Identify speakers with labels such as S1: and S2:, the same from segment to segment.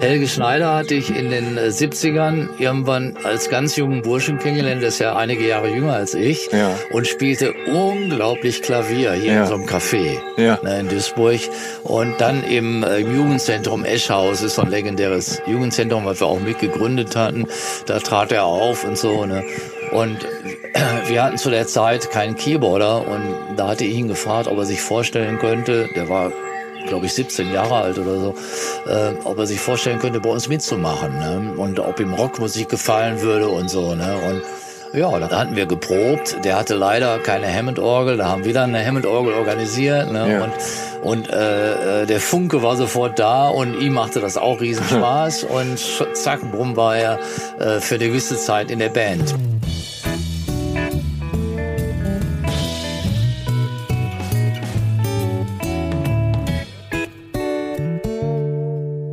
S1: Helge Schneider hatte ich in den äh, 70ern irgendwann als ganz jungen Burschen kennengelernt, der ist ja einige Jahre jünger als ich
S2: Ja.
S1: und spielte unglaublich Klavier hier
S2: Ja.
S1: in so einem Café
S2: Ja.
S1: ne, in Duisburg und dann im äh, Jugendzentrum Eschhaus, ist so ein legendäres Jugendzentrum, was wir auch mitgegründet hatten, da trat er auf und so ne und äh, wir hatten zu der Zeit keinen Keyboarder und da hatte ich ihn gefragt, ob er sich vorstellen könnte, der war glaube ich, 17 Jahre alt oder so, äh, ob er sich vorstellen könnte, bei uns mitzumachen. Ne? Und ob ihm Rockmusik gefallen würde und so. Ne? Und ja, da hatten wir geprobt. Der hatte leider keine Hammond-Orgel. Da haben wir dann eine Hammond-Orgel organisiert. Ne?
S2: Ja.
S1: Und, und äh, äh, der Funke war sofort da und ihm machte das auch riesen Spaß. und zack, brumm war er äh, für eine gewisse Zeit in der Band.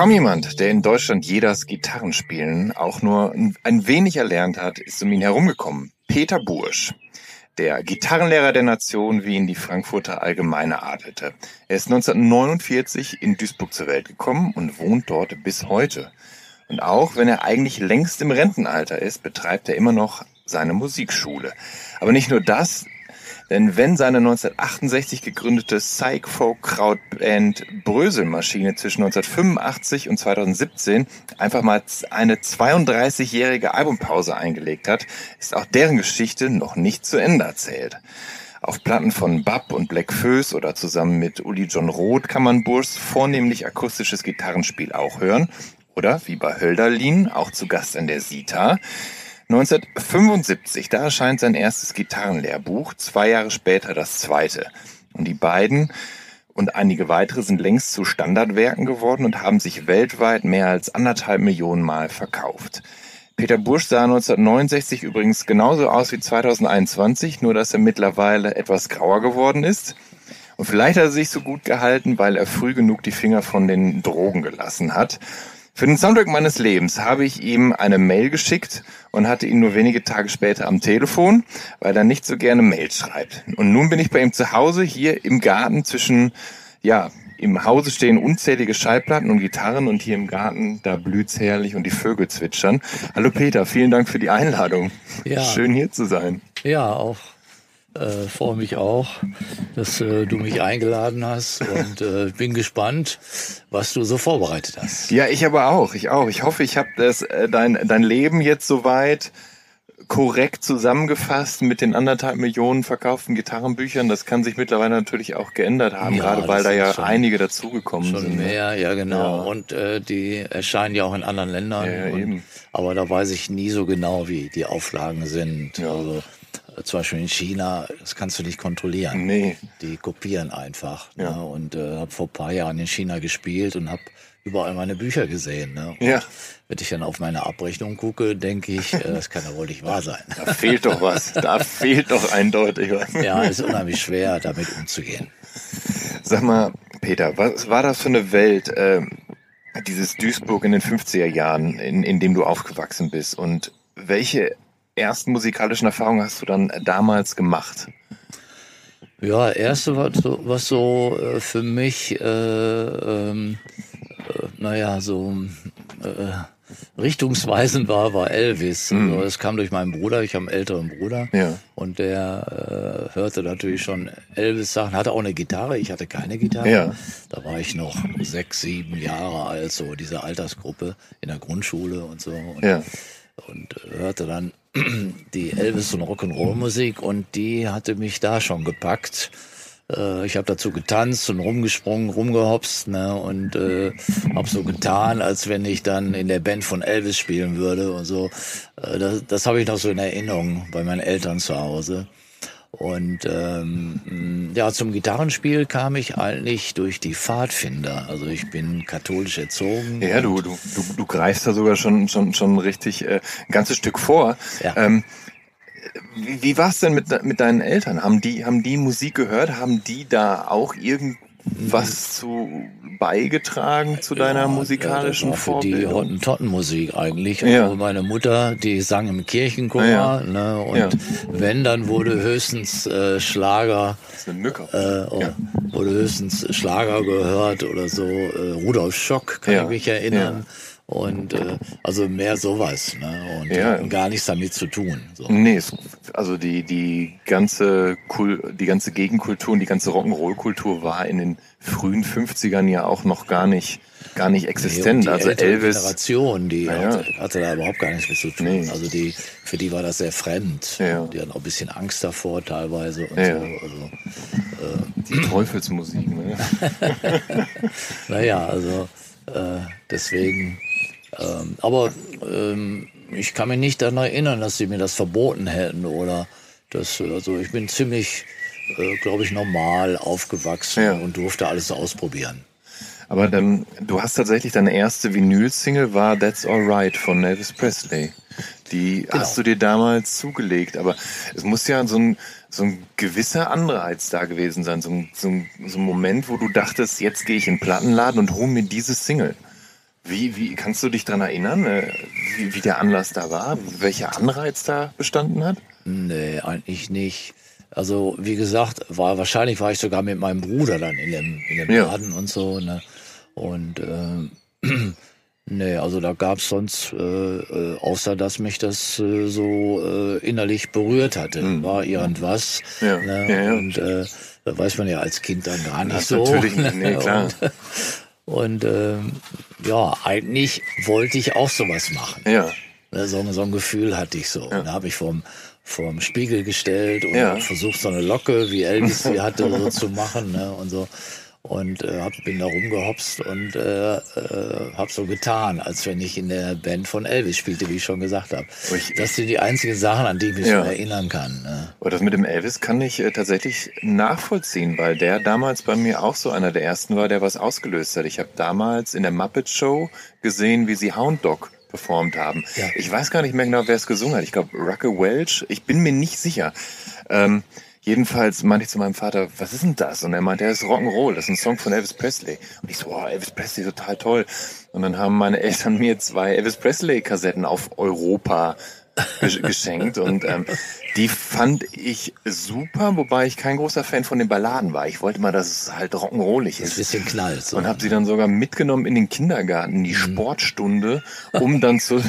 S2: Kaum jemand, der in Deutschland jeders Gitarrenspielen auch nur ein wenig erlernt hat, ist um ihn herumgekommen. Peter Bursch. Der Gitarrenlehrer der Nation, wie ihn die Frankfurter Allgemeine adelte. Er ist 1949 in Duisburg zur Welt gekommen und wohnt dort bis heute. Und auch wenn er eigentlich längst im Rentenalter ist, betreibt er immer noch seine Musikschule. Aber nicht nur das, denn wenn seine 1968 gegründete Psych-Folk-Krautband Bröselmaschine zwischen 1985 und 2017 einfach mal eine 32-jährige Albumpause eingelegt hat, ist auch deren Geschichte noch nicht zu Ende erzählt. Auf Platten von Bab und Black Föß oder zusammen mit Uli John Roth kann man Burschs vornehmlich akustisches Gitarrenspiel auch hören. Oder wie bei Hölderlin, auch zu Gast in der Sita. 1975, da erscheint sein erstes Gitarrenlehrbuch, zwei Jahre später das zweite. Und die beiden und einige weitere sind längst zu Standardwerken geworden und haben sich weltweit mehr als anderthalb Millionen Mal verkauft. Peter Bursch sah 1969 übrigens genauso aus wie 2021, nur dass er mittlerweile etwas grauer geworden ist. Und vielleicht hat er sich so gut gehalten, weil er früh genug die Finger von den Drogen gelassen hat. Für den Soundtrack meines Lebens habe ich ihm eine Mail geschickt und hatte ihn nur wenige Tage später am Telefon, weil er nicht so gerne Mails schreibt. Und nun bin ich bei ihm zu Hause hier im Garten zwischen, ja, im Hause stehen unzählige Schallplatten und Gitarren und hier im Garten, da blüht's herrlich und die Vögel zwitschern. Hallo Peter, vielen Dank für die Einladung.
S1: Ja.
S2: Schön hier zu sein.
S1: Ja, auch. Äh, freue mich auch, dass äh, du mich eingeladen hast und äh, bin gespannt, was du so vorbereitet hast.
S2: Ja, ich aber auch. Ich auch. Ich hoffe, ich habe das äh, dein dein Leben jetzt soweit korrekt zusammengefasst mit den anderthalb Millionen verkauften Gitarrenbüchern. Das kann sich mittlerweile natürlich auch geändert haben,
S1: Ja,
S2: gerade weil da ja
S1: schon-
S2: einige dazugekommen sind. ne?
S1: mehr, ja genau.
S2: Ja.
S1: Und äh, die erscheinen ja auch in anderen Ländern.
S2: Ja, ja,
S1: und,
S2: eben.
S1: Aber da weiß ich nie so genau, wie die Auflagen sind.
S2: Ja.
S1: Also zum Beispiel in China, das kannst du nicht kontrollieren.
S2: Nee.
S1: Die kopieren einfach.
S2: Ja.
S1: Ne? Und äh, habe vor ein paar Jahren in China gespielt und habe überall meine Bücher gesehen. Ne?
S2: Ja.
S1: Wenn ich dann auf meine Abrechnung gucke, denke ich, äh, das kann ja wohl nicht wahr sein.
S2: Da fehlt doch was. Da fehlt doch eindeutig was.
S1: Ja, es ist unheimlich schwer, damit umzugehen.
S2: Sag mal, Peter, was war das für eine Welt? Ähm, dieses Duisburg in den 50er Jahren, in, in dem du aufgewachsen bist. Und welche ersten musikalischen Erfahrungen hast du dann damals gemacht?
S1: Ja, erste was so, was so äh, für mich, äh, ähm, äh, naja, so äh, richtungsweisend war, war Elvis. Mhm. Also, das kam durch meinen Bruder, ich habe einen älteren Bruder. Ja. Und der äh, hörte natürlich schon Elvis-Sachen, hatte auch eine Gitarre, ich hatte keine Gitarre. Ja. Da war ich noch sechs, sieben Jahre alt, so diese Altersgruppe in der Grundschule und so. Und, ja. und hörte dann die Elvis- und Rock'n'Roll-Musik und die hatte mich da schon gepackt. Äh, ich habe dazu getanzt und rumgesprungen, rumgehopst ne, und äh, habe so getan, als wenn ich dann in der Band von Elvis spielen würde und so. Äh, das das habe ich noch so in Erinnerung bei meinen Eltern zu Hause. Und ähm, ja, zum Gitarrenspiel kam ich eigentlich durch die Pfadfinder. Also ich bin katholisch erzogen.
S2: Ja, du, du, du, du greifst da sogar schon, schon, schon richtig äh, ein ganzes Stück vor. Ja. Ähm, wie, wie war es denn mit, mit deinen Eltern? Haben die, haben die Musik gehört? Haben die da auch irgendwie was zu beigetragen zu deiner ja, musikalischen ja,
S1: für die Hottentottenmusik eigentlich. Ja. Also meine Mutter, die sang im Kirchenchor, ja. ne, und wenn, dann wurde höchstens äh, Schlager, das ist eine Mücke. Äh, oh, wurde höchstens Schlager gehört oder so. Äh, Rudolf Schock kann ich mich erinnern. Und äh, also mehr sowas, ne? Und, ja. gar nichts damit zu tun.
S2: So. Nee, also die, die ganze Kul die ganze Gegenkultur und die ganze Rock'n'Roll-Kultur war in den frühen 50ern ja auch noch gar nicht gar nicht existent. Nee, also Elvis.
S1: Generation, die ja. hatte, hatte, da überhaupt gar nichts mit zu tun. Nee. Also die, für die war das sehr fremd. Ja. Die hatten auch ein bisschen Angst davor teilweise und ja. so. Also,
S2: äh, die Teufelsmusik, ne?
S1: naja, also äh, deswegen ähm, aber ähm, ich kann mich nicht daran erinnern, dass sie mir das verboten hätten oder das, also ich bin ziemlich, äh, glaube ich, normal aufgewachsen ja. und durfte alles ausprobieren.
S2: Aber dann, du hast tatsächlich deine erste Vinyl-Single war That's Alright von Elvis Presley. Die genau. hast du dir damals zugelegt, aber es muss ja so ein, so ein gewisser Anreiz da gewesen sein, so ein, so ein, so ein Moment, wo du dachtest, jetzt gehe ich in den Plattenladen und hole mir diese Single. Wie, wie kannst du dich daran erinnern, äh, wie, wie der Anlass da war, welcher Anreiz da bestanden hat?
S1: Nee, eigentlich nicht. Also wie gesagt, war wahrscheinlich war ich sogar mit meinem Bruder dann in dem, in dem ja. Laden und so. Ne? Und äh, nee, also da gab's sonst, äh, äh, außer dass mich das äh, so äh, innerlich berührt hatte, mhm. war irgendwas. Ja. Ne? Ja. Und äh, da weiß man ja als Kind dann gar nicht das so. Natürlich, nicht, nee, klar. Und, und ähm, ja, eigentlich wollte ich auch sowas machen. Ja. Ne, so, so ein Gefühl hatte ich so. Ja. Da habe ich vorm, vorm Spiegel gestellt und ja. versucht, so eine Locke, wie Elvis sie hatte, so zu machen. Ne, und so und äh, hab, bin da rumgehopst und äh, äh, habe so getan, als wenn ich in der Band von Elvis spielte, wie ich schon gesagt habe. Das sind die einzigen Sachen, an die ich mich ja. erinnern kann. Ne?
S2: Aber das mit dem Elvis kann ich äh, tatsächlich nachvollziehen, weil der damals bei mir auch so einer der ersten war, der was ausgelöst hat. Ich habe damals in der Muppet Show gesehen, wie sie Hound Dog performt haben. Ja. Ich weiß gar nicht mehr genau, wer es gesungen hat. Ich glaube, Rucka Welch. Ich bin mir nicht sicher. Ähm, Jedenfalls meinte ich zu meinem Vater, was ist denn das? Und er meinte, er ist Rock'n'Roll, das ist ein Song von Elvis Presley. Und ich so, oh, Elvis Presley, total toll. Und dann haben meine Eltern mir zwei Elvis Presley Kassetten auf Europa geschenkt und ähm, die fand ich super, wobei ich kein großer Fan von den Balladen war. Ich wollte mal, dass es halt rock'n'rollig ist.
S1: Ein bisschen knallt.
S2: So. Und habe sie dann sogar mitgenommen in den Kindergarten, in die mhm. Sportstunde, um dann zu,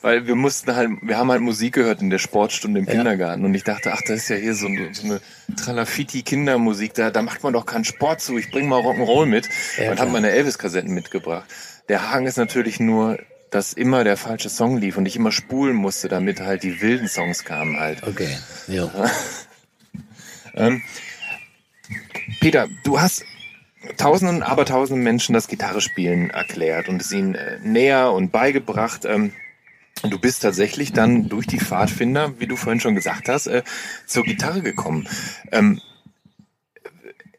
S2: weil wir mussten halt, wir haben halt Musik gehört in der Sportstunde im ja. Kindergarten und ich dachte, ach, das ist ja hier so, so eine Tralafiti Kindermusik, da, da macht man doch keinen Sport zu, ich bring mal Rock'n'Roll mit ja, und habe meine Elvis-Kassetten mitgebracht. Der Haken ist natürlich nur, dass immer der falsche Song lief und ich immer spulen musste, damit halt die wilden Songs kamen halt.
S1: Okay, ja.
S2: ähm, Peter, du hast tausenden, aber tausenden Menschen das Gitarrespielen erklärt und es ihnen äh, näher und beigebracht. Ähm, du bist tatsächlich dann durch die Pfadfinder, wie du vorhin schon gesagt hast, äh, zur Gitarre gekommen. Ähm,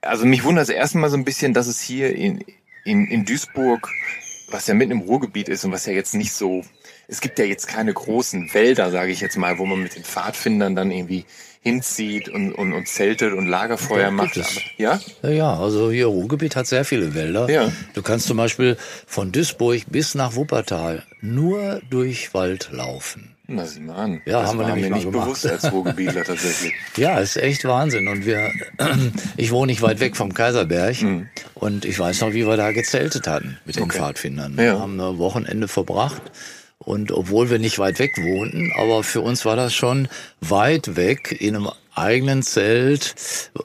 S2: also mich wundert es erstmal so ein bisschen, dass es hier in, in, in Duisburg was ja mitten im Ruhrgebiet ist und was ja jetzt nicht so, es gibt ja jetzt keine großen Wälder, sage ich jetzt mal, wo man mit den Pfadfindern dann irgendwie hinzieht und, und, und zeltet und Lagerfeuer
S1: Ja,
S2: macht. Aber, ja?
S1: Ja, ja, also hier Ruhrgebiet hat sehr viele Wälder.
S2: Ja.
S1: Du kannst zum Beispiel von Duisburg bis nach Wuppertal nur durch Wald laufen.
S2: Na, sieh mal an.
S1: Ja,
S2: das
S1: haben wir nämlich
S2: mir nicht
S1: gemacht.
S2: bewusst als Ruhrgebietler tatsächlich.
S1: Ja, ist echt Wahnsinn. Und wir, ich wohne nicht weit weg vom Kaiserberg. Und ich weiß noch, wie wir da gezeltet hatten mit den Pfadfindern. Wir
S2: Ja.
S1: haben ein Wochenende verbracht. Und obwohl wir nicht weit weg wohnten, aber für uns war das schon weit weg, in einem eigenen Zelt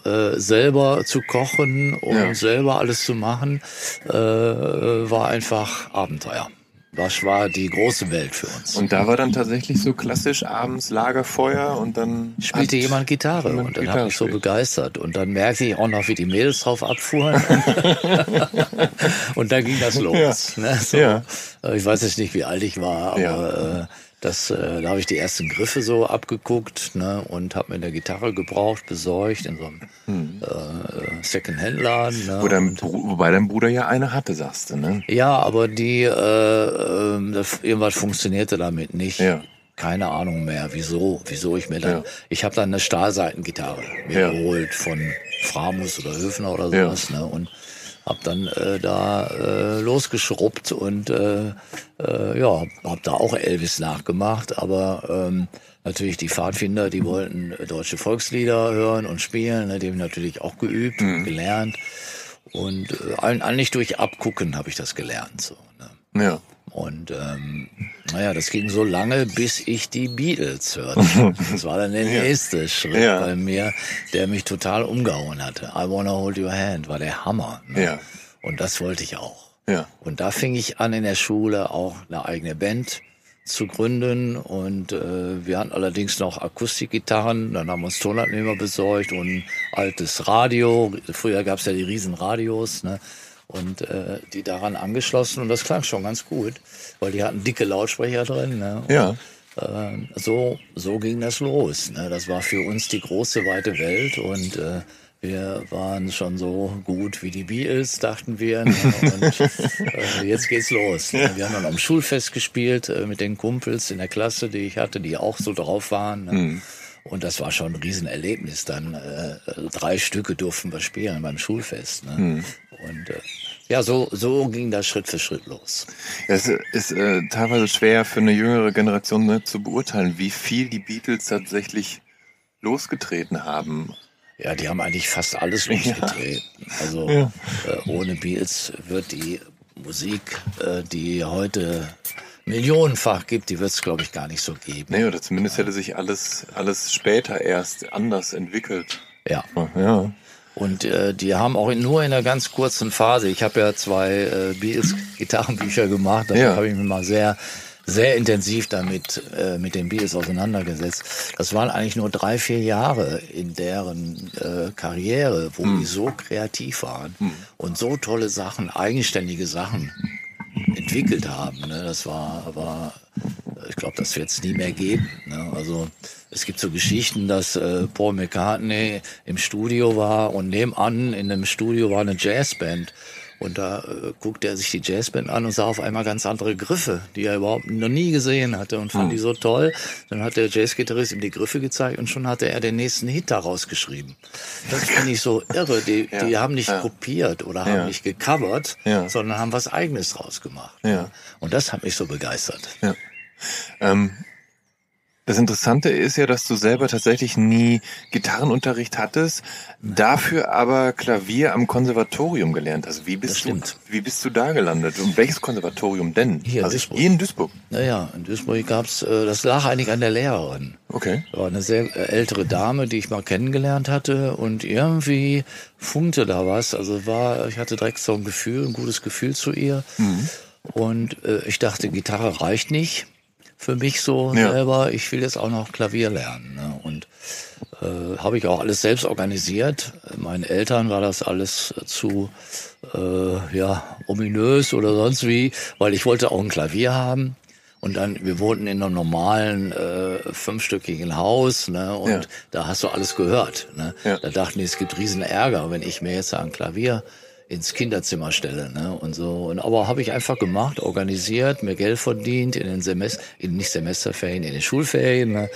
S1: äh, selber zu kochen und
S2: Ja.
S1: selber alles zu machen, äh, war einfach Abenteuer. Das war die große Welt für uns.
S2: Und da war dann tatsächlich so klassisch abends Lagerfeuer und dann
S1: spielte jemand Gitarre
S2: jemand
S1: und dann
S2: Gitarre
S1: hat mich so begeistert und dann merkte ich auch noch, wie die Mädels drauf abfuhren und dann ging das los. Ne? So,
S2: Ja.
S1: äh, Ich weiß jetzt nicht, wie alt ich war, aber
S2: Ja.
S1: äh, das, äh, da habe ich die ersten Griffe so abgeguckt ne? und habe mir eine Gitarre gebraucht, besorgt in so einem äh, Second-Hand-Laden. Ne?
S2: Wo dein, wobei dein Bruder ja eine hatte, sagst du, ne?
S1: ja, aber die äh, das, irgendwas funktionierte damit nicht.
S2: Ja.
S1: Keine Ahnung mehr, wieso, wieso ich mir dann,
S2: Ja.
S1: ich habe dann eine Stahlseitengitarre mir
S2: Ja.
S1: geholt von Framus oder Höfner oder
S2: Ja.
S1: sowas, ne, und hab dann äh, da äh, losgeschrubbt und äh, äh, ja, hab da auch Elvis nachgemacht, aber ähm, natürlich die Pfadfinder, die wollten deutsche Volkslieder hören und spielen, ne, die haben natürlich auch geübt,
S2: Mhm.
S1: gelernt und äh, eigentlich durch Abgucken habe ich das gelernt, so. Ne?
S2: Ja.
S1: Und ähm, naja, das ging so lange, bis ich die Beatles hörte. Das war dann der nächste Schritt
S2: Ja.
S1: bei mir, der mich total umgehauen hatte. I Wanna Hold Your Hand war der Hammer. Ne?
S2: Ja.
S1: Und das wollte ich auch.
S2: Ja.
S1: Und da fing ich an, in der Schule auch eine eigene Band zu gründen. Und äh, wir hatten allerdings noch Akustikgitarren. Dann haben wir uns Tonabnehmer besorgt und ein altes Radio. Früher gab's ja die riesen Radios. Ne? Und äh, die daran angeschlossen. Und das klang schon ganz gut, weil die hatten dicke Lautsprecher drin. Ne?
S2: Ja.
S1: äh, so, so ging das los. Ne? Das war für uns die große, weite Welt und äh, wir waren schon so gut wie die Beatles, dachten wir. Ne? Und äh, jetzt geht's los. Ne? Wir haben dann am Schulfest gespielt äh, mit den Kumpels in der Klasse, die ich hatte, die auch so drauf waren. Ne? Und das war schon ein Riesenerlebnis. Dann äh, drei Stücke durften wir spielen beim Schulfest. Ne? Und äh, ja, so, so ging das Schritt für Schritt los.
S2: Es ist äh, teilweise schwer für eine jüngere Generation ne, zu beurteilen, wie viel die Beatles tatsächlich losgetreten haben.
S1: Ja, die haben eigentlich fast alles losgetreten. Also
S2: Ja.
S1: äh, ohne Beatles wird die Musik, äh, die heute millionenfach gibt, die wird es, glaube ich, gar nicht so geben.
S2: Nee, oder zumindest hätte sich alles, alles später erst anders entwickelt.
S1: Ja.
S2: Ja.
S1: Und äh, die haben auch in, nur in einer ganz kurzen Phase, ich habe ja zwei äh, Beatles-Gitarrenbücher gemacht, da
S2: Ja.
S1: habe ich mich mal sehr sehr intensiv damit äh, mit den Beatles auseinandergesetzt. Das waren eigentlich nur drei, vier Jahre in deren äh, Karriere, wo die so kreativ waren und so tolle Sachen, eigenständige Sachen entwickelt haben. Ne? Das war aber, ich glaube, das wird es nie mehr geben. Ne? Also es gibt so Geschichten, dass äh, Paul McCartney im Studio war und nebenan in dem Studio war eine Jazzband. Und da äh, guckte er sich die Jazzband an und sah auf einmal ganz andere Griffe, die er überhaupt noch nie gesehen hatte und fand die so toll. Dann hat der Jazzgitarrist ihm die Griffe gezeigt und schon hatte er den nächsten Hit daraus geschrieben. Das finde ich so irre. Die, die haben nicht kopiert oder haben
S2: Ja.
S1: nicht gecovert,
S2: Ja.
S1: sondern haben was Eigenes draus gemacht.
S2: Ja.
S1: Und das hat mich so begeistert.
S2: Ja. Ähm, das Interessante ist ja, dass du selber tatsächlich nie Gitarrenunterricht hattest, dafür aber Klavier am Konservatorium gelernt hast. Wie bist du, wie bist du da gelandet? Und welches Konservatorium denn?
S1: Hier in
S2: also
S1: Duisburg.
S2: hier in Duisburg.
S1: Naja, in Duisburg gab's, äh, das lag eigentlich an der Lehrerin.
S2: Okay.
S1: war eine sehr äh, ältere Dame, die ich mal kennengelernt hatte und irgendwie funkte da was. Also war, ich hatte direkt so ein Gefühl, ein gutes Gefühl zu ihr. Und äh, ich dachte, Gitarre reicht nicht für mich so
S2: Ja.
S1: selber. Ich will jetzt auch noch Klavier lernen. Ne? Und äh, habe ich auch alles selbst organisiert. Meinen Eltern war das alles zu äh, ja ominös oder sonst wie, weil ich wollte auch ein Klavier haben. Und dann, wir wohnten in einem normalen äh, fünfstöckigen Haus, ne? Und
S2: Ja.
S1: da hast du alles gehört. Ne?
S2: Ja.
S1: Da dachten die, es gibt riesen Ärger, wenn ich mir jetzt ein Klavier ins Kinderzimmer stelle, ne? Und so. Und aber habe ich einfach gemacht, organisiert, mir Geld verdient in den Semester, in nicht Semesterferien, in den Schulferien. Ne?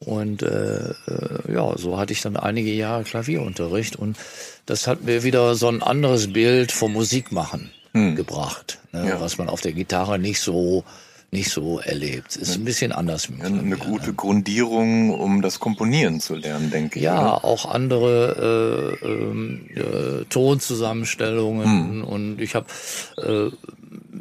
S1: Und äh, äh, ja, so hatte ich dann einige Jahre Klavierunterricht und das hat mir wieder so ein anderes Bild vom Musikmachen hm. gebracht, ne? ja. was man auf der Gitarre nicht so nicht so erlebt. Ist ein bisschen anders.
S2: Mit eine gute? Grundierung, um das Komponieren zu lernen, denke
S1: ich. Ja, oder? auch andere äh, äh, Tonzusammenstellungen hm. und ich habe äh,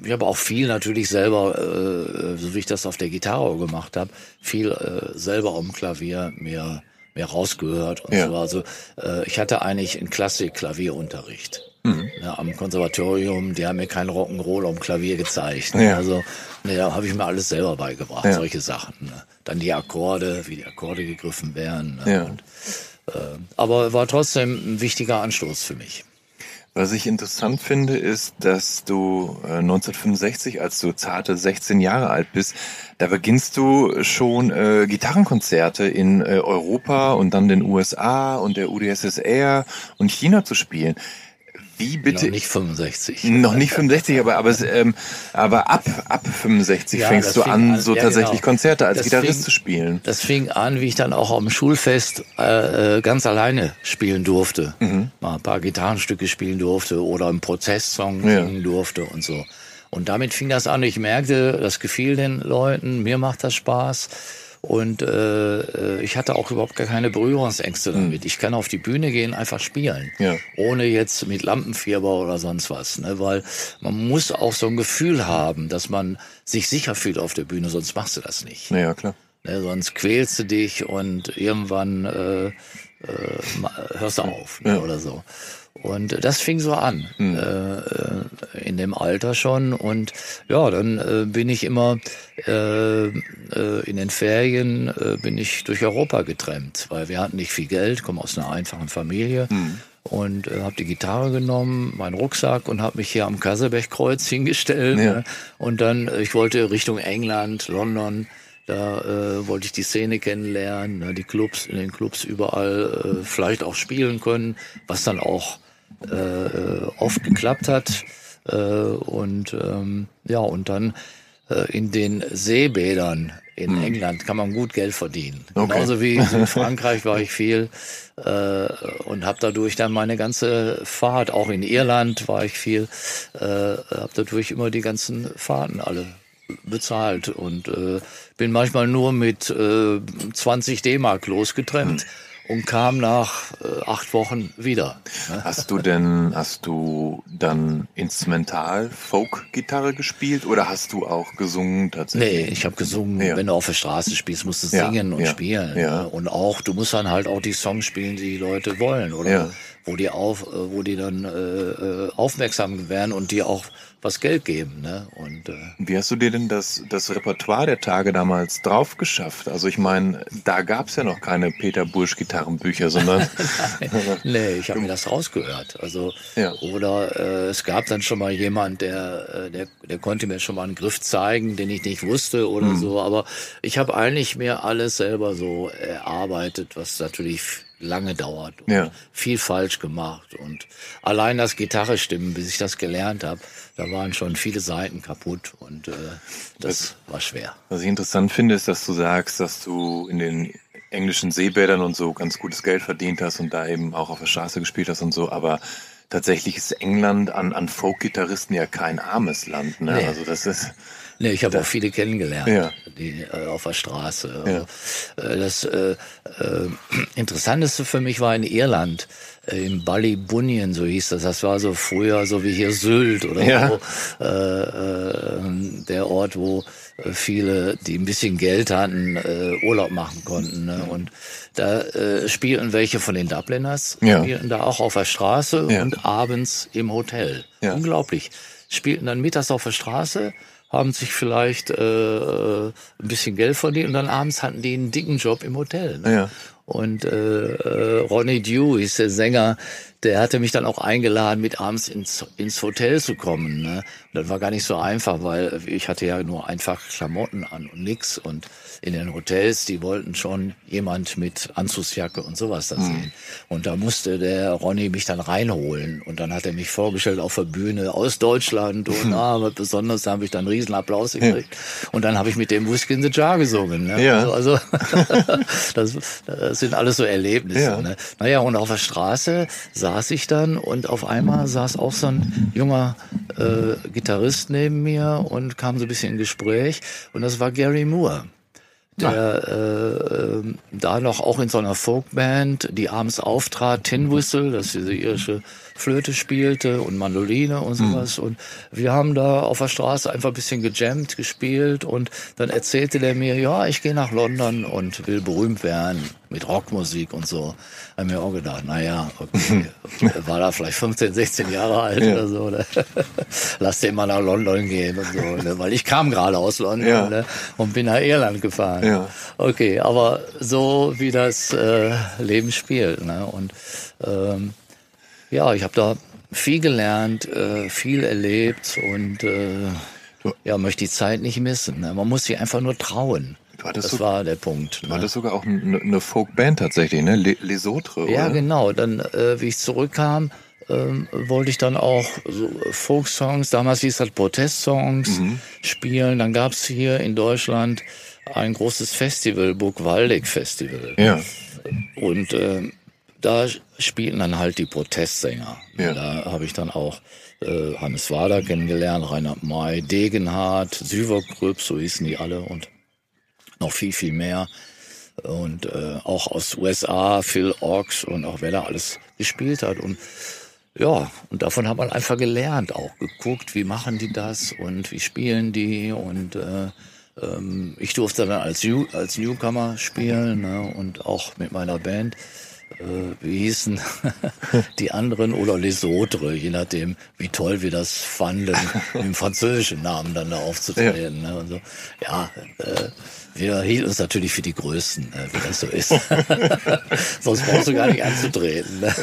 S1: ich habe auch viel natürlich selber, äh, so wie ich das auf der Gitarre gemacht habe, viel äh, selber am Klavier mir mir rausgehört und ja. so. Also äh, ich hatte eigentlich einen Klassik-Klavierunterricht. Mhm. Ja, am Konservatorium, die haben mir keinen Rock'n'Roll am Klavier gezeigt. Ne? Ja. Also ne, da habe ich mir alles selber beigebracht, ja. solche Sachen. Ne? Dann die Akkorde, wie die Akkorde gegriffen werden. Ne? Ja. Und, äh, aber war trotzdem ein wichtiger Anstoß für mich.
S2: Was ich interessant finde, ist, dass du äh, 1965, als du zarte 16 Jahre alt bist, da beginnst du schon äh, Gitarrenkonzerte in äh, Europa und dann den USA und der UdSSR und China zu spielen. Wie bitte?
S1: Noch nicht 65.
S2: Noch nicht 65, aber aber ähm, aber ab ab 65 ja, fängst du an, an, so ja, tatsächlich genau. Konzerte als das Gitarrist
S1: fing,
S2: zu spielen.
S1: Das fing an, wie ich dann auch am Schulfest äh, äh, ganz alleine spielen durfte, mhm. mal ein paar Gitarrenstücke spielen durfte oder einen Prozesssong ja. singen durfte und so. Und damit fing das an. Ich merkte, das gefiel den Leuten, mir macht das Spaß. Und äh, äh, ich hatte auch überhaupt gar keine Berührungsängste hm. damit. Ich kann auf die Bühne gehen, einfach spielen. Ja. Ohne jetzt mit Lampenfieber oder sonst was. Ne? Weil man muss auch so ein Gefühl haben, dass man sich sicher fühlt auf der Bühne, sonst machst du das nicht.
S2: Ja, klar.
S1: Ne? Sonst quälst du dich und irgendwann äh, äh, hörst du auf ne? ja. oder so. Und das fing so an, mhm. äh, in dem Alter schon. Und ja, dann äh, bin ich immer äh, äh, in den Ferien äh, bin ich durch Europa getrennt, weil wir hatten nicht viel Geld, komme aus einer einfachen Familie. Mhm. Und habe die Gitarre genommen, meinen Rucksack und habe mich hier am Kasselbechkreuz hingestellt. Ja. Ne? Und dann, ich wollte Richtung England, London, da äh, wollte ich die Szene kennenlernen, ne? die Clubs, in den Clubs überall äh, vielleicht auch spielen können, was dann auch oft geklappt hat. Äh, und ähm, ja, und dann äh, in den Seebädern in hm. England kann man gut Geld verdienen. Okay. Genauso wie in Frankreich war ich viel äh, und habe dadurch dann meine ganze Fahrt, auch in Irland war ich viel, äh, habe dadurch immer die ganzen Fahrten alle bezahlt und äh, bin manchmal nur mit äh, 20 D-Mark losgetrennt. Und kam nach äh, acht Wochen wieder.
S2: Ne? Hast du denn, hast du dann instrumental Folk-Gitarre gespielt oder hast du auch gesungen tatsächlich?
S1: Nee, ich habe gesungen. Ja. Wenn du auf der Straße spielst, musst du singen ja, und ja, spielen. Ja. Ne? Und auch, du musst dann halt auch die Songs spielen, die die Leute wollen, oder? Ja. Wo die auf, äh, wo die dann äh, äh, aufmerksam werden und die auch was Geld geben. Ne? Und, äh,
S2: Wie hast du dir denn das, das Repertoire der Tage damals drauf geschafft? Also ich meine, da gab es ja noch keine Peter Bursch Gitarrenbücher, sondern...
S1: nee, ich habe mir das rausgehört. Also, ja. Oder äh, es gab dann schon mal jemand, der, äh, der, der konnte mir schon mal einen Griff zeigen, den ich nicht wusste oder mhm. so. Aber ich habe eigentlich mir alles selber so erarbeitet, was natürlich lange dauert und ja. viel falsch gemacht und allein das Gitarre stimmen, bis ich das gelernt habe, da waren schon viele Seiten kaputt und äh, das was, war schwer.
S2: Was ich interessant finde, ist, dass du sagst, dass du in den englischen Seebädern und so ganz gutes Geld verdient hast und da eben auch auf der Straße gespielt hast und so, aber tatsächlich ist England an, an Folk-Gitarristen ja kein armes Land. Ne? Nee. Also das ist
S1: Nee, ich habe auch viele kennengelernt, ja. die äh, auf der Straße. Ja. Äh, das äh, äh, Interessanteste für mich war in Irland, äh, in Ballybunion, so hieß das. Das war so früher so wie hier Sylt oder ja. so. Äh, äh, der Ort, wo äh, viele, die ein bisschen Geld hatten, Urlaub machen konnten. Ne? Und da äh, spielten welche von den Dubliners, spielten da auch auf der Straße und abends im Hotel. Unglaublich. Spielten dann mittags auf der Straße, haben sich vielleicht äh, ein bisschen Geld verdient und dann abends hatten die einen dicken Job im Hotel. Ne? Ja. Und äh, äh, Ronnie Dew ist der Sänger, der hatte mich dann auch eingeladen, mit abends ins, ins Hotel zu kommen. Ne? Und das war gar nicht so einfach, weil ich hatte ja nur einfach Klamotten an und nix. Und in den Hotels, die wollten schon jemand mit Anzugsjacke und sowas da sehen. Mhm. Und da musste der Ronny mich dann reinholen. Und dann hat er mich vorgestellt auf der Bühne aus Deutschland. Und ah, was Besonderes, da habe ich dann einen riesen Applaus gekriegt. Ja. Und dann habe ich mit dem Whisky in the Jar gesungen. Ne? Ja. Also, also das, das sind alles so Erlebnisse. Ja. Ne? Naja, und auf der Straße saß ich dann und auf einmal saß auch so ein junger äh, Gitarrist neben mir und kam so ein bisschen in Gespräch. Und das war Gary Moore der äh, ähm, da noch auch in so einer Folkband, die abends auftrat, Tin Whistle, das ist diese irische Flöte spielte und Mandoline und mhm. sowas. Mhm. Und wir haben da auf der Straße einfach ein bisschen gejammt, gespielt und dann erzählte der mir, ja, ich gehe nach London und will berühmt werden mit Rockmusik und so. Haben mir auch gedacht, naja, okay, war da vielleicht 15, 16 Jahre alt ja. oder so. Ne? Lass den mal nach London gehen und so, ne? weil ich kam gerade aus London ja. ne? und bin nach Irland gefahren. Ja. Okay, aber so wie das äh, Leben spielt. Ne? Und ähm, ja, ich habe da viel gelernt, äh, viel erlebt und äh, ja, möchte die Zeit nicht missen. Ne? Man muss sich einfach nur trauen. das so, war der Punkt.
S2: Du ne? hattest sogar auch eine, eine Folkband tatsächlich, ne? Les Autres,
S1: Ja, genau. Dann, äh, wie ich zurückkam, ähm, wollte ich dann auch so Folksongs, damals hieß das Protestsongs, mhm. spielen. Dann gab es hier in Deutschland ein großes Festival, Burg Waldeck Festival. Ja. Und äh, da spielten dann halt die Protestsänger. Ja. Da habe ich dann auch äh, Hannes Wader kennengelernt, Reinhard May, Degenhardt, Süvergrüb, so hießen die alle und noch viel, viel mehr. Und äh, auch aus USA, Phil Ox und auch wer da alles gespielt hat. Und ja, und davon hat man einfach gelernt, auch geguckt, wie machen die das und wie spielen die und äh, ähm, ich durfte dann als, als Newcomer spielen ne, und auch mit meiner Band äh, wie hießen die anderen oder Les Autres, je nachdem, wie toll wir das fanden, im französischen Namen dann da aufzutreten. Ja, ne, und so. ja äh, wir hielten uns natürlich für die Größten, äh, wie das so ist. Sonst brauchst du gar nicht anzutreten. Ne?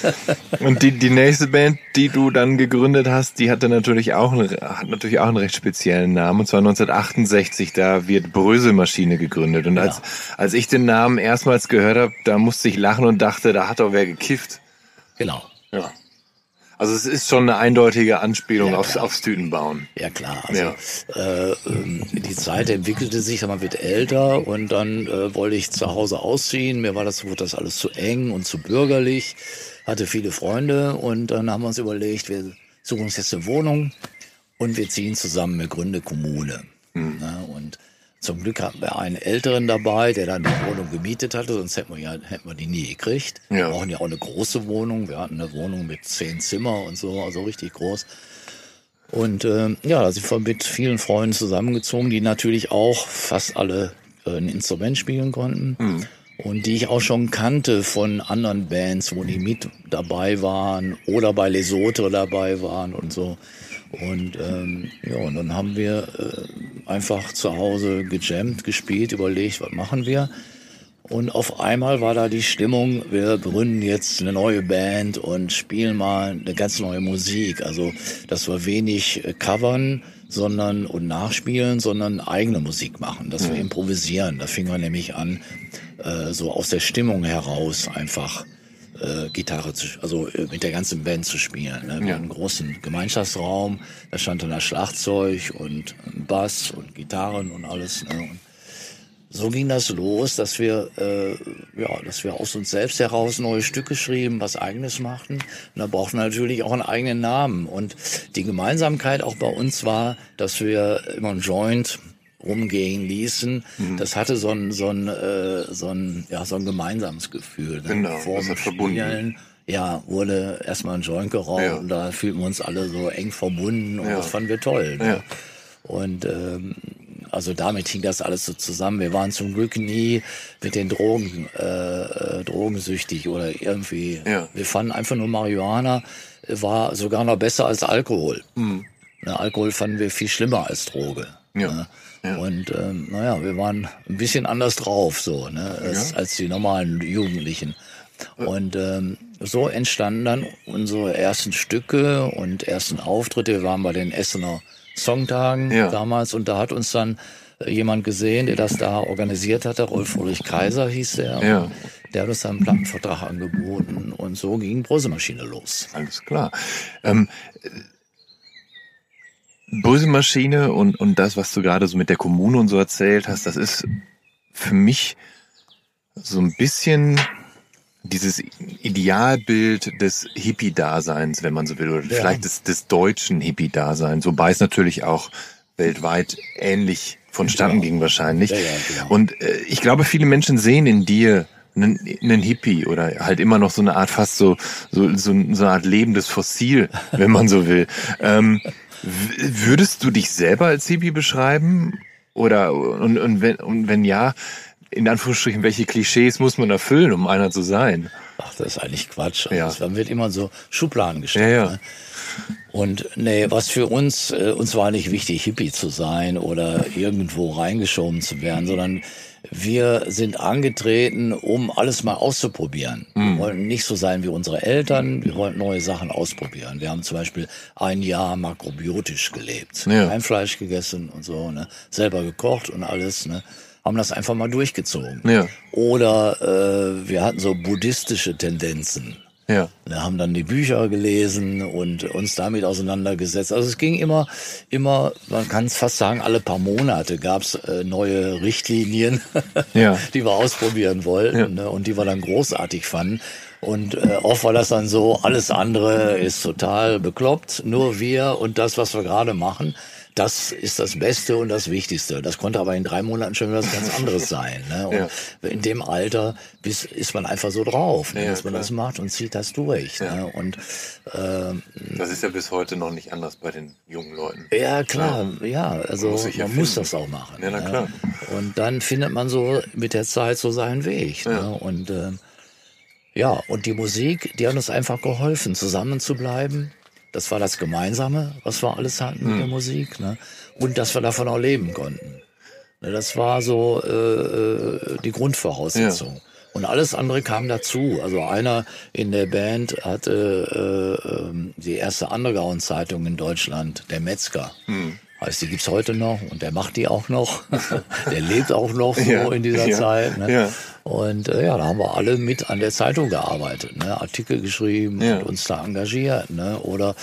S2: Und die, die nächste Band, die du dann gegründet hast, die hatte natürlich auch, einen, hat natürlich auch einen recht speziellen Namen. Und zwar 1968, da wird Bröselmaschine gegründet. Und als, als ich den Namen erstmals gehört habe, da musste ich lachen und dachte, da hat doch wer gekifft.
S1: Genau.
S2: Ja. Also es ist schon eine eindeutige Anspielung ja, aufs, aufs Tütenbauen.
S1: Ja klar. Also, ja. Äh, ähm, die Zeit entwickelte sich, man wird älter und dann äh, wollte ich zu Hause ausziehen. Mir war das, wurde das alles zu eng und zu bürgerlich. Hatte viele Freunde und dann haben wir uns überlegt, wir suchen uns jetzt eine Wohnung und wir ziehen zusammen eine Gründe Kommune. Mhm. Ja, und zum Glück hatten wir einen Älteren dabei, der dann die Wohnung gemietet hatte, sonst hätten wir, ja, hätten wir die nie gekriegt. Ja. Wir brauchen ja auch eine große Wohnung. Wir hatten eine Wohnung mit zehn Zimmer und so, also richtig groß. Und äh, ja, da sind wir mit vielen Freunden zusammengezogen, die natürlich auch fast alle äh, ein Instrument spielen konnten. Mhm. Und die ich auch schon kannte von anderen Bands, wo die mit dabei waren oder bei Lesotho dabei waren und so. Und ähm, ja, und dann haben wir äh, einfach zu Hause gejammt, gespielt, überlegt, was machen wir. Und auf einmal war da die Stimmung, wir gründen jetzt eine neue Band und spielen mal eine ganz neue Musik. Also, dass wir wenig äh, covern, sondern und nachspielen, sondern eigene Musik machen, dass wir improvisieren. Da fing wir nämlich an, äh, so aus der Stimmung heraus einfach äh, Gitarre zu, also äh, mit der ganzen Band zu spielen. Ne? Wir ja. hatten einen großen Gemeinschaftsraum, da stand dann das Schlagzeug und ein Bass und Gitarren und alles. Ne? Und so ging das los, dass wir, äh, ja, dass wir aus uns selbst heraus neue Stücke schrieben, was eigenes machten. Und da brauchten wir natürlich auch einen eigenen Namen. Und die Gemeinsamkeit auch bei uns war, dass wir immer ein Joint rumgehen ließen. Mhm. Das hatte so ein, so ein, äh, so ein, ja, so ein gemeinsames Gefühl.
S2: Ne? Genau, Vor das hat verbunden.
S1: Ja, wurde erstmal ein Joint geraucht ja. und da fühlten wir uns alle so eng verbunden und ja. das fanden wir toll. Ne? Ja. Und ähm, also damit hing das alles so zusammen. Wir waren zum Glück nie mit den Drogen äh, äh drogensüchtig oder irgendwie. Ja. Wir fanden einfach nur Marihuana war sogar noch besser als Alkohol. Mhm. Na, Alkohol fanden wir viel schlimmer als Droge. Ja. Ne? Ja. Und ähm, naja, wir waren ein bisschen anders drauf, so, ne, als, ja. als die normalen Jugendlichen. Und ähm, so entstanden dann unsere ersten Stücke und ersten Auftritte. Wir waren bei den Essener Songtagen ja. damals und da hat uns dann jemand gesehen, der das da organisiert hatte. Rolf Ulrich Kaiser hieß er. Ja. Der hat uns dann einen Plattenvertrag angeboten und so ging Brösemaschine los.
S2: Alles klar. Ähm, Brösemaschine und, und das, was du gerade so mit der Kommune und so erzählt hast, das ist für mich so ein bisschen dieses Idealbild des Hippie-Daseins, wenn man so will, oder ja. vielleicht des, des deutschen Hippie-Daseins, wobei es natürlich auch weltweit ähnlich vonstatten genau. ging wahrscheinlich. Ja, ja, genau. Und äh, ich glaube, viele Menschen sehen in dir einen, einen Hippie oder halt immer noch so eine Art fast so so, so, so eine Art lebendes Fossil, wenn man so will. Ähm, würdest du dich selber als Hippie beschreiben? Oder und, und, wenn, und wenn ja, in Anführungsstrichen, welche Klischees muss man erfüllen, um einer zu sein?
S1: Ach, das ist eigentlich Quatsch. Also ja. Man wird immer so Schubladen gestellt. Ja, ja. Ne? Und nee, was für uns, äh, uns war nicht wichtig, Hippie zu sein oder irgendwo reingeschoben zu werden, sondern wir sind angetreten, um alles mal auszuprobieren. Mhm. Wir wollten nicht so sein wie unsere Eltern, wir wollten neue Sachen ausprobieren. Wir haben zum Beispiel ein Jahr makrobiotisch gelebt, ja. kein Fleisch gegessen und so, ne? selber gekocht und alles. Ne? haben das einfach mal durchgezogen. Ja. Oder äh, wir hatten so buddhistische Tendenzen. Ja. Wir haben dann die Bücher gelesen und uns damit auseinandergesetzt. Also es ging immer, immer, man kann es fast sagen, alle paar Monate gab's äh, neue Richtlinien, ja. die wir ausprobieren wollten ja. ne, und die wir dann großartig fanden. Und äh, oft war das dann so, alles andere ist total bekloppt, nur wir und das, was wir gerade machen das ist das Beste und das Wichtigste. Das konnte aber in drei Monaten schon wieder was ganz anderes sein. Ne? Und ja. in dem Alter ist, ist man einfach so drauf, ne? ja, dass man klar. das macht und zieht das durch. Ja. Ne? Und
S2: ähm, das ist ja bis heute noch nicht anders bei den jungen Leuten.
S1: Ja klar, ja, also man, muss, man muss, das auch machen. Ja, na ne? klar. Und dann findet man so mit der Zeit so seinen Weg. Ne? Und ähm, ja, und die Musik, die hat uns einfach geholfen, zusammen zu bleiben das war das Gemeinsame, was wir alles hatten mit der hm. Musik. Ne? Und dass wir davon auch leben konnten. Ne, das war so äh, äh, die Grundvoraussetzung. Ja. Und alles andere kam dazu. Also einer in der Band hatte äh, äh, die erste Underground-Zeitung in Deutschland, der Metzger. Hm. Heißt, die gibt's heute noch und der macht die auch noch. der lebt auch noch so ja, in dieser ja, Zeit. Ne? Ja. Und äh, ja, da haben wir alle mit an der Zeitung gearbeitet, ne? Artikel geschrieben und uns da engagiert. Ne? Oder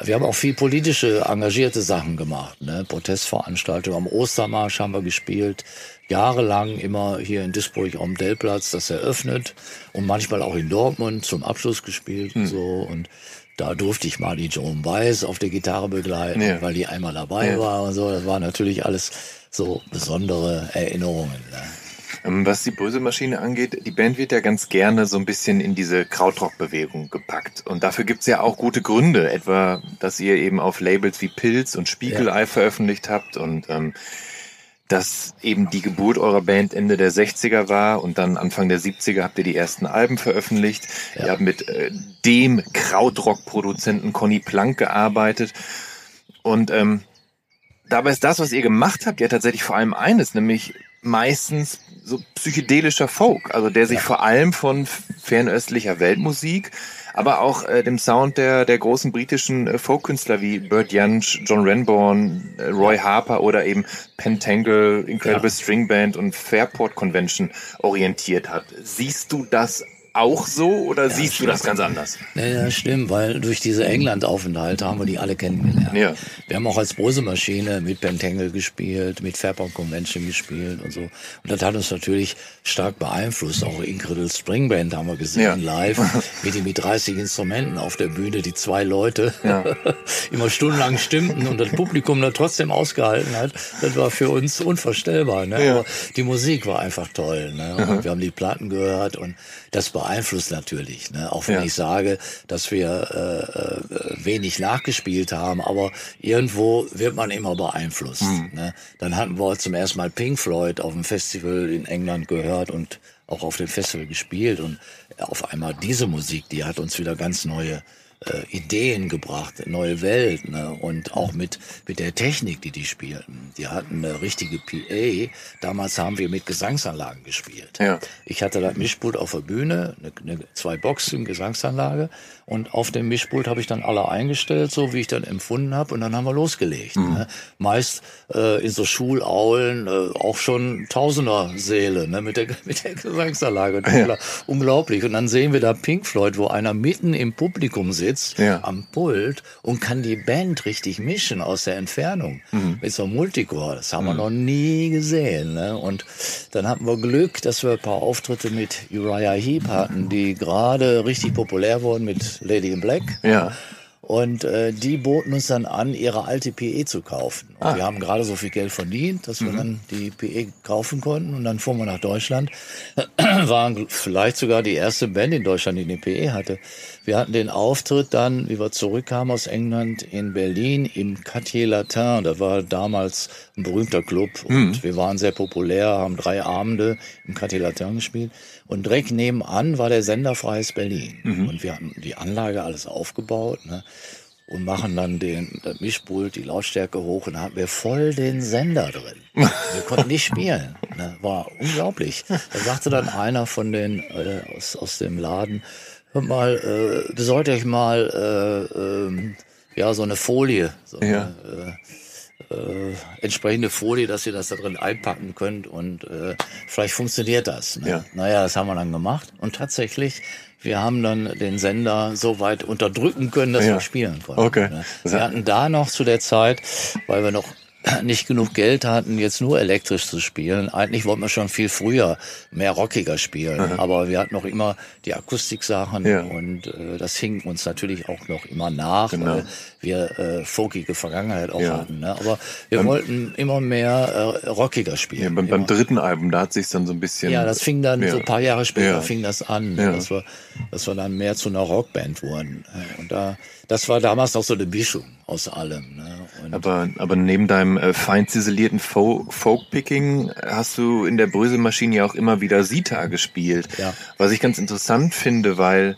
S1: wir haben auch viel politische, engagierte Sachen gemacht. Ne? Protestveranstaltungen am Ostermarsch haben wir gespielt. Jahrelang immer hier in Duisburg am Dellplatz das eröffnet und manchmal auch in Dortmund zum Abschluss gespielt hm. und so. Und da durfte ich mal die Joan Baez auf der Gitarre begleiten, ja. weil die einmal dabei ja. war und so. Das war natürlich alles so besondere Erinnerungen. Ne?
S2: Ähm, was die Böse Maschine angeht, die Band wird ja ganz gerne so ein bisschen in diese Krautrock-Bewegung gepackt. Und dafür gibt's ja auch gute Gründe, etwa, dass ihr eben auf Labels wie Pilz und Spiegelei ja. veröffentlicht habt und ähm, dass eben die Geburt eurer Band Ende der 60er war und dann Anfang der 70er habt ihr die ersten Alben veröffentlicht. Ja. Ihr habt mit äh, dem Krautrock-Produzenten Conny Plank gearbeitet. Und ähm, dabei ist das, was ihr gemacht habt, ja tatsächlich vor allem eines, nämlich meistens so psychedelischer Folk, also der sich ja. vor allem von fernöstlicher Weltmusik, aber auch äh, dem Sound der, der großen britischen äh, Folkkünstler wie Bert Jansch, John Renborn, äh, Roy Harper oder eben Pentangle, Incredible ja. String Band und Fairport Convention orientiert hat. Siehst du das auch so oder ja, siehst du das ganz anders?
S1: Ja, ja, stimmt, weil durch diese England-Aufenthalte haben wir die alle kennengelernt. Ja. Wir haben auch als Brosemaschine mit Pentangle gespielt, mit Fairport Convention gespielt und so. Und das hat uns natürlich stark beeinflusst. Auch Incredible Spring Band haben wir gesehen ja. live mit, mit 30 Instrumenten auf der Bühne, die zwei Leute ja. immer stundenlang stimmten und das Publikum da trotzdem ausgehalten hat. Das war für uns unvorstellbar. Ne? Aber die Musik war einfach toll. Ne? Und wir haben die Platten gehört und das beeinflusst natürlich. Ne? Auch wenn ja. ich sage, dass wir äh, äh, wenig nachgespielt haben, aber irgendwo wird man immer beeinflusst. Mhm. Ne? Dann hatten wir zum ersten Mal Pink Floyd auf dem Festival in England gehört und auch auf dem Festival gespielt und auf einmal diese Musik, die hat uns wieder ganz neue äh, Ideen gebracht, neue Welt, ne? und auch mit, mit der Technik, die die spielten. Die hatten eine richtige PA. Damals haben wir mit Gesangsanlagen gespielt.
S2: Ja.
S1: Ich hatte das Mischpult auf der Bühne, eine, eine, zwei Boxen, Gesangsanlage und auf dem Mischpult habe ich dann alle eingestellt, so wie ich dann empfunden habe und dann haben wir losgelegt. Mhm. Ne? Meist äh, in so Schulaulen äh, auch schon Tausender Seele ne? mit, der, mit der Gesangsanlage. Ja. Unglaublich. Und dann sehen wir da Pink Floyd, wo einer mitten im Publikum sitzt, ja. am Pult und kann die Band richtig mischen aus der Entfernung mhm. mit so einem Multicore. Das haben mhm. wir noch nie gesehen. Ne? Und dann hatten wir Glück, dass wir ein paar Auftritte mit Uriah Heep hatten, die gerade richtig populär wurden mit Lady in Black.
S2: Ja.
S1: Und äh, die boten uns dann an, ihre alte PE zu kaufen. Und ah. wir haben gerade so viel Geld verdient, dass wir mhm. dann die PE kaufen konnten. Und dann fuhren wir nach Deutschland. Waren vielleicht sogar die erste Band in Deutschland, die eine PE hatte. Wir hatten den Auftritt dann, wie wir zurückkamen aus England, in Berlin im Quartier Latin. Da war damals ein berühmter Club. Und mhm. wir waren sehr populär, haben drei Abende im Quartier Latin gespielt. Und direkt nebenan war der Sender Freies Berlin. Mhm. Und wir hatten die Anlage alles aufgebaut. Ne? und machen dann den das Mischpult, die Lautstärke hoch und da hatten wir voll den Sender drin. Wir konnten nicht spielen. Ne? War unglaublich. Da sagte dann einer von den äh, aus, aus dem Laden, hör mal, äh, besorgt euch mal äh, äh, ja so eine Folie, so ja. eine, äh, äh, entsprechende Folie, dass ihr das da drin einpacken könnt und äh, vielleicht funktioniert das. Ne? Ja. Naja, das haben wir dann gemacht und tatsächlich, wir haben dann den Sender so weit unterdrücken können, dass ja. wir spielen konnten.
S2: Okay.
S1: Ne? Wir hatten da noch zu der Zeit, weil wir noch nicht genug Geld hatten, jetzt nur elektrisch zu spielen. Eigentlich wollten wir schon viel früher mehr rockiger spielen, Aha. aber wir hatten noch immer die Akustiksachen ja. und äh, das hing uns natürlich auch noch immer nach, genau. weil wir äh, folkige Vergangenheit auch ja. hatten. Ne? Aber wir beim, wollten immer mehr äh, rockiger spielen. Ja,
S2: beim, beim, dritten Album, da hat sich dann so ein bisschen.
S1: Ja, das fing dann so ein paar Jahre später fing das an, dass wir, dass wir dann mehr zu einer Rockband wurden. Und da das war damals noch so eine Mischung aus allem. Ne?
S2: aber, aber neben deinem äh, fein ziselierten Folk-Picking hast du in der Bröselmaschine ja auch immer wieder Sita gespielt. Ja. Was ich ganz interessant finde, weil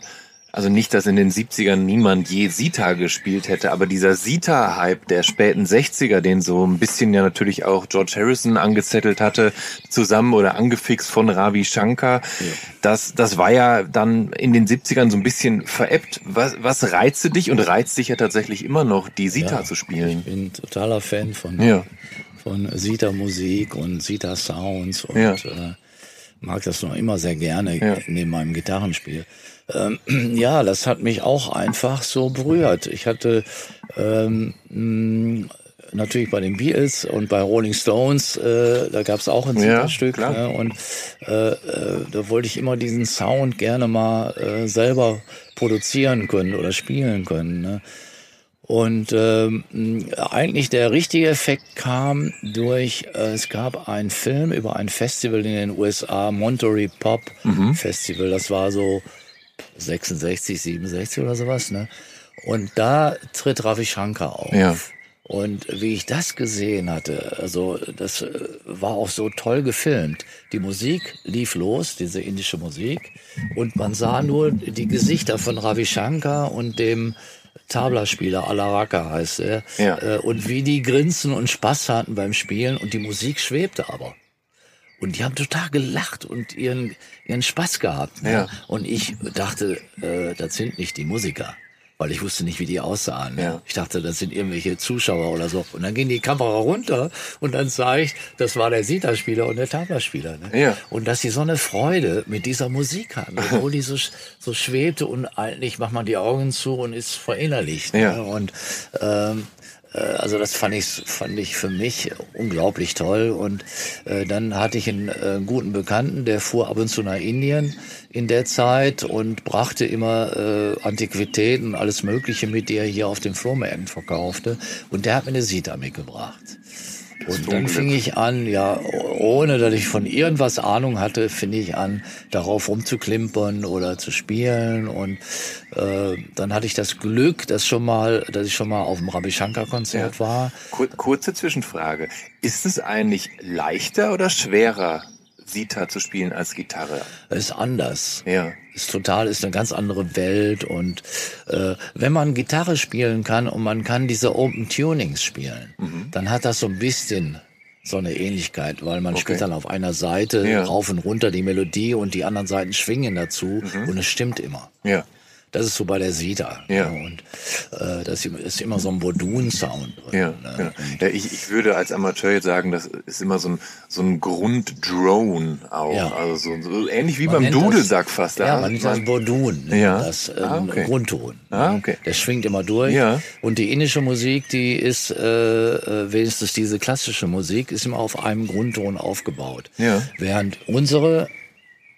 S2: also nicht, dass in den 70ern niemand je Sita gespielt hätte, aber dieser Sita-Hype der späten 60er, den so ein bisschen ja natürlich auch George Harrison angezettelt hatte, zusammen oder angefixt von Ravi Shankar, ja. das, das war ja dann in den 70ern so ein bisschen veräppt. Was, was reizte dich und reizt dich ja tatsächlich immer noch, die Sita ja, zu spielen?
S1: Ich bin totaler Fan von, ja. von Sita-Musik und Sita-Sounds und äh, mag das noch immer sehr gerne neben meinem Gitarrenspiel. Ähm, ja, das hat mich auch einfach so berührt. Ich hatte ähm, mh, natürlich bei den Beatles und bei Rolling Stones, äh, da gab es auch ein ja, Stück. Ne? Und äh, äh, da wollte ich immer diesen Sound gerne mal äh, selber produzieren können oder spielen können. Ne? Und ähm, eigentlich der richtige Effekt kam durch, äh, es gab einen Film über ein Festival in den USA, Monterey Pop mhm. Festival. Das war so 66, 67 oder sowas, ne? Und da tritt Ravi Shankar auf. Ja. Und wie ich das gesehen hatte, also das äh, war auch so toll gefilmt. Die Musik lief los, diese indische Musik, und man sah nur die Gesichter von Ravi Shankar und dem Tabla-Spieler, Alaraka heißt er, ja. Äh, und wie die grinsen und Spaß hatten beim Spielen und die Musik schwebte aber. Und die haben total gelacht und ihren, ihren Spaß gehabt. Ne? Ja. Und ich dachte, äh, das sind nicht die Musiker. Weil ich wusste nicht, wie die aussahen. Ne? Ja. Ich dachte, das sind irgendwelche Zuschauer oder so. Und dann ging die Kamera runter und dann sah ich, das war der Sita-Spieler und der Tabla-Spieler. Ne? Ja. Und dass sie so eine Freude mit dieser Musik hatten, obwohl die so, so schwebte und eigentlich macht man die Augen zu und ist verinnerlicht. Ne? Ja. Ne? Und ähm, äh, also das fand ich, fand ich für mich unglaublich toll. Und äh, dann hatte ich einen äh, guten Bekannten, der fuhr ab und zu nach Indien in der Zeit und brachte immer äh, Antiquitäten, alles Mögliche mit, die er hier auf dem Flohmärkten verkaufte. Und der hat mir eine Sita mitgebracht. Und dann fing ich an, ja, ohne dass ich von irgendwas Ahnung hatte, fing ich an, darauf rumzuklimpern oder zu spielen. Und äh, dann hatte ich das Glück, dass schon mal, dass ich schon mal auf dem Ravi Shankar Konzert ja. war.
S2: Kur kurze Zwischenfrage: Ist es eigentlich leichter oder schwerer, Sita zu spielen als Gitarre?
S1: ist anders.
S2: Ja.
S1: Ist total, ist eine ganz andere Welt und äh, wenn man Gitarre spielen kann und man kann diese Open Tunings spielen,
S2: Mhm.
S1: dann hat das so ein bisschen so eine Ähnlichkeit, weil man
S2: Okay.
S1: spielt dann auf einer Seite
S2: Ja.
S1: rauf und runter die Melodie und die anderen Seiten schwingen dazu
S2: Mhm.
S1: und es stimmt immer.
S2: Ja.
S1: Das ist so bei der Sita.
S2: Ja.
S1: ne? Und äh, das ist immer so ein Bodun-Sound.
S2: Ja,
S1: ne?
S2: ja. ja ich, ich würde als Amateur jetzt sagen, das ist immer so ein, so ein Grunddrone auch.
S1: Ja.
S2: Also so, so ähnlich wie
S1: Man
S2: beim Dudelsack fast.
S1: Ja,
S2: Da
S1: man nennt das Bodun, ne?
S2: Ja.
S1: das äh,
S2: Ah, okay.
S1: Grundton.
S2: Ah,
S1: ne?
S2: okay.
S1: Der schwingt immer durch.
S2: Ja.
S1: Und die indische Musik, die ist, äh, äh, wenigstens diese klassische Musik, ist immer auf einem Grundton aufgebaut.
S2: Ja.
S1: Während unsere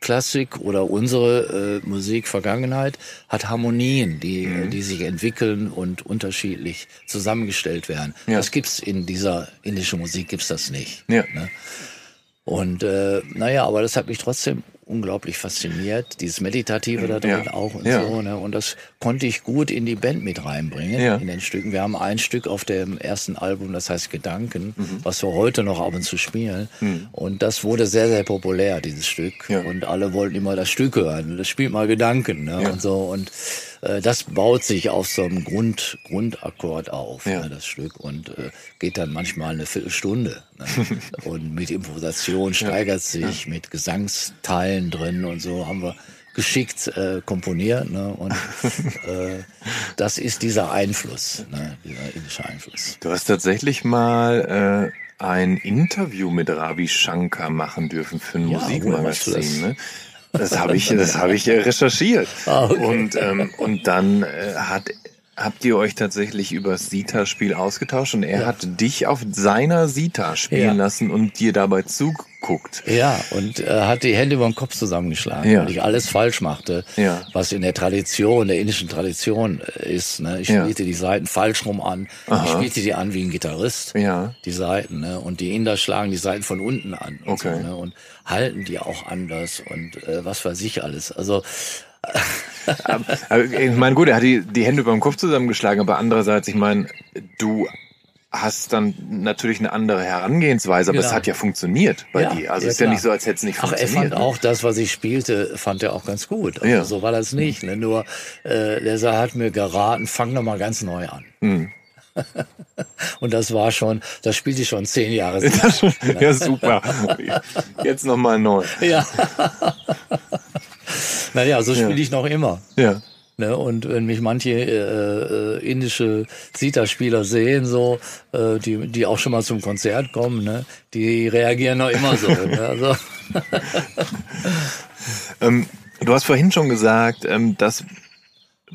S1: Klassik oder unsere äh, Musik Vergangenheit hat Harmonien, die,
S2: Mhm.
S1: äh, die sich entwickeln und unterschiedlich zusammengestellt werden.
S2: Ja.
S1: Das gibt's in dieser indischen Musik gibt's das nicht.
S2: Ja.
S1: Ne? Und äh, naja, aber das hat mich trotzdem unglaublich fasziniert, dieses Meditative da drin
S2: Ja.
S1: auch und
S2: Ja.
S1: so. Ne? Und das konnte ich gut in die Band mit reinbringen,
S2: Ja.
S1: in den Stücken. Wir haben ein Stück auf dem ersten Album, das heißt Gedanken,
S2: Mhm.
S1: was wir heute noch ab und zu spielen. Und das wurde sehr, sehr populär, dieses Stück. Und alle wollten immer das Stück hören. Das spielt mal Gedanken ne? und so. Und das baut sich auf so einem Grund, Grundakkord auf,
S2: Ja.
S1: ne, das Stück. Und äh, geht dann manchmal eine Viertelstunde. Ne? und mit Improvisation steigert sich, mit Gesangsteilen drin und so haben wir geschickt äh, komponiert. Ne? Und äh, das ist dieser Einfluss, ne? dieser indische Einfluss.
S2: Du hast tatsächlich mal äh, ein Interview mit Ravi Shankar machen dürfen für ein
S1: Ja, du
S2: Musikmagazin. Ne? Das habe ich, das habe ich äh, recherchiert.
S1: Ah, okay.
S2: Und ähm, und dann äh, hat habt ihr euch tatsächlich über das Sita-Spiel ausgetauscht und er hat dich auf seiner Sita spielen
S1: Ja.
S2: lassen und dir dabei zugeguckt.
S1: Ja, und äh, hat die Hände über den Kopf zusammengeschlagen,
S2: Ja.
S1: weil ich alles falsch machte,
S2: Ja.
S1: was in der Tradition, der indischen Tradition äh, ist. Ne? Ich
S2: Ja.
S1: spielte die Seiten falsch rum an.
S2: Aha.
S1: Ich spielte die an wie ein Gitarrist,
S2: Ja.
S1: die Seiten. Ne? Und die Inder schlagen die Seiten von unten an. Und
S2: Okay.
S1: So, ne? Und halten die auch anders und äh, was weiß ich alles. Also
S2: Aber, aber ich meine, gut, er hat die, die Hände über dem Kopf zusammengeschlagen, aber andererseits, ich meine, du hast dann natürlich eine andere Herangehensweise, aber
S1: Genau.
S2: es hat ja funktioniert bei
S1: Ja,
S2: dir. Also
S1: ja,
S2: ist ja
S1: klar.
S2: nicht so, als hätte es nicht
S1: Ach, er
S2: funktioniert.
S1: fand auch das, was ich spielte, fand er auch ganz gut. Also
S2: Ja.
S1: So war das nicht. Ne? Nur äh, der sa- hat mir geraten, fang noch mal ganz neu an.
S2: Hm.
S1: Und das war schon, das spielte ich schon zehn Jahre.
S2: Ja, super. Jetzt nochmal neu.
S1: ja. naja, so spiele ich noch immer.
S2: Ja.
S1: Ne? Und wenn mich manche äh, äh, indische Sita-Spieler sehen, so, äh, die, die auch schon mal zum Konzert kommen, ne? die reagieren noch immer so. ne? also,
S2: Ähm, du hast vorhin schon gesagt, ähm, dass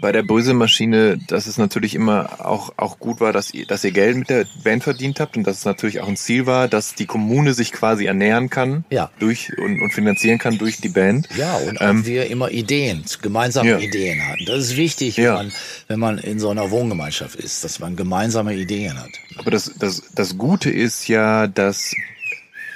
S2: bei der Böse-Maschine, dass es natürlich immer auch, auch gut war, dass ihr, dass ihr Geld mit der Band verdient habt und dass es natürlich auch ein Ziel war, dass die Kommune sich quasi ernähren kann
S1: Ja.
S2: durch und, und finanzieren kann durch die Band.
S1: Ja, und
S2: Ähm,
S1: wir immer Ideen, gemeinsame
S2: Ja.
S1: Ideen hatten. Das ist wichtig,
S2: Ja.
S1: wenn, man, wenn man in so einer Wohngemeinschaft ist, dass man gemeinsame Ideen hat.
S2: Aber das, das, das Gute ist ja, dass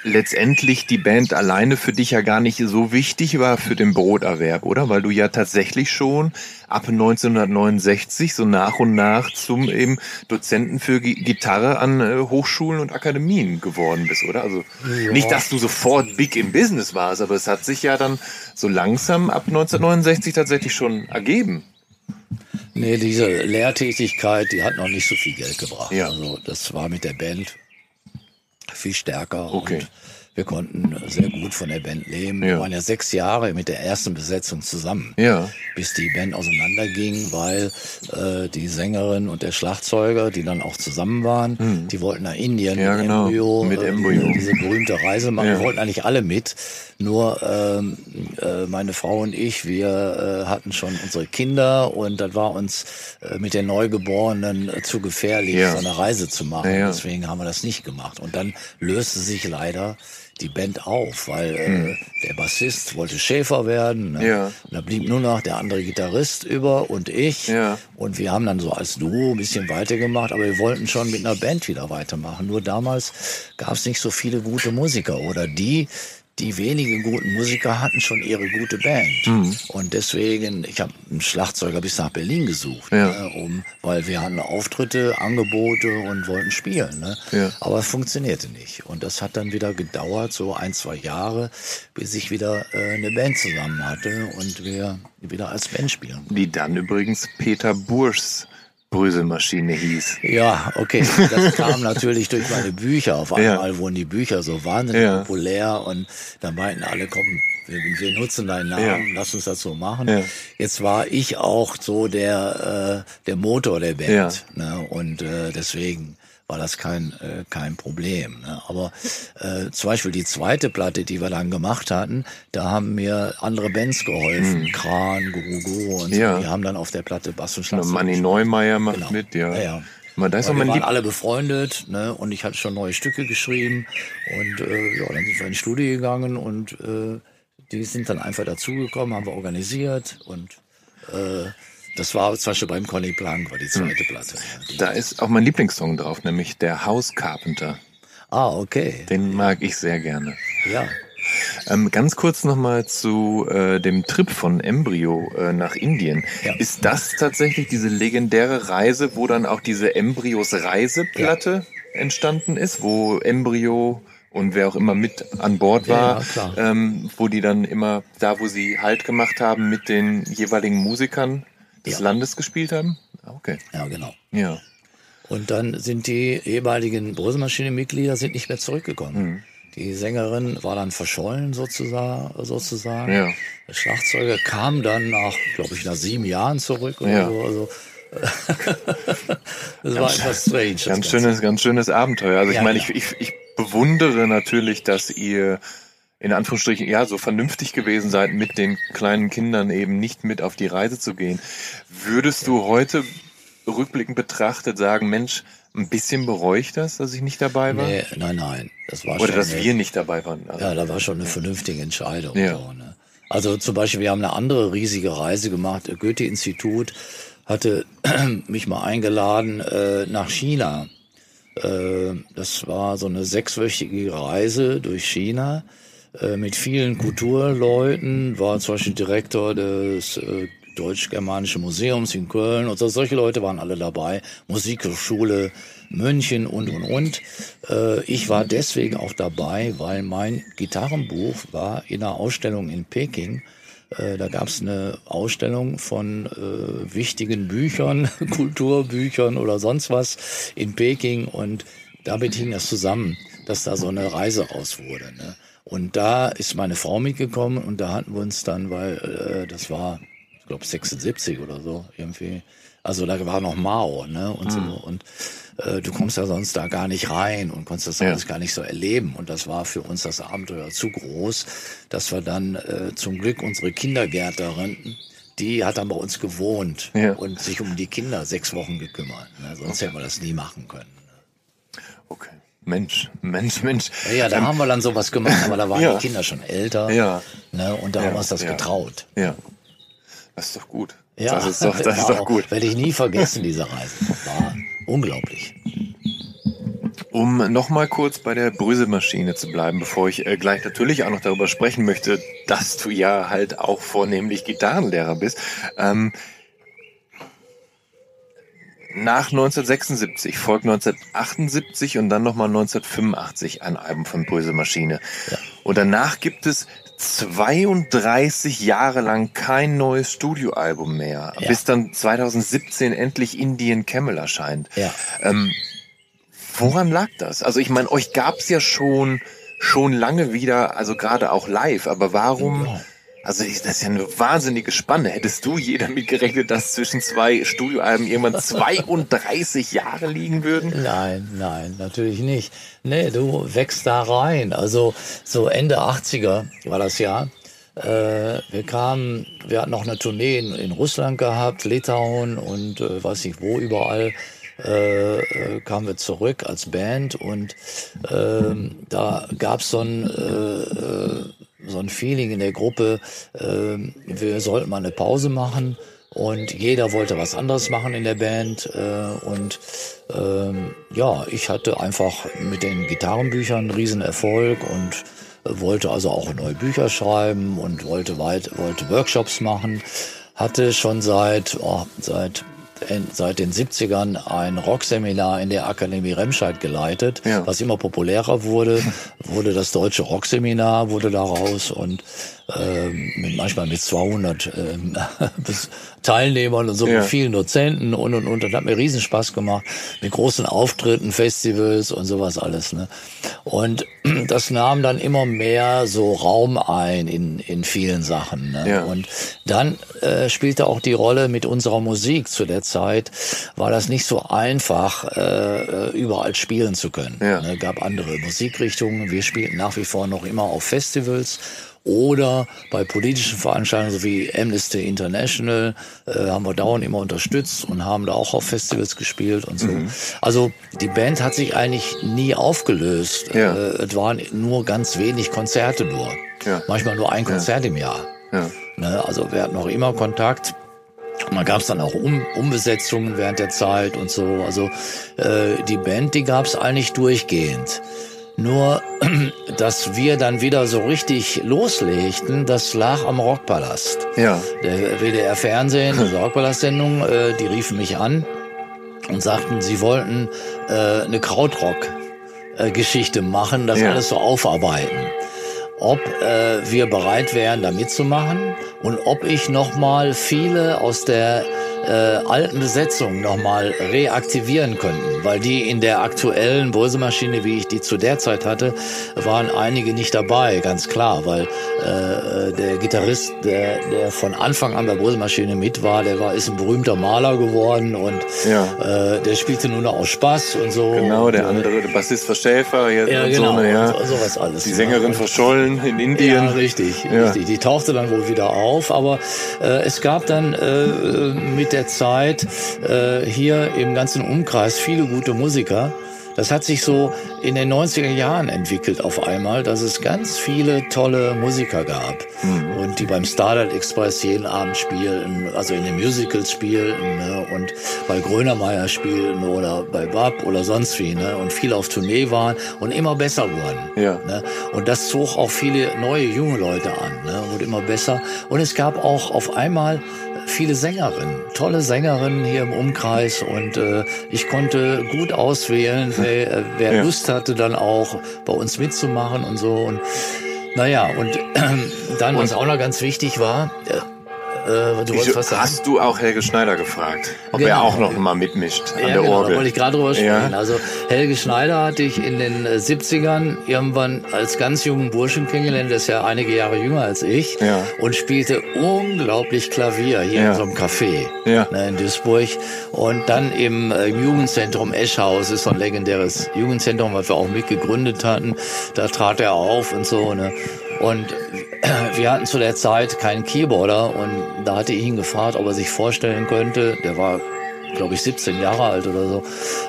S2: letztendlich die Band alleine für dich ja gar nicht so wichtig war für den Broterwerb, oder? Weil du ja tatsächlich schon ab 1969 so nach und nach zum eben Dozenten für Gi- Gitarre an äh, Hochschulen und Akademien geworden bist, oder? Also nicht, dass du sofort big im Business warst, aber es hat sich ja dann so langsam ab 1969 tatsächlich schon ergeben.
S1: Nee, diese Lehrtätigkeit, die hat noch nicht so viel Geld gebracht.
S2: Ja.
S1: Also das war mit der Band viel stärker.
S2: Okay.
S1: Und wir konnten sehr gut von der Band leben.
S2: Ja.
S1: Wir waren ja sechs Jahre mit der ersten Besetzung zusammen.
S2: Ja.
S1: bis die Band auseinanderging, weil äh, die Sängerin und der Schlagzeuger, die dann auch zusammen waren, die wollten nach Indien
S2: Hm. Ja,
S1: mit
S2: genau.
S1: Embryo,
S2: Mit
S1: äh,
S2: Embryo.
S1: diese berühmte Reise machen. Wir wollten eigentlich alle mit, nur ähm, äh, meine Frau und ich, wir äh, hatten schon unsere Kinder und das war uns äh, mit den Neugeborenen äh, zu gefährlich, so eine Reise zu machen.
S2: Ja.
S1: Deswegen haben wir das nicht gemacht. Und dann löste sich leider die Band auf, weil äh, der Bassist wollte Schäfer werden. Ne?
S2: Hm. Ja.
S1: Und da blieb nur noch der andere Gitarrist über und ich.
S2: Ja.
S1: Und wir haben dann so als Duo ein bisschen weitergemacht, aber wir wollten schon mit einer Band wieder weitermachen. Nur damals gab es nicht so viele gute Musiker oder die, die wenigen guten Musiker hatten schon ihre gute Band. Mhm. Und deswegen, ich habe einen Schlagzeuger bis nach Berlin gesucht, ja. ne, um, weil wir hatten Auftritte, Angebote und wollten spielen. Ne? Ja. Aber es funktionierte nicht. Und das hat dann wieder gedauert, so ein, zwei Jahre, bis ich wieder äh, eine Band zusammen hatte und wir wieder als Band spielen.
S2: Die dann übrigens Peter Burschs Bröselmaschine hieß.
S1: Ja, okay. Das kam natürlich durch meine Bücher. Auf einmal ja. wurden die Bücher so wahnsinnig ja. populär und dann meinten alle, komm, wir, wir nutzen deinen Namen, ja. lass uns das so machen. Ja. Jetzt war ich auch so der, äh, der Motor der Band. Ne? Und äh, deswegen war das kein, äh, kein Problem. Ne? Aber äh, zum Beispiel die zweite Platte, die wir dann gemacht hatten, da haben mir andere Bands geholfen. Hm. Kran, Guru Guru und ja. so. Die haben dann auf der Platte Bass und Schlagzeug.
S2: Manni Neumeier macht genau. mit, ja.
S1: ja, ja. Man, da ist wir waren alle befreundet ne? und ich hatte schon neue Stücke geschrieben und äh, ja, dann sind wir in die Studie gegangen und äh, die sind dann einfach dazugekommen, haben wir organisiert und äh, das war zum Beispiel beim Conny Plank, war die zweite hm. Platte.
S2: Die da ist auch mein Lieblingssong drauf, nämlich der House Carpenter.
S1: Ah, okay.
S2: Den mag ich sehr gerne.
S1: Ja.
S2: Ähm, ganz kurz nochmal zu äh, dem Trip von Embryo äh, nach Indien. Ja. Ist das tatsächlich diese legendäre Reise, wo dann auch diese Embryos Reiseplatte ja. entstanden ist, wo Embryo und wer auch immer mit an Bord war, ja, ähm, wo die dann immer da, wo sie Halt gemacht haben, mit den jeweiligen Musikern des ja. Landes gespielt haben?
S1: Ah, okay. Ja, genau.
S2: Ja.
S1: Und dann sind die ehemaligen Bröselmaschine-Mitglieder sind nicht mehr zurückgekommen. Mhm. Die Sängerin war dann verschollen sozusagen. sozusagen. Ja. Der Schlagzeuger kam dann nach, glaube ich, nach sieben Jahren zurück oder ja. so. Also, das war etwas strange.
S2: Ganz schönes, ganz schönes Abenteuer. Also ich ja, meine, ich, ich, ich bewundere natürlich, dass ihr in Anführungsstrichen, ja, so vernünftig gewesen seid, mit den kleinen Kindern eben nicht mit auf die Reise zu gehen. Würdest du heute rückblickend betrachtet sagen, Mensch, ein bisschen bereue ich das, dass ich nicht dabei war? Nee,
S1: nein, nein. Das war
S2: Oder dass eine, wir nicht dabei waren.
S1: Also, ja, da war schon eine vernünftige Entscheidung. Ja. So, ne? Also zum Beispiel, wir haben eine andere riesige Reise gemacht. Goethe-Institut hatte mich mal eingeladen äh, nach China. Äh, das war so eine sechswöchige Reise durch China mit vielen Kulturleuten, war zum Beispiel Direktor des äh, Deutsch-Germanischen Museums in Köln und so, solche Leute waren alle dabei, Musikhochschule München und und und. Äh, ich war deswegen auch dabei, weil mein Gitarrenbuch war in einer Ausstellung in Peking. Äh, da gab es eine Ausstellung von äh, wichtigen Büchern, Kulturbüchern oder sonst was in Peking und damit hing das zusammen, dass da so eine Reise aus wurde. Ne? Und da ist meine Frau mitgekommen und da hatten wir uns dann, weil äh, das war, ich glaube 76 oder so irgendwie. Also da war noch Mao, ne? Und so. Mhm. Und äh, du kommst ja sonst da gar nicht rein und konntest das ja. alles gar nicht so erleben. Und das war für uns das Abenteuer zu groß, dass wir dann äh, zum Glück unsere Kindergärtnerin, die hat dann bei uns gewohnt ja. und sich um die Kinder sechs Wochen gekümmert. Ne? Sonst okay. hätten wir das nie machen können.
S2: Okay. Mensch, Mensch, Mensch.
S1: Ja, ja da ähm, haben wir dann sowas gemacht, aber da waren ja. die Kinder schon älter.
S2: Ja.
S1: Ne, und da ja, haben wir uns das getraut.
S2: Ja. Das ist doch gut.
S1: Ja,
S2: das ist doch, das ist doch gut.
S1: Werde ich nie vergessen, diese Reise. War unglaublich.
S2: Um nochmal kurz bei der Brüselmaschine zu bleiben, bevor ich äh, gleich natürlich auch noch darüber sprechen möchte, dass du ja halt auch vornehmlich Gitarrenlehrer bist. Ähm, nach 1976 folgt 1978 und dann nochmal 1985 ein Album von Böse Maschine. Ja. Und danach gibt es 32 Jahre lang kein neues Studioalbum mehr, ja. bis dann 2017 endlich Indian Camel erscheint.
S1: Ja.
S2: Ähm, woran lag das? Also ich meine, euch gab's ja schon schon lange wieder, also gerade auch live, aber warum? Ja also das ist ja eine wahnsinnige Spanne. Hättest du je damit gerechnet, dass zwischen zwei Studioalben irgendwann 32 Jahre liegen würden?
S1: Nein, nein, natürlich nicht. Nee, du wächst da rein. Also so Ende 80er war das Jahr. Äh, wir kamen, wir hatten noch eine Tournee in, in Russland gehabt, Litauen und äh, weiß nicht wo überall. Äh, äh, kamen wir zurück als Band und äh, da gab's so ein äh, äh so ein Feeling in der Gruppe, äh, wir sollten mal eine Pause machen und jeder wollte was anderes machen in der Band äh, und ähm, ja, ich hatte einfach mit den Gitarrenbüchern einen riesen Erfolg und wollte also auch neue Bücher schreiben und wollte weit, wollte Workshops machen, hatte schon seit, oh, seit seit den 70ern ein Rockseminar in der Akademie Remscheid geleitet, ja. was immer populärer wurde, wurde das deutsche Rockseminar, wurde daraus und äh, manchmal mit 200 äh, Teilnehmern und so ja. mit vielen Dozenten und und und. Das hat mir riesen Spaß gemacht mit großen Auftritten, Festivals und sowas alles. Ne? Und das nahm dann immer mehr so Raum ein in in vielen Sachen. Ne? Ja. Und dann äh, spielte auch die Rolle mit unserer Musik zu der Zeit, war das nicht so einfach äh, überall spielen zu können. Ja. Ne? Gab andere Musikrichtungen. Wir spielten nach wie vor noch immer auf Festivals oder bei politischen Veranstaltungen so wie Amnesty International äh, haben wir dauernd immer unterstützt und haben da auch auf Festivals gespielt und so. Mhm. Also die Band hat sich eigentlich nie aufgelöst. Ja. Äh, es waren nur ganz wenig Konzerte nur. Ja. Manchmal nur ein Konzert ja. im Jahr. Ja. Ne, also wir hatten auch immer Kontakt. Und dann gab es dann auch um, Umbesetzungen während der Zeit und so. Also äh, die Band, die gab es eigentlich durchgehend. Nur, dass wir dann wieder so richtig loslegten, das lag am Rockpalast. Ja. Der WDR Fernsehen, die Rockpalast-Sendung, äh, die riefen mich an und sagten, sie wollten äh, eine Krautrock-Geschichte machen, das ja. alles so aufarbeiten. Ob äh, wir bereit wären, da mitzumachen und ob ich nochmal viele aus der äh, alten Besetzungen nochmal reaktivieren könnten, weil die in der aktuellen Brösemaschine, wie ich die zu der Zeit hatte, waren einige nicht dabei, ganz klar, weil äh, der Gitarrist, der, der von Anfang an bei Brösemaschine mit war, der war ist ein berühmter Maler geworden und ja. äh, der spielte nur noch aus Spaß und so.
S2: Genau, der andere, der Bassist Verschäfer,
S1: jetzt ja, genau, so, ja. und sowas alles.
S2: Die Sängerin verschollen in Indien. Ja,
S1: richtig, ja. richtig. Die tauchte dann wohl wieder auf, aber äh, es gab dann äh, mit der der Zeit äh, hier im ganzen Umkreis viele gute Musiker. Das hat sich so in den 90er Jahren entwickelt auf einmal, dass es ganz viele tolle Musiker gab mhm. und die beim Starlight Express jeden Abend spielten, also in den Musicals spielten ne, und bei Grönemeyer spielten oder bei Bab oder sonst wie ne, und viel auf Tournee waren und immer besser wurden. Ja. Ne, und das zog auch viele neue junge Leute an, ne, wurde immer besser und es gab auch auf einmal viele Sängerinnen, tolle Sängerinnen hier im Umkreis und äh, ich konnte gut auswählen, wer, äh, wer ja. Lust hatte, dann auch bei uns mitzumachen und so. Und naja, und äh, dann, was auch noch ganz wichtig war, äh,
S2: du wolltest was sagen? Hast du auch Helge Schneider gefragt, ob genau. er auch noch mal mitmischt an ja, der genau, Orgel?
S1: Da wollte ich gerade drüber sprechen. Ja. Also Helge Schneider hatte ich in den 70ern äh, irgendwann als ganz jungen Burschen kennengelernt, der ist ja einige Jahre jünger als ich ja. und spielte unglaublich Klavier hier ja. in so einem Café ne, in Duisburg und dann im, äh, im Jugendzentrum Eschhaus ist so ein legendäres Jugendzentrum, was wir auch mitgegründet hatten. Da trat er auf und so. Ne? Und wir hatten zu der Zeit keinen Keyboarder und da hatte ich ihn gefragt, ob er sich vorstellen könnte, der war glaube ich 17 Jahre alt oder so,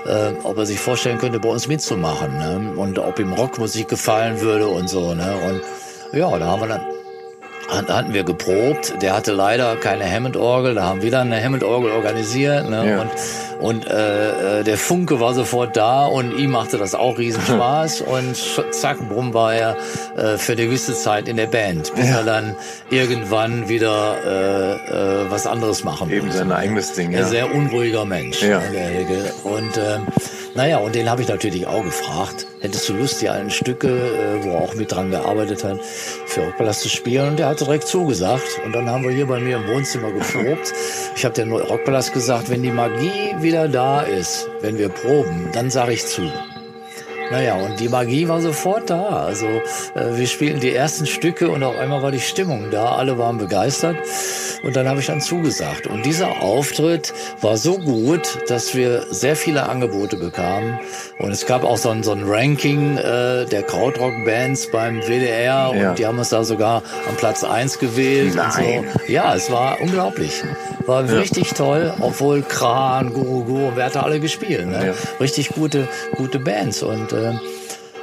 S1: äh, ob er sich vorstellen könnte, bei uns mitzumachen ne? und ob ihm Rockmusik gefallen würde und so. Ne? Und ja, da haben wir dann hatten wir geprobt. Der hatte leider keine Hammond-Orgel. Da haben wir dann eine Hammond-Orgel organisiert. Ne? Ja. Und und äh, äh, der Funke war sofort da und ihm machte das auch riesen Spaß und zack, brumm war er äh, für eine gewisse Zeit in der Band, bis ja. er dann irgendwann wieder äh, äh, was anderes machen
S2: Eben sein eigenes Ding, ja.
S1: Ein sehr unruhiger Mensch, ja. Helge. Und äh, naja, und den habe ich natürlich auch gefragt, hättest du Lust, die alten Stücke, äh, wo er auch mit dran gearbeitet hat, für Rockpalast zu spielen? Und der hat direkt zugesagt. Und dann haben wir hier bei mir im Wohnzimmer geprobt. Ich habe dem Rockpalast gesagt, wenn die Magie wieder da ist, wenn wir proben, dann sage ich zu. Naja, und die Magie war sofort da. Also äh, wir spielten die ersten Stücke und auf einmal war die Stimmung da. Alle waren begeistert. Und dann habe ich dann zugesagt. Und dieser Auftritt war so gut, dass wir sehr viele Angebote bekamen. Und es gab auch so ein, so ein Ranking äh, der Krautrock-Bands beim WDR. Ja. Und die haben uns da sogar am Platz eins gewählt. Nein. Und so. Ja, es war unglaublich. War ja. richtig toll, obwohl Kran, Guru Guru, wer hat da alle gespielt. Ne? Ja. Richtig gute, gute Bands. Und äh,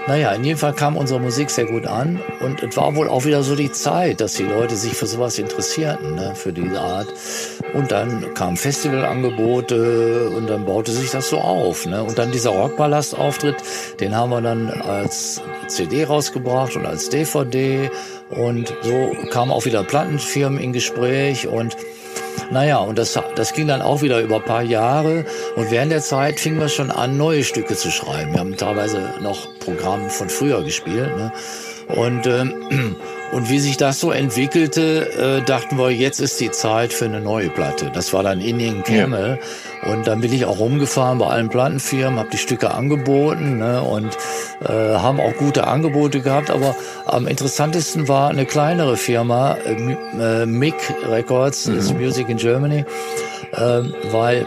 S1: naja, in jedem Fall kam unsere Musik sehr gut an und es war wohl auch wieder so die Zeit, dass die Leute sich für sowas interessierten, ne, für diese Art. Und dann kamen Festivalangebote und dann baute sich das so auf. Ne? Und dann dieser Rockpalast-Auftritt, den haben wir dann als CD rausgebracht und als DVD. Und so kamen auch wieder Plattenfirmen in Gespräch und naja, und das, das ging dann auch wieder über ein paar Jahre. Und während der Zeit fingen wir schon an, neue Stücke zu schreiben. Wir haben teilweise noch Programme von früher gespielt. Ne? Und, ähm, und wie sich das so entwickelte, äh, dachten wir, jetzt ist die Zeit für eine neue Platte. Das war dann Indian Camel. Ja. Und dann bin ich auch rumgefahren bei allen Plattenfirmen, habe die Stücke angeboten ne, und äh, haben auch gute Angebote gehabt. Aber am interessantesten war eine kleinere Firma, äh, äh MIG Records, mhm. Music in Germany, äh, weil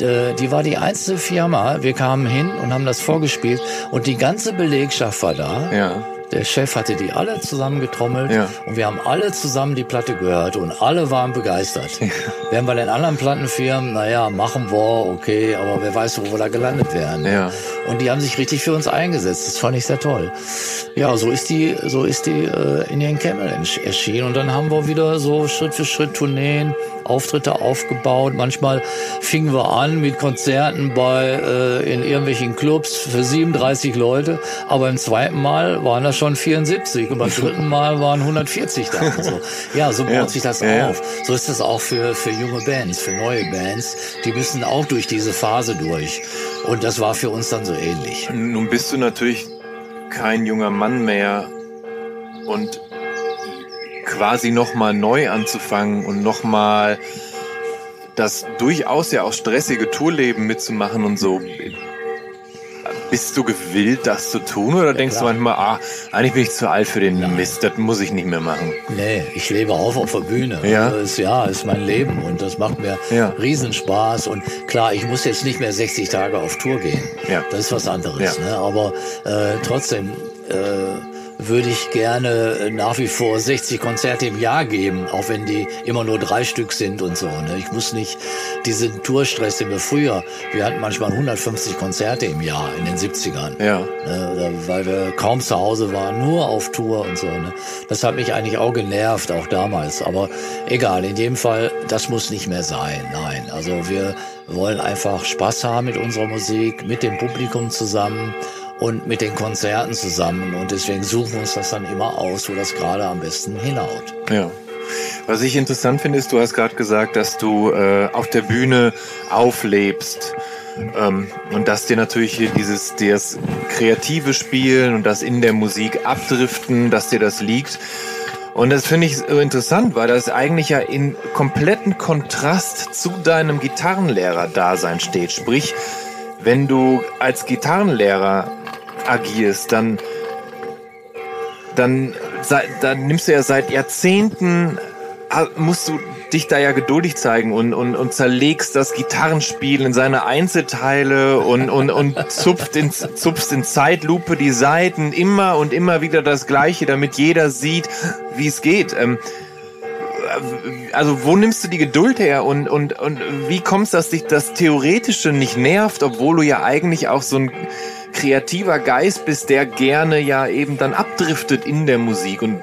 S1: die war die einzige Firma. Wir kamen hin und haben das vorgespielt und die ganze Belegschaft war da. Ja. Der Chef hatte die alle zusammengetrommelt ja. und wir haben alle zusammen die Platte gehört und alle waren begeistert. Ja. Während bei den anderen Plattenfirmen, naja, machen wir, okay, aber wer weiß, wo wir da gelandet wären. Ja. Und die haben sich richtig für uns eingesetzt. Das fand ich sehr toll. Ja, so ist die, so ist die äh, Indian Camel erschienen. Und dann haben wir wieder so Schritt für Schritt Tourneen, Auftritte aufgebaut. Manchmal fingen wir an mit Konzerten bei äh, in irgendwelchen Clubs für 37 Leute, aber im zweiten Mal waren das schon 74 und beim dritten Mal waren 140 da. Und so. Ja, so baut ja. sich das ja. auf. So ist das auch für für junge Bands, für neue Bands. Die müssen auch durch diese Phase durch. Und das war für uns dann so ähnlich.
S2: Nun bist du natürlich kein junger Mann mehr und quasi nochmal neu anzufangen und nochmal das durchaus ja auch stressige Tourleben mitzumachen und so. Bist du gewillt, das zu tun oder ja, denkst klar. du manchmal, ah, eigentlich bin ich zu alt für den Nein. Mist, das muss ich nicht mehr machen?
S1: Nee, ich lebe auch auf der Bühne. Ja, das ist, ja, ist mein Leben und das macht mir ja. Riesenspaß und klar, ich muss jetzt nicht mehr 60 Tage auf Tour gehen. Ja. Das ist was anderes, ja. ne? aber äh, trotzdem, äh, würde ich gerne äh, nach wie vor 60 Konzerte im Jahr geben, auch wenn die immer nur drei Stück sind und so. Ne? Ich muss nicht diesen Tourstress, den wir früher, wir hatten manchmal 150 Konzerte im Jahr in den 70ern. Ja. Ne? Weil wir kaum zu Hause waren, nur auf Tour und so. Ne? Das hat mich eigentlich auch genervt, auch damals. Aber egal, in dem Fall, das muss nicht mehr sein. Nein, also wir wollen einfach Spaß haben mit unserer Musik, mit dem Publikum zusammen und mit den Konzerten zusammen. Und deswegen suchen wir uns das dann immer aus, wo das gerade am besten hinhaut.
S2: Ja. Was ich interessant finde, ist, du hast gerade gesagt, dass du äh, auf der Bühne auflebst. Ähm, und dass dir natürlich hier dieses das kreative Spielen und das in der Musik abdriften, dass dir das liegt. Und das finde ich interessant, weil das eigentlich ja in kompletten Kontrast zu deinem Gitarrenlehrer-Dasein steht. Sprich, wenn du als Gitarrenlehrer agierst, dann, dann, dann nimmst du ja seit Jahrzehnten, musst du dich da ja geduldig zeigen und, und, und zerlegst das Gitarrenspiel in seine Einzelteile und, und, und zupft in, zupfst in Zeitlupe die Saiten immer und immer wieder das Gleiche, damit jeder sieht, wie es geht. Ähm, also wo nimmst du die Geduld her und, und, und wie kommst du, dass dich das Theoretische nicht nervt, obwohl du ja eigentlich auch so ein kreativer Geist bist, der gerne ja eben dann abdriftet in der Musik und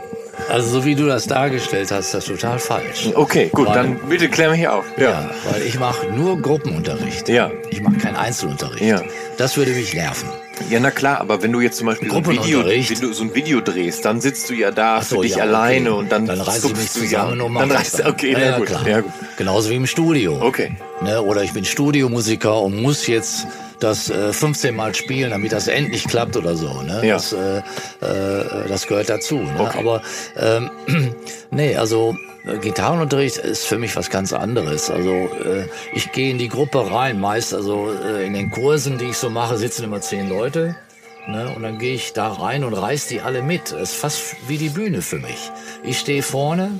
S1: also so wie du das dargestellt hast, das ist total falsch.
S2: Okay, gut, weil, dann bitte klär mich auf.
S1: Ja, ja weil ich mache nur Gruppenunterricht. Ja. Ich mache keinen Einzelunterricht. Ja. Das würde mich nerven.
S2: Ja, na klar, aber wenn du jetzt zum Beispiel so ein, Video, wenn du so ein Video drehst, dann sitzt du ja da so, für dich ja, alleine und dann,
S1: dann reiß ich mich zusammen ja, und
S2: dann reißt, Okay,
S1: ja, gut. Klar. Ja, gut. Genauso wie im Studio.
S2: Okay.
S1: Ne, oder ich bin Studiomusiker und muss jetzt das äh, 15 Mal spielen, damit das endlich klappt oder so. Ne? Ja. Das, äh, äh, das gehört dazu. Ne? Okay. Aber ähm, nee, also äh, Gitarrenunterricht ist für mich was ganz anderes. Also äh, ich gehe in die Gruppe rein, meist also äh, in den Kursen, die ich so mache, sitzen immer zehn Leute. Ne? Und dann gehe ich da rein und reiß die alle mit. Das ist fast wie die Bühne für mich. Ich stehe vorne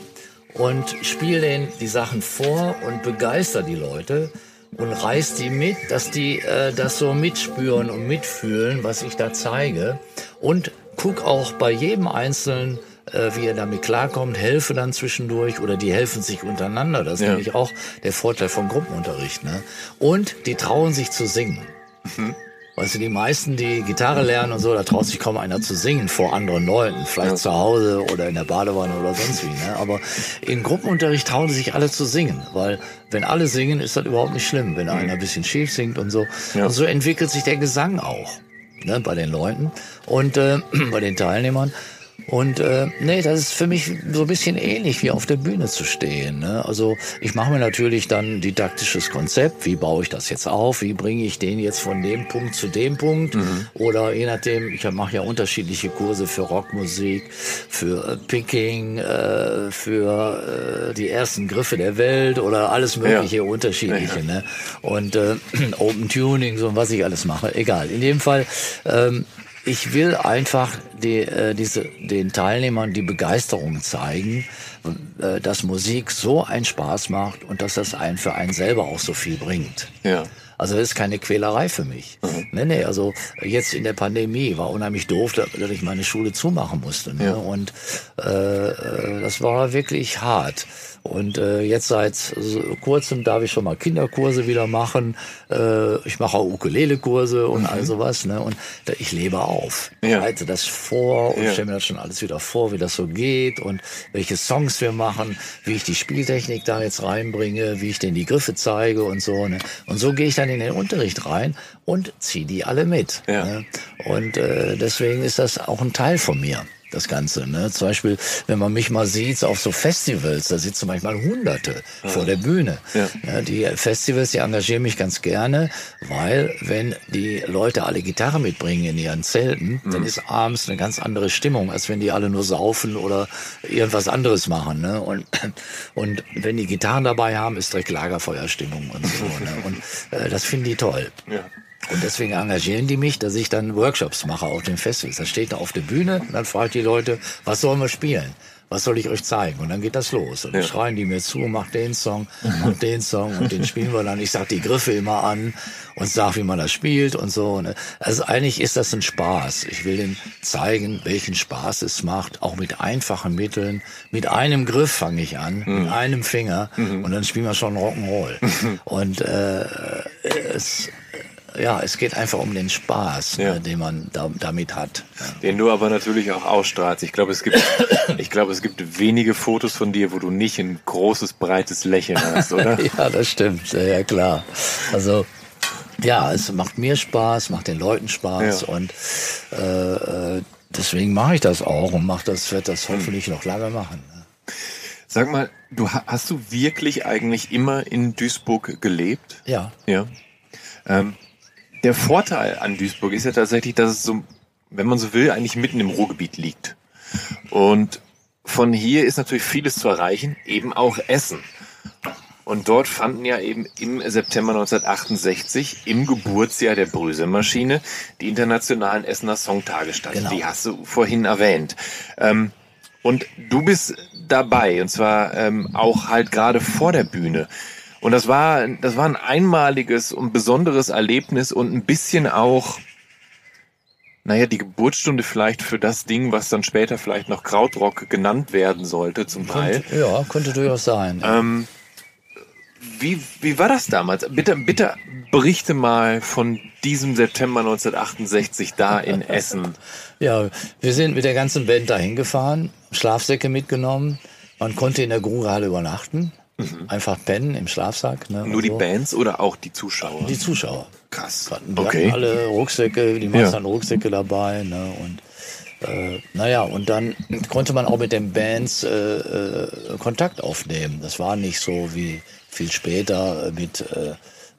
S1: und spiele denen die Sachen vor und begeister die Leute und reiß die mit, dass die äh, das so mitspüren und mitfühlen, was ich da zeige. Und guck auch bei jedem Einzelnen, äh, wie er damit klarkommt, helfe dann zwischendurch oder die helfen sich untereinander. Das ist ja. nämlich auch der Vorteil von Gruppenunterricht. Ne? Und die trauen sich zu singen. Mhm. Weißt du, die meisten, die Gitarre lernen und so, da traut sich kaum einer zu singen vor anderen Leuten. Vielleicht ja. zu Hause oder in der Badewanne oder sonst wie. Ne? Aber in Gruppenunterricht trauen sich alle zu singen, weil wenn alle singen, ist das überhaupt nicht schlimm, wenn einer ein bisschen schief singt und so. Ja. Und so entwickelt sich der Gesang auch ne, bei den Leuten und äh, bei den Teilnehmern. Und äh, nee, das ist für mich so ein bisschen ähnlich wie auf der Bühne zu stehen. Ne? Also ich mache mir natürlich dann didaktisches Konzept, wie baue ich das jetzt auf, wie bringe ich den jetzt von dem Punkt zu dem Punkt. Mhm. Oder je nachdem, ich mache ja unterschiedliche Kurse für Rockmusik, für äh, Picking, äh, für äh, die ersten Griffe der Welt oder alles mögliche ja. unterschiedliche. Ja, ja. Ne? Und äh, Open Tuning, so was ich alles mache, egal. In dem Fall ähm, ich will einfach die, äh, diese, den Teilnehmern die Begeisterung zeigen, äh, dass Musik so einen Spaß macht und dass das einen für einen selber auch so viel bringt. Ja. Also das ist keine Quälerei für mich. Mhm. Nee, nee, also jetzt in der Pandemie war unheimlich doof, dass ich meine Schule zumachen musste. Ne? Ja. Und äh, äh das war wirklich hart. Und äh, jetzt seit kurzem darf ich schon mal Kinderkurse wieder machen. Äh, ich mache auch Ukulele-Kurse und mhm. all sowas. Ne? Und da, ich lebe auf. Ich ja. bereite das vor und ja. stelle mir das schon alles wieder vor, wie das so geht und welche Songs wir machen, wie ich die Spieltechnik da jetzt reinbringe, wie ich denn die Griffe zeige und so. Ne? Und so gehe ich dann in den Unterricht rein und ziehe die alle mit. Ja. Ne? Und äh, deswegen ist das auch ein Teil von mir das Ganze. Ne? Zum Beispiel, wenn man mich mal sieht auf so Festivals, da sitzen manchmal Hunderte ja. vor der Bühne. Ja. Ja, die Festivals, die engagieren mich ganz gerne, weil wenn die Leute alle Gitarre mitbringen in ihren Zelten, mhm. dann ist abends eine ganz andere Stimmung, als wenn die alle nur saufen oder irgendwas anderes machen. Ne? Und, und wenn die Gitarren dabei haben, ist direkt Lagerfeuerstimmung und so. ne? Und äh, das finden die toll. Ja. Und deswegen engagieren die mich, dass ich dann Workshops mache auf den Festivals. Da steht da auf der Bühne und dann fragt die Leute, was sollen wir spielen? Was soll ich euch zeigen? Und dann geht das los. Und dann ja. schreien die mir zu, mach den Song, mach den Song und den spielen wir dann. Ich sag die Griffe immer an und sag, wie man das spielt und so. Also eigentlich ist das ein Spaß. Ich will denen zeigen, welchen Spaß es macht, auch mit einfachen Mitteln. Mit einem Griff fange ich an, mhm. mit einem Finger mhm. und dann spielen wir schon Rock'n'Roll. Mhm. Und äh, es ja, es geht einfach um den Spaß, ja. ne, den man da, damit hat. Ja.
S2: Den du aber natürlich auch ausstrahlst. Ich glaube, es gibt, ich glaube, es gibt wenige Fotos von dir, wo du nicht ein großes, breites Lächeln hast, oder?
S1: ja, das stimmt. Ja, klar. Also, ja, es macht mir Spaß, macht den Leuten Spaß ja. und äh, äh deswegen mache ich das auch und mach das, werde das hoffentlich noch lange machen. Ne?
S2: Sag mal, du hast du wirklich eigentlich immer in Duisburg gelebt?
S1: Ja.
S2: Ja. Ähm, der Vorteil an Duisburg ist ja tatsächlich, dass es so, wenn man so will, eigentlich mitten im Ruhrgebiet liegt. Und von hier ist natürlich vieles zu erreichen, eben auch Essen. Und dort fanden ja eben im September 1968 im Geburtsjahr der Bröselmaschine die internationalen Essener Songtage statt. Genau. Die hast du vorhin erwähnt. Ähm, und du bist dabei, und zwar ähm, auch halt gerade vor der Bühne. Und das war, das war ein einmaliges und besonderes Erlebnis und ein bisschen auch, naja, die Geburtsstunde vielleicht für das Ding, was dann später vielleicht noch Krautrock genannt werden sollte, zum Teil.
S1: Könnte, ja, könnte durchaus sein.
S2: Ähm, wie, wie war das damals? Bitte, bitte berichte mal von diesem September 1968 da in Essen.
S1: ja, wir sind mit der ganzen Band dahin gefahren, Schlafsäcke mitgenommen. Man konnte in der Grugehalle übernachten. Mhm. Einfach pennen im Schlafsack. Ne,
S2: Nur die so. Bands oder auch die Zuschauer?
S1: Die Zuschauer.
S2: Krass.
S1: Die okay. hatten alle Rucksäcke, die meisten ja. Rucksäcke dabei. Ne, und äh, naja, und dann konnte man auch mit den Bands äh, äh, Kontakt aufnehmen. Das war nicht so wie viel später mit äh,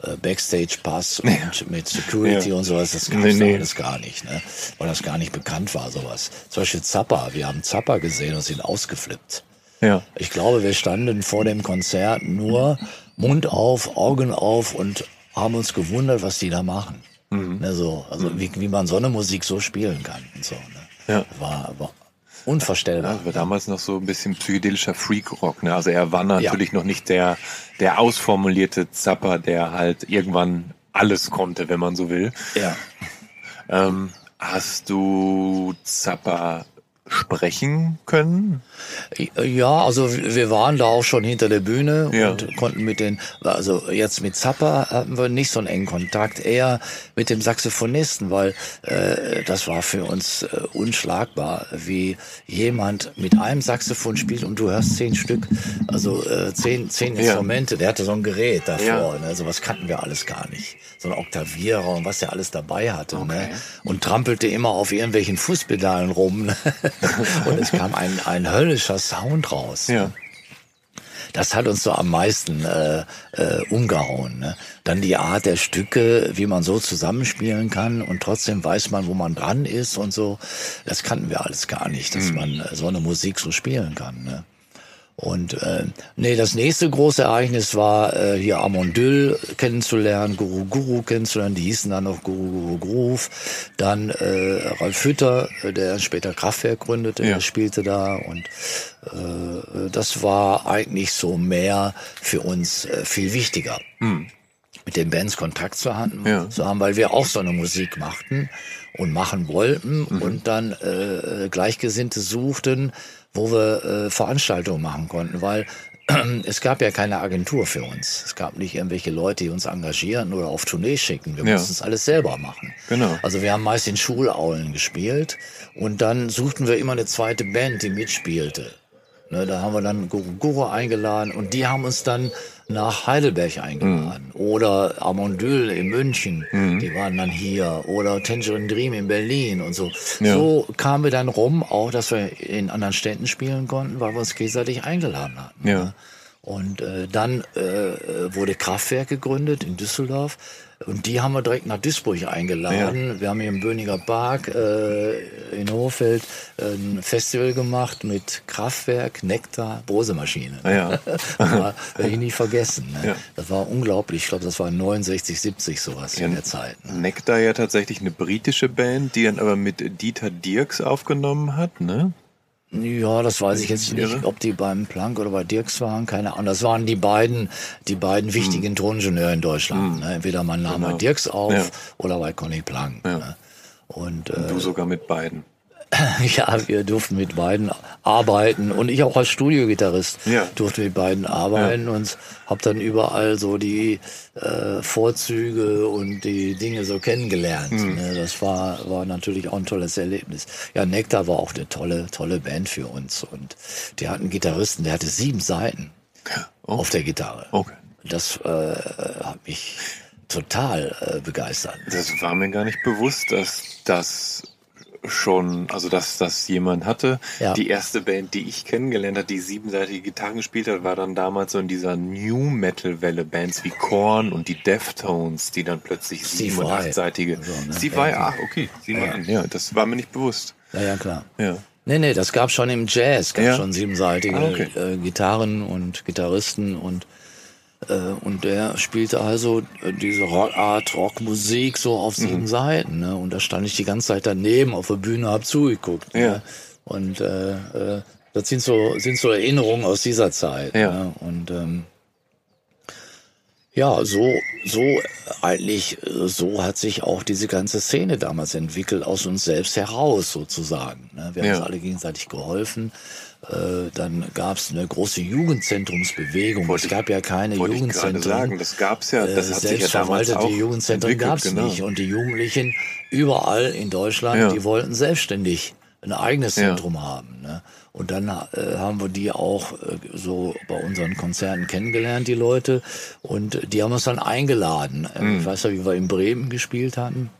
S1: äh Backstage-Pass und ja. mit Security ja. und sowas. Das gab es nee, nee. alles gar nicht, ne? weil das gar nicht bekannt war, sowas. Zum Beispiel Zappa. Wir haben Zappa gesehen und sind ausgeflippt. Ja. Ich glaube, wir standen vor dem Konzert nur Mund auf, Augen auf und haben uns gewundert, was die da machen. Mhm. Ne, so, also mhm. wie, wie man so eine Musik so spielen kann und so. Ne? Ja. War, war unvorstellbar. Ja,
S2: das war damals noch so ein bisschen psychedelischer Freak-Rock. Ne? Also er war natürlich ja. noch nicht der, der ausformulierte Zapper, der halt irgendwann alles konnte, wenn man so will.
S1: Ja.
S2: Ähm, hast du Zappa sprechen können?
S1: Ja, also wir waren da auch schon hinter der Bühne
S2: Ja.
S1: und konnten mit den, also jetzt mit Zappa hatten wir nicht so einen engen Kontakt, eher mit dem Saxophonisten, weil äh, das war für uns äh, unschlagbar, wie jemand mit einem Saxophon spielt und du hörst zehn Stück, also äh, zehn, zehn
S2: Ja.
S1: Instrumente, der hatte so ein Gerät davor,
S2: Ja.
S1: ne? sowas kannten wir alles gar nicht. So ein Oktavierer und was der alles dabei hatte. Ne? Und trampelte immer auf irgendwelchen Fußpedalen rum. Ne? und es kam ein, ein höllischer Sound raus.
S2: Ja.
S1: Das hat uns so am meisten äh, äh, umgehauen. Ne? Dann die Art der Stücke, wie man so zusammenspielen kann und trotzdem weiß man, wo man dran ist und so. Das kannten wir alles gar nicht, dass man äh, so eine Musik so spielen kann. Ne? Und äh, nee, das nächste große Ereignis war äh, hier Amondyl kennenzulernen, Guru Guru kennenzulernen, die hießen dann noch Guru Guru Groove. Dann äh, Ralf Hütter, äh, der später Kraftwerk gründete,
S2: Ja.
S1: der spielte da und äh, das war eigentlich so mehr für uns äh, viel wichtiger. Mit den Bands Kontakt zu haben,
S2: Ja.
S1: zu haben, weil wir auch so eine Musik machten und machen wollten und dann äh, Gleichgesinnte suchten, wo wir äh, Veranstaltungen machen konnten, weil es gab ja keine Agentur für uns. Es gab nicht irgendwelche Leute, die uns engagieren oder auf Tournee schicken. Wir
S2: Ja.
S1: mussten es alles selber machen.
S2: Genau.
S1: Also wir haben meist in Schulaulen gespielt und dann suchten wir immer eine zweite Band, die mitspielte. Ne, da haben wir dann Guru Guru eingeladen und die haben uns dann nach Heidelberg eingeladen. Oder Amondyl in München, die waren dann hier. Oder Tangerine Dream in Berlin und so.
S2: Ja.
S1: So kamen wir dann rum, auch dass wir in anderen Städten spielen konnten, weil wir uns gegenseitig eingeladen hatten.
S2: Ja.
S1: Und äh, dann äh, wurde Kraftwerk gegründet in Düsseldorf. Und die haben wir direkt nach Duisburg eingeladen. Wir haben hier im Böhninger Park äh, in Hohfeld ein Festival gemacht mit Kraftwerk, Nektar, Bose-Maschine.
S2: Ah ja.
S1: war, werde ich nie vergessen. Ne?
S2: Ja.
S1: Das war unglaublich. Ich glaube, das war 69, 70 sowas in der Zeit. Ne?
S2: Nektar ja tatsächlich eine britische Band, die dann aber mit Dieter Dirks aufgenommen hat, ne?
S1: Ja, das weiß ich jetzt nicht, ob die beim Planck oder bei Dirks waren, keine Ahnung. Das waren die beiden, die beiden wichtigen Toningenieure in Deutschland. Ne? Entweder man nahm
S2: Hm. Genau.
S1: bei Dirks auf
S2: Ja.
S1: oder bei Conny Planck. Ne? Und äh,
S2: Du sogar mit beiden.
S1: ja, wir durften mit beiden arbeiten und ich auch als Studiogitarrist
S2: Ja.
S1: durfte mit beiden arbeiten und habe dann überall so die äh, Vorzüge und die Dinge so kennengelernt.
S2: Hm.
S1: Ne? Das war war natürlich auch ein tolles Erlebnis. Ja, Nektar war auch eine tolle tolle Band für uns und die hatten einen Gitarristen, der hatte sieben Seiten
S2: Oh.
S1: auf der Gitarre.
S2: Okay.
S1: Das äh, hat mich total äh, begeistert.
S2: Das war mir gar nicht bewusst, dass das schon, also dass das jemand hatte.
S1: Ja.
S2: Die erste Band, die ich kennengelernt hat, die siebenseitige Gitarren gespielt hat, war dann damals so in dieser New Metal Welle Bands wie Korn und die Deftones, die dann plötzlich sieben und achtseitige.
S1: Also, ne?
S2: Steve
S1: Ja,
S2: Vai,
S1: klar.
S2: ah, okay, sieh mal an. Ja, das war mir nicht bewusst.
S1: Ja, ja, klar.
S2: Ja.
S1: Nee, nee, das gab schon im Jazz, gab
S2: Ja.
S1: schon siebenseitige
S2: Ah, okay.
S1: äh, Gitarren und Gitarristen und und der spielte also äh, diese Rockart, Rockmusik so auf
S2: Mhm.
S1: sieben Seiten. Ne? Und da stand ich die ganze Zeit daneben auf der Bühne, hab zugeguckt.
S2: Ja.
S1: Ne? Und äh, äh, das sind so sind so Erinnerungen aus dieser Zeit.
S2: Ja.
S1: Ne? Und ähm, ja, so, so eigentlich, äh, so hat sich auch diese ganze Szene damals entwickelt, aus uns selbst heraus sozusagen. ne? Wir haben
S2: Ja.
S1: uns alle gegenseitig geholfen. Äh, Dann gab es eine große Jugendzentrumsbewegung.
S2: Wollte
S1: es gab ja keine
S2: Wollte ich
S1: Jugendzentren.
S2: sagen, das gab's ja, das
S1: Äh,
S2: hat sich ja damals
S1: selbstverwaltete
S2: auch
S1: Jugendzentren gab es
S2: genau.
S1: nicht. Und die Jugendlichen überall in Deutschland,
S2: Ja.
S1: die wollten selbstständig ein eigenes
S2: Ja.
S1: Zentrum haben. Ne? Und dann äh, haben wir die auch äh, so bei unseren Konzerten kennengelernt, die Leute. Und die haben uns dann eingeladen. Äh,
S2: Mhm.
S1: Ich weiß ja, wie wir in Bremen gespielt hatten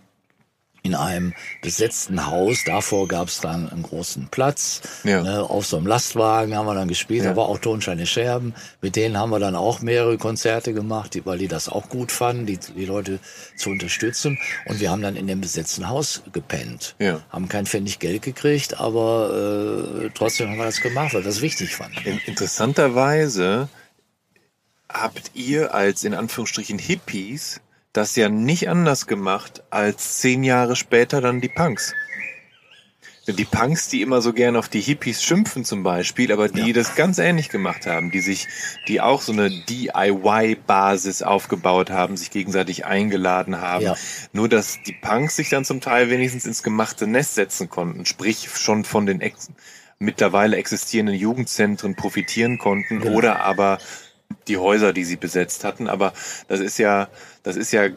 S1: in einem besetzten Haus. Davor gab es dann einen großen Platz.
S2: Ja.
S1: Ne, auf so einem Lastwagen haben wir dann gespielt.
S2: Ja.
S1: Da war auch Tonsteine Scherben. Mit denen haben wir dann auch mehrere Konzerte gemacht, die, weil die das auch gut fanden, die, die Leute zu unterstützen. Und wir haben dann in dem besetzten Haus gepennt.
S2: Ja.
S1: Haben kein Pfennig Geld gekriegt, aber äh, trotzdem haben wir das gemacht, weil wir das wichtig fanden.
S2: In- Interessanterweise habt ihr als in Anführungsstrichen Hippies das ja nicht anders gemacht als zehn Jahre später dann die Punks. Die Punks, die immer so gern auf die Hippies schimpfen zum Beispiel, aber die ja. das ganz ähnlich gemacht haben, die sich, die auch so eine DIY-Basis aufgebaut haben, sich gegenseitig eingeladen haben. Ja. Nur, dass die Punks sich dann zum Teil wenigstens ins gemachte Nest setzen konnten, sprich schon von den Ex mittlerweile existierenden Jugendzentren profitieren konnten genau. oder aber die Häuser, die sie besetzt hatten. Aber das ist ja, das ist ja,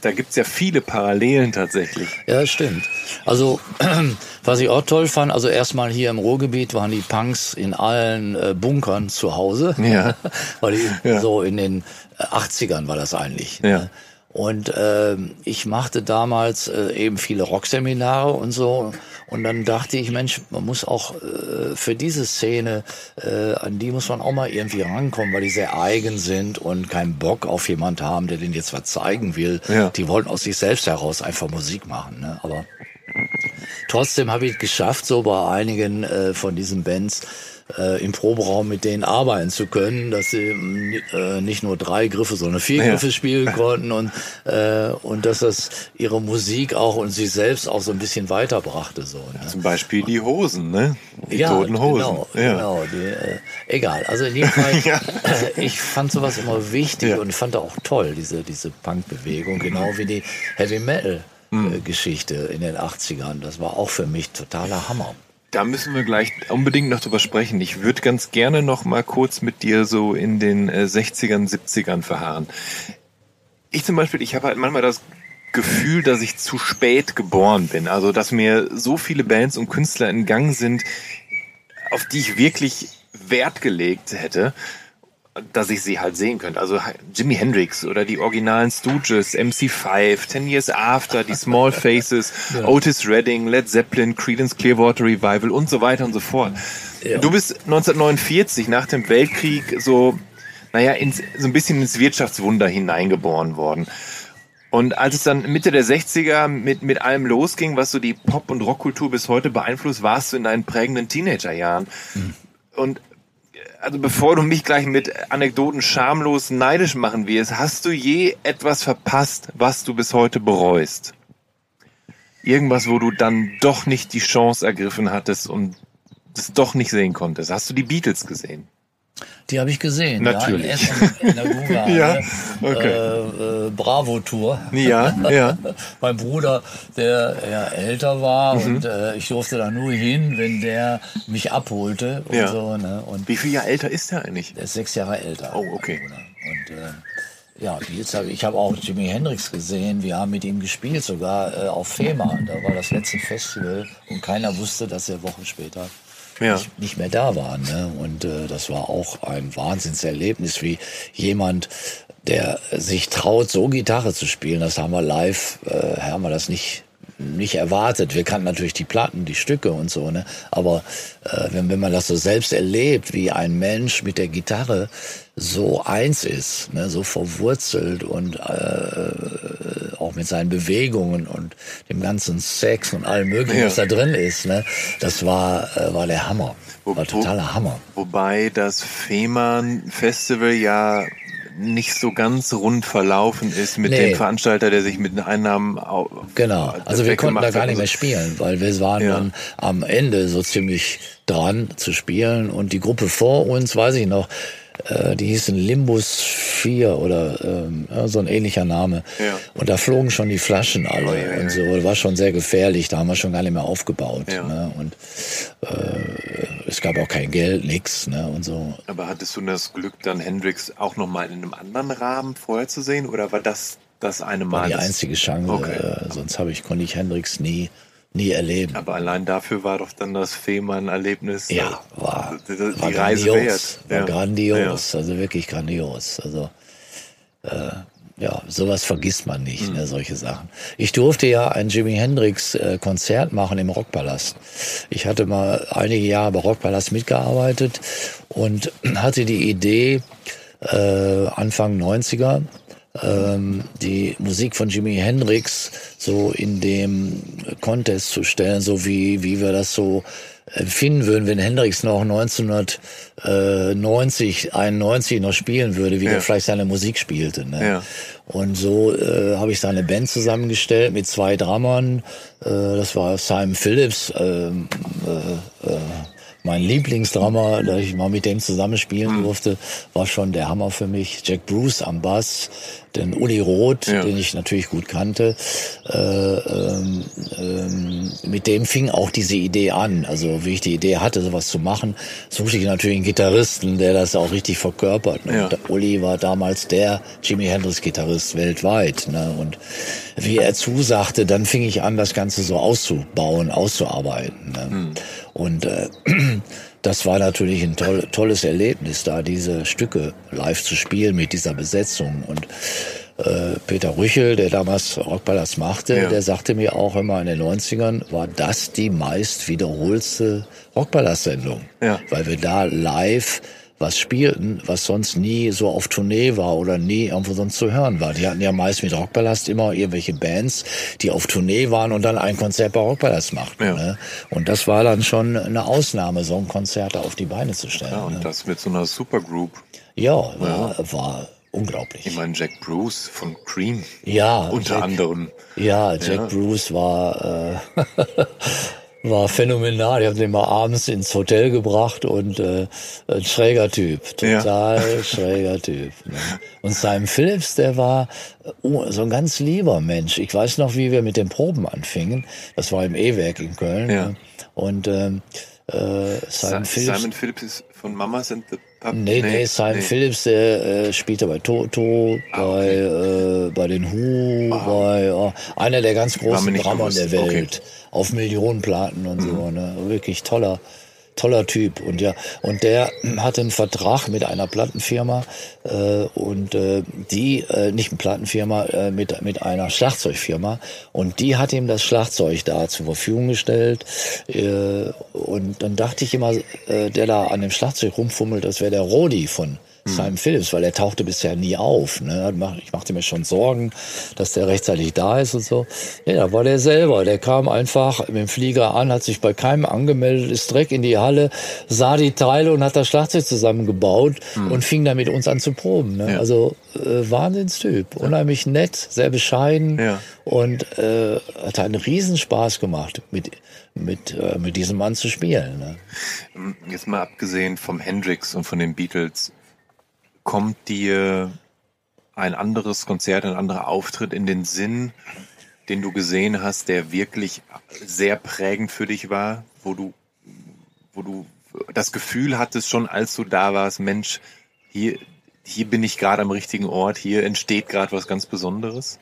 S2: da gibt's ja viele Parallelen tatsächlich.
S1: Ja, das stimmt. Also was ich auch toll fand, also erstmal hier im Ruhrgebiet waren die Punks in allen äh, Bunkern zu Hause. Ja. Weil die, ja. so in den 80ern äh, war das eigentlich. Ja. Ne? Und äh, ich machte damals äh, eben viele Rockseminare und so. Und dann dachte ich, Mensch, man muss auch äh, für diese Szene, äh, an die muss man auch mal irgendwie rankommen, weil die sehr eigen sind und keinen Bock auf jemand haben, der denen jetzt was zeigen will. Ja. Die wollten aus sich selbst heraus einfach Musik machen. Ne? Aber trotzdem habe ich es geschafft, so bei einigen äh, von diesen Bands, äh, im Proberaum mit denen arbeiten zu können, dass sie äh, nicht nur drei Griffe, sondern vier ja. Griffe spielen konnten und äh, und dass das ihre Musik auch und sie selbst auch so ein bisschen weiterbrachte so. Ne?
S2: Zum Beispiel die Hosen, ne? Die
S1: ja, toten Hosen. Genau, ja. genau. Die, äh, egal. Also in jedem Fall, ja. ich fand sowas immer wichtig ja. und fand auch toll diese diese Punkbewegung, genau wie die Heavy Metal. Hm. Geschichte in den 80ern. Das war auch für mich totaler Hammer.
S2: Da müssen wir gleich unbedingt noch drüber sprechen. Ich würde ganz gerne noch mal kurz mit dir so in den 60ern, äh, 70ern verharren. Ich zum Beispiel, ich habe halt manchmal das Gefühl, dass ich zu spät geboren bin. Also, dass mir so viele Bands und Künstler in Gang sind, auf die ich wirklich Wert gelegt hätte dass ich sie halt sehen könnte. Also Jimi Hendrix oder die originalen Stooges, MC5, Ten Years After, die Small Faces, ja. Otis Redding, Led Zeppelin, Creedence Clearwater Revival und so weiter und so fort. Ja. Du bist 1949 nach dem Weltkrieg so, naja, ins, so ein bisschen ins Wirtschaftswunder hineingeboren worden. Und als es dann Mitte der 60er mit, mit allem losging, was so die Pop- und Rockkultur bis heute beeinflusst, warst du in deinen prägenden Teenagerjahren. Mhm. Und also bevor du mich gleich mit Anekdoten schamlos neidisch machen wirst, hast du je etwas verpasst, was du bis heute bereust? Irgendwas, wo du dann doch nicht die Chance ergriffen hattest und das doch nicht sehen konntest. Hast du die Beatles gesehen?
S1: Die habe ich gesehen.
S2: Natürlich.
S1: Ja, in, in der Guga, ja, okay. Äh, äh, Bravo Tour.
S2: Ja, ja.
S1: mein Bruder, der ja älter war mhm. und äh, ich durfte da nur hin, wenn der mich abholte und ja. so. Ne? Und
S2: Wie viel Jahre älter ist der eigentlich?
S1: Der ist sechs Jahre älter.
S2: Oh, okay.
S1: Und äh, ja, jetzt hab, ich habe auch Jimi Hendrix gesehen. Wir haben mit ihm gespielt, sogar äh, auf FEMA. Da war das letzte Festival und keiner wusste, dass er Wochen später ja. nicht, nicht, mehr da waren. Ne? Und äh, das war auch ein Wahnsinnserlebnis, wie jemand, der sich traut, so Gitarre zu spielen. Das haben wir live, äh, haben wir das nicht nicht erwartet. Wir kannten natürlich die Platten, die Stücke und so, ne? Aber äh, wenn, wenn man das so selbst erlebt, wie ein Mensch mit der Gitarre so eins ist, ne? so verwurzelt und äh, auch mit seinen Bewegungen und dem ganzen Sex und allem möglichen, ja. was da drin ist, ne? das war, äh, war der Hammer. War totaler Hammer.
S2: Wobei das Fehmarn Festival ja nicht so ganz rund verlaufen ist mit nee. dem Veranstalter, der sich mit den Einnahmen
S1: Genau, also wir konnten da gar nicht mehr spielen, weil wir waren ja. dann am Ende so ziemlich dran zu spielen und die Gruppe vor uns, weiß ich noch, äh, die hießen Limbus 4 oder ähm, so ein ähnlicher Name. Ja. Und da flogen schon die Flaschen alle oh, ja, ja. und so. Das war schon sehr gefährlich. Da haben wir schon gar nicht mehr aufgebaut. Ne? Und äh, es gab auch kein Geld, nix ne? und so.
S2: Aber hattest du das Glück, dann Hendrix auch noch mal in einem anderen Rahmen vorher zu sehen? Oder war das das eine Mal?
S1: War die einzige Chance. Okay. Äh, sonst habe ich konnte ich Hendrix nie nie erleben.
S2: Aber allein dafür war doch dann das Fehmarn-Erlebnis.
S1: Ja, war, die, die war Reise grandios, wert. War ja. grandios, ja. also wirklich grandios. Also äh, ja, sowas vergisst man nicht, mhm. ne, solche Sachen. Ich durfte ja ein Jimi Hendrix äh, Konzert machen im Rockpalast. Ich hatte mal einige Jahre bei Rockpalast mitgearbeitet und hatte die Idee, äh, Anfang 90er, ähm, die Musik von Jimi Hendrix so in dem Contest zu stellen, so wie, wie wir das so empfinden würden, wenn Hendrix noch 1990, 91 noch spielen würde, wie ja. er vielleicht seine Musik spielte. Ne? Ja. Und so äh, habe ich seine Band zusammengestellt mit zwei Drummern. Äh, das war Simon Phillips, äh, äh, äh, mein Lieblingsdrummer, da ich mal mit dem zusammenspielen mhm. durfte, war schon der Hammer für mich. Jack Bruce am Bass, den Uli Roth, ja. den ich natürlich gut kannte. Äh, ähm, ähm, mit dem fing auch diese Idee an. Also wie ich die Idee hatte, sowas zu machen, suchte ich natürlich einen Gitarristen, der das auch richtig verkörpert. Ne? Ja. Und Uli war damals der Jimi Hendrix Gitarrist weltweit. Ne? Und wie er zusagte, dann fing ich an, das Ganze so auszubauen, auszuarbeiten. Ne? Mhm. Und äh, das war natürlich ein toll, tolles Erlebnis, da diese Stücke live zu spielen mit dieser Besetzung. Und äh, Peter Rüchel, der damals Rockballers machte, ja. der sagte mir auch immer in den 90ern, war das die meist wiederholste Rockballers-Sendung. Ja. Weil wir da live was spielten, was sonst nie so auf Tournee war oder nie irgendwo sonst zu hören war. Die hatten ja meist mit Rockballast immer irgendwelche Bands, die auf Tournee waren und dann ein Konzert bei Rockballast machten. Ja. Ne? Und das war dann schon eine Ausnahme, so ein Konzert auf die Beine zu stellen.
S2: Ja, und
S1: ne?
S2: das mit so einer Supergroup.
S1: Ja, ja. War, war unglaublich.
S2: Ich meine, Jack Bruce von Cream.
S1: Ja.
S2: Unter
S1: Jack,
S2: anderem.
S1: Ja, Jack ja. Bruce war äh, war phänomenal. Ich habe den mal abends ins Hotel gebracht und äh, ein schräger Typ, total ja. schräger Typ. Ne? Und Simon Phillips, der war uh, so ein ganz lieber Mensch. Ich weiß noch, wie wir mit den Proben anfingen. Das war im E-Werk in Köln. Ja. Ne? Und ähm, äh,
S2: Simon, Phillips, Simon Phillips ist von Mamas and the
S1: Pup. Nee, nee, nee Simon nee. Phillips, der äh, spielte bei Toto, ah, bei, äh, bei den Who, ah. bei oh, einer der ganz großen Drummer der Welt. Okay auf Millionenplaten und mhm. so. Ne? Wirklich toller, toller Typ. Und ja, und der hatte einen Vertrag mit einer Plattenfirma äh, und äh, die, äh, nicht eine Plattenfirma, äh, mit, mit einer Schlagzeugfirma. Und die hat ihm das Schlagzeug da zur Verfügung gestellt. Äh, und dann dachte ich immer, äh, der da an dem Schlagzeug rumfummelt, das wäre der Rodi von Simon Phillips, weil er tauchte bisher nie auf. Ne? Ich machte mir schon Sorgen, dass der rechtzeitig da ist und so. Ja, da war der selber. Der kam einfach mit dem Flieger an, hat sich bei keinem angemeldet, ist direkt in die Halle, sah die Teile und hat das Schlagzeug zusammengebaut mhm. und fing dann mit uns an zu proben. Ne? Ja. Also äh, Wahnsinnstyp, unheimlich nett, sehr bescheiden ja. und äh, hat einen Riesenspaß gemacht mit mit, äh, mit diesem Mann zu spielen. Ne?
S2: Jetzt mal abgesehen vom Hendrix und von den Beatles, kommt dir ein anderes Konzert, ein anderer Auftritt in den Sinn, den du gesehen hast, der wirklich sehr prägend für dich war, wo du, wo du das Gefühl hattest schon, als du da warst, Mensch, hier, hier bin ich gerade am richtigen Ort, hier entsteht gerade was ganz Besonderes?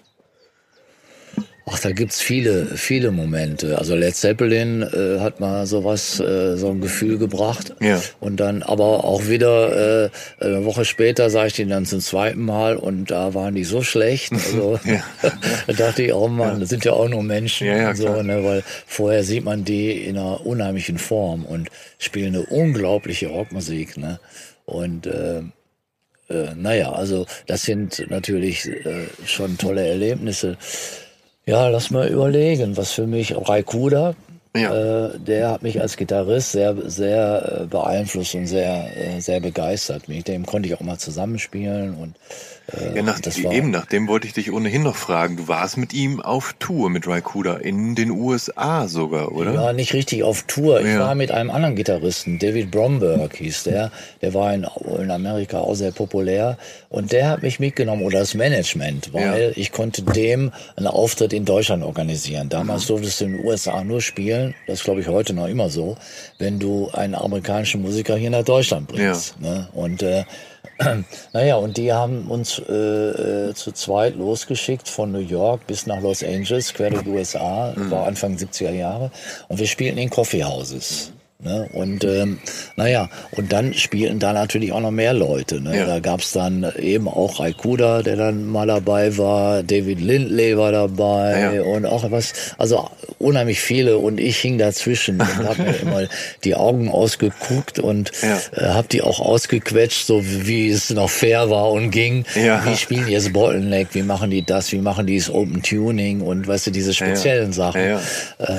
S1: Ach, da gibt's viele, viele Momente. Also Led Zeppelin äh, hat mal sowas, äh, so ein Gefühl gebracht. Ja. Und dann aber auch wieder äh, eine Woche später sah ich den dann zum zweiten Mal und da waren die so schlecht. Also ja. da dachte ich, oh Mann, ja. das sind ja auch nur Menschen ja, ja, und so, ne, weil vorher sieht man die in einer unheimlichen Form und spielen eine unglaubliche Rockmusik. Ne? Und äh, äh, naja, also das sind natürlich äh, schon tolle Erlebnisse. Ja, lass mal überlegen, was für mich Raikuda, ja. äh, der hat mich als Gitarrist sehr, sehr äh, beeinflusst und sehr, äh, sehr begeistert. Mit dem konnte ich auch mal zusammenspielen und
S2: äh, ja, nach, eben, nach dem wollte ich dich ohnehin noch fragen. Du warst mit ihm auf Tour mit Raikuda in den USA sogar, oder?
S1: Ja, nicht richtig auf Tour. Ich ja. war mit einem anderen Gitarristen, David Bromberg hieß der. Der war in, in Amerika auch sehr populär. Und der hat mich mitgenommen, oder das Management, weil ja. ich konnte dem einen Auftritt in Deutschland organisieren. Damals mhm. durftest du in den USA nur spielen, das glaube ich heute noch immer so, wenn du einen amerikanischen Musiker hier nach Deutschland bringst. Ja. Ne? Und äh, naja, und die haben uns äh, äh, zu zweit losgeschickt von New York bis nach Los Angeles, quer durch die USA, mhm. war Anfang 70er Jahre. Und wir spielten in Coffeehouses. Ne? Und ähm, naja, und dann spielten da natürlich auch noch mehr Leute. Ne?
S2: Ja.
S1: Da gab's dann eben auch Raikuda, der dann mal dabei war, David Lindley war dabei
S2: Ja.
S1: und auch was, also unheimlich viele und ich hing dazwischen und hab mir immer die Augen ausgeguckt und
S2: Ja.
S1: äh, hab die auch ausgequetscht, so wie, es noch fair war und ging.
S2: Ja.
S1: Wie spielen die jetzt Bottleneck, wie machen die das, wie machen die das Open Tuning und weißt du, diese speziellen Sachen. Äh,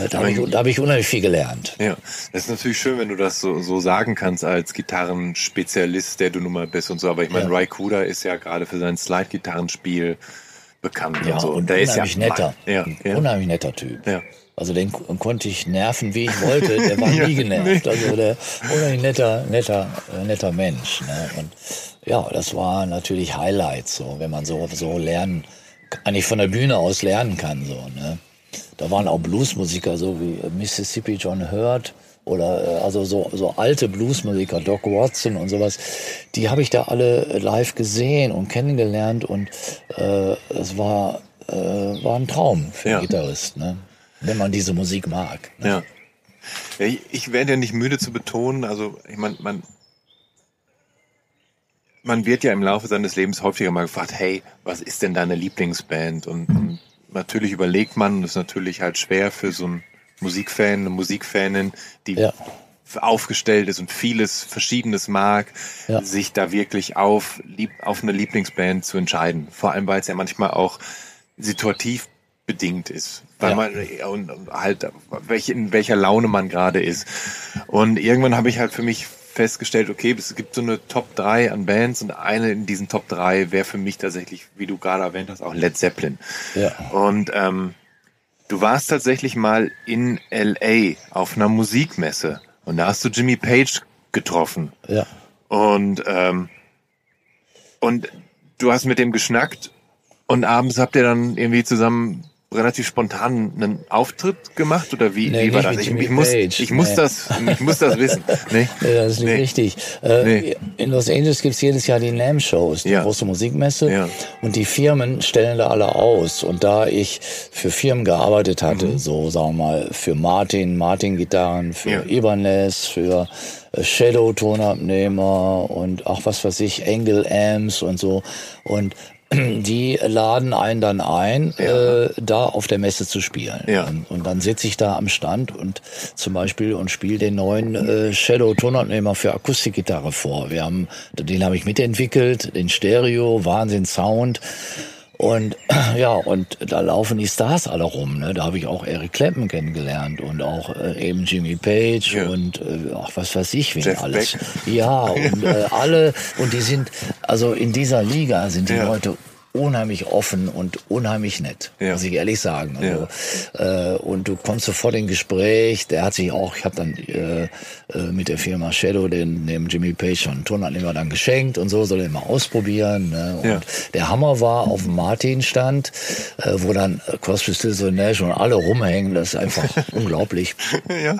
S1: da habe ich, da hab ich unheimlich viel gelernt.
S2: Ja, das ist natürlich schön, wenn du das so, so sagen kannst als Gitarrenspezialist, der du nun mal bist und so. Aber ich meine,
S1: Ja.
S2: Ray Kuda ist ja gerade für sein Slide-Gitarrenspiel bekannt
S1: Ja,
S2: und so.
S1: und
S2: der ist ja
S1: unheimlich netter.
S2: Ja, ja.
S1: Unheimlich netter Typ.
S2: Ja.
S1: Also den konnte ich nerven, wie ich wollte. Der war
S2: Ja,
S1: nie genervt. Also der unheimlich netter, netter, äh, netter Mensch. Ne? Und ja, das war natürlich Highlights, so, wenn man so, so lernen, eigentlich von der Bühne aus lernen kann, so, ne? Da waren auch Bluesmusiker, so wie Mississippi John Hurt oder äh, also so, so alte Bluesmusiker, Doc Watson und sowas, die habe ich da alle live gesehen und kennengelernt und äh, es war, äh, war ein Traum für
S2: Ja.
S1: einen Gitarrist, ne? wenn man diese Musik mag. Ne?
S2: Ja. ja ich, ich werde ja nicht müde zu betonen, also ich meine, man, man wird ja im Laufe seines Lebens häufiger mal gefragt, hey, was ist denn deine Lieblingsband? Und, und natürlich überlegt man, das ist natürlich halt schwer für so einen Musikfan, eine Musikfanin, die
S1: Ja.
S2: aufgestellt ist und vieles Verschiedenes mag,
S1: Ja.
S2: sich da wirklich auf, lieb, auf eine Lieblingsband zu entscheiden. Vor allem, weil es ja manchmal auch situativ bedingt ist, weil
S1: Ja.
S2: man und und halt welche, in welcher Laune man gerade ist. Und irgendwann habe ich halt für mich festgestellt, okay, es gibt so eine Top 3 an Bands und eine in diesen Top 3 wäre für mich tatsächlich, wie du gerade erwähnt hast, auch Led Zeppelin.
S1: Ja.
S2: Und ähm, du warst tatsächlich mal in LA auf einer Musikmesse und da hast du Jimmy Page getroffen.
S1: Ja.
S2: Und, ähm, und du hast mit dem geschnackt und abends habt ihr dann irgendwie zusammen relativ spontan einen Auftritt gemacht oder wie,
S1: Nee,
S2: wie war das? Ich, ich muss, ich muss
S1: nee.
S2: das, ich muss das wissen. Nee?
S1: Nee, das ist nicht richtig. Äh. In Los Angeles gibt's jedes Jahr die NAMM-Shows, die
S2: Ja.
S1: große Musikmesse.
S2: Ja.
S1: Und die Firmen stellen da alle aus. Und da ich für Firmen gearbeitet hatte,
S2: Mhm.
S1: so sagen wir mal für Martin, Martin-Gitarren, für
S2: Ja.
S1: Ibanez, für äh, Shadow-Tonabnehmer und auch was weiß ich, Engel Amps und so. Und die laden einen dann ein,
S2: Ja.
S1: äh, da auf der Messe zu spielen.
S2: Ja.
S1: Und, und dann sitze ich da am Stand und zum Beispiel und spiele den neuen äh, Shadow Tonabnehmer für Akustikgitarre vor. Wir haben, den habe ich mitentwickelt, den Stereo, Wahnsinn Sound. Und ja, und da laufen die Stars alle rum. Ne? Da habe ich auch Eric Clapton kennengelernt und auch äh, eben Jimmy Page
S2: Ja.
S1: und äh, auch was weiß ich wen
S2: Jeff
S1: alles.
S2: Beck.
S1: Ja, und äh, alle und die sind also in dieser Liga sind die
S2: Ja.
S1: Leute unheimlich offen und unheimlich nett,
S2: Ja.
S1: muss ich ehrlich sagen. Also, äh, und du kommst sofort in Gespräch. Der hat sich auch, ich habe dann äh, äh, mit der Firma Shadow den dem Jimmy Page schon einen Tonabnehmer dann geschenkt und so, soll er mal ausprobieren. Ne? Und
S2: Ja.
S1: der Hammer war auf dem Martin-Stand, äh, wo dann Crosby, Stills und Nash und alle rumhängen. Das ist einfach unglaublich.
S2: ja.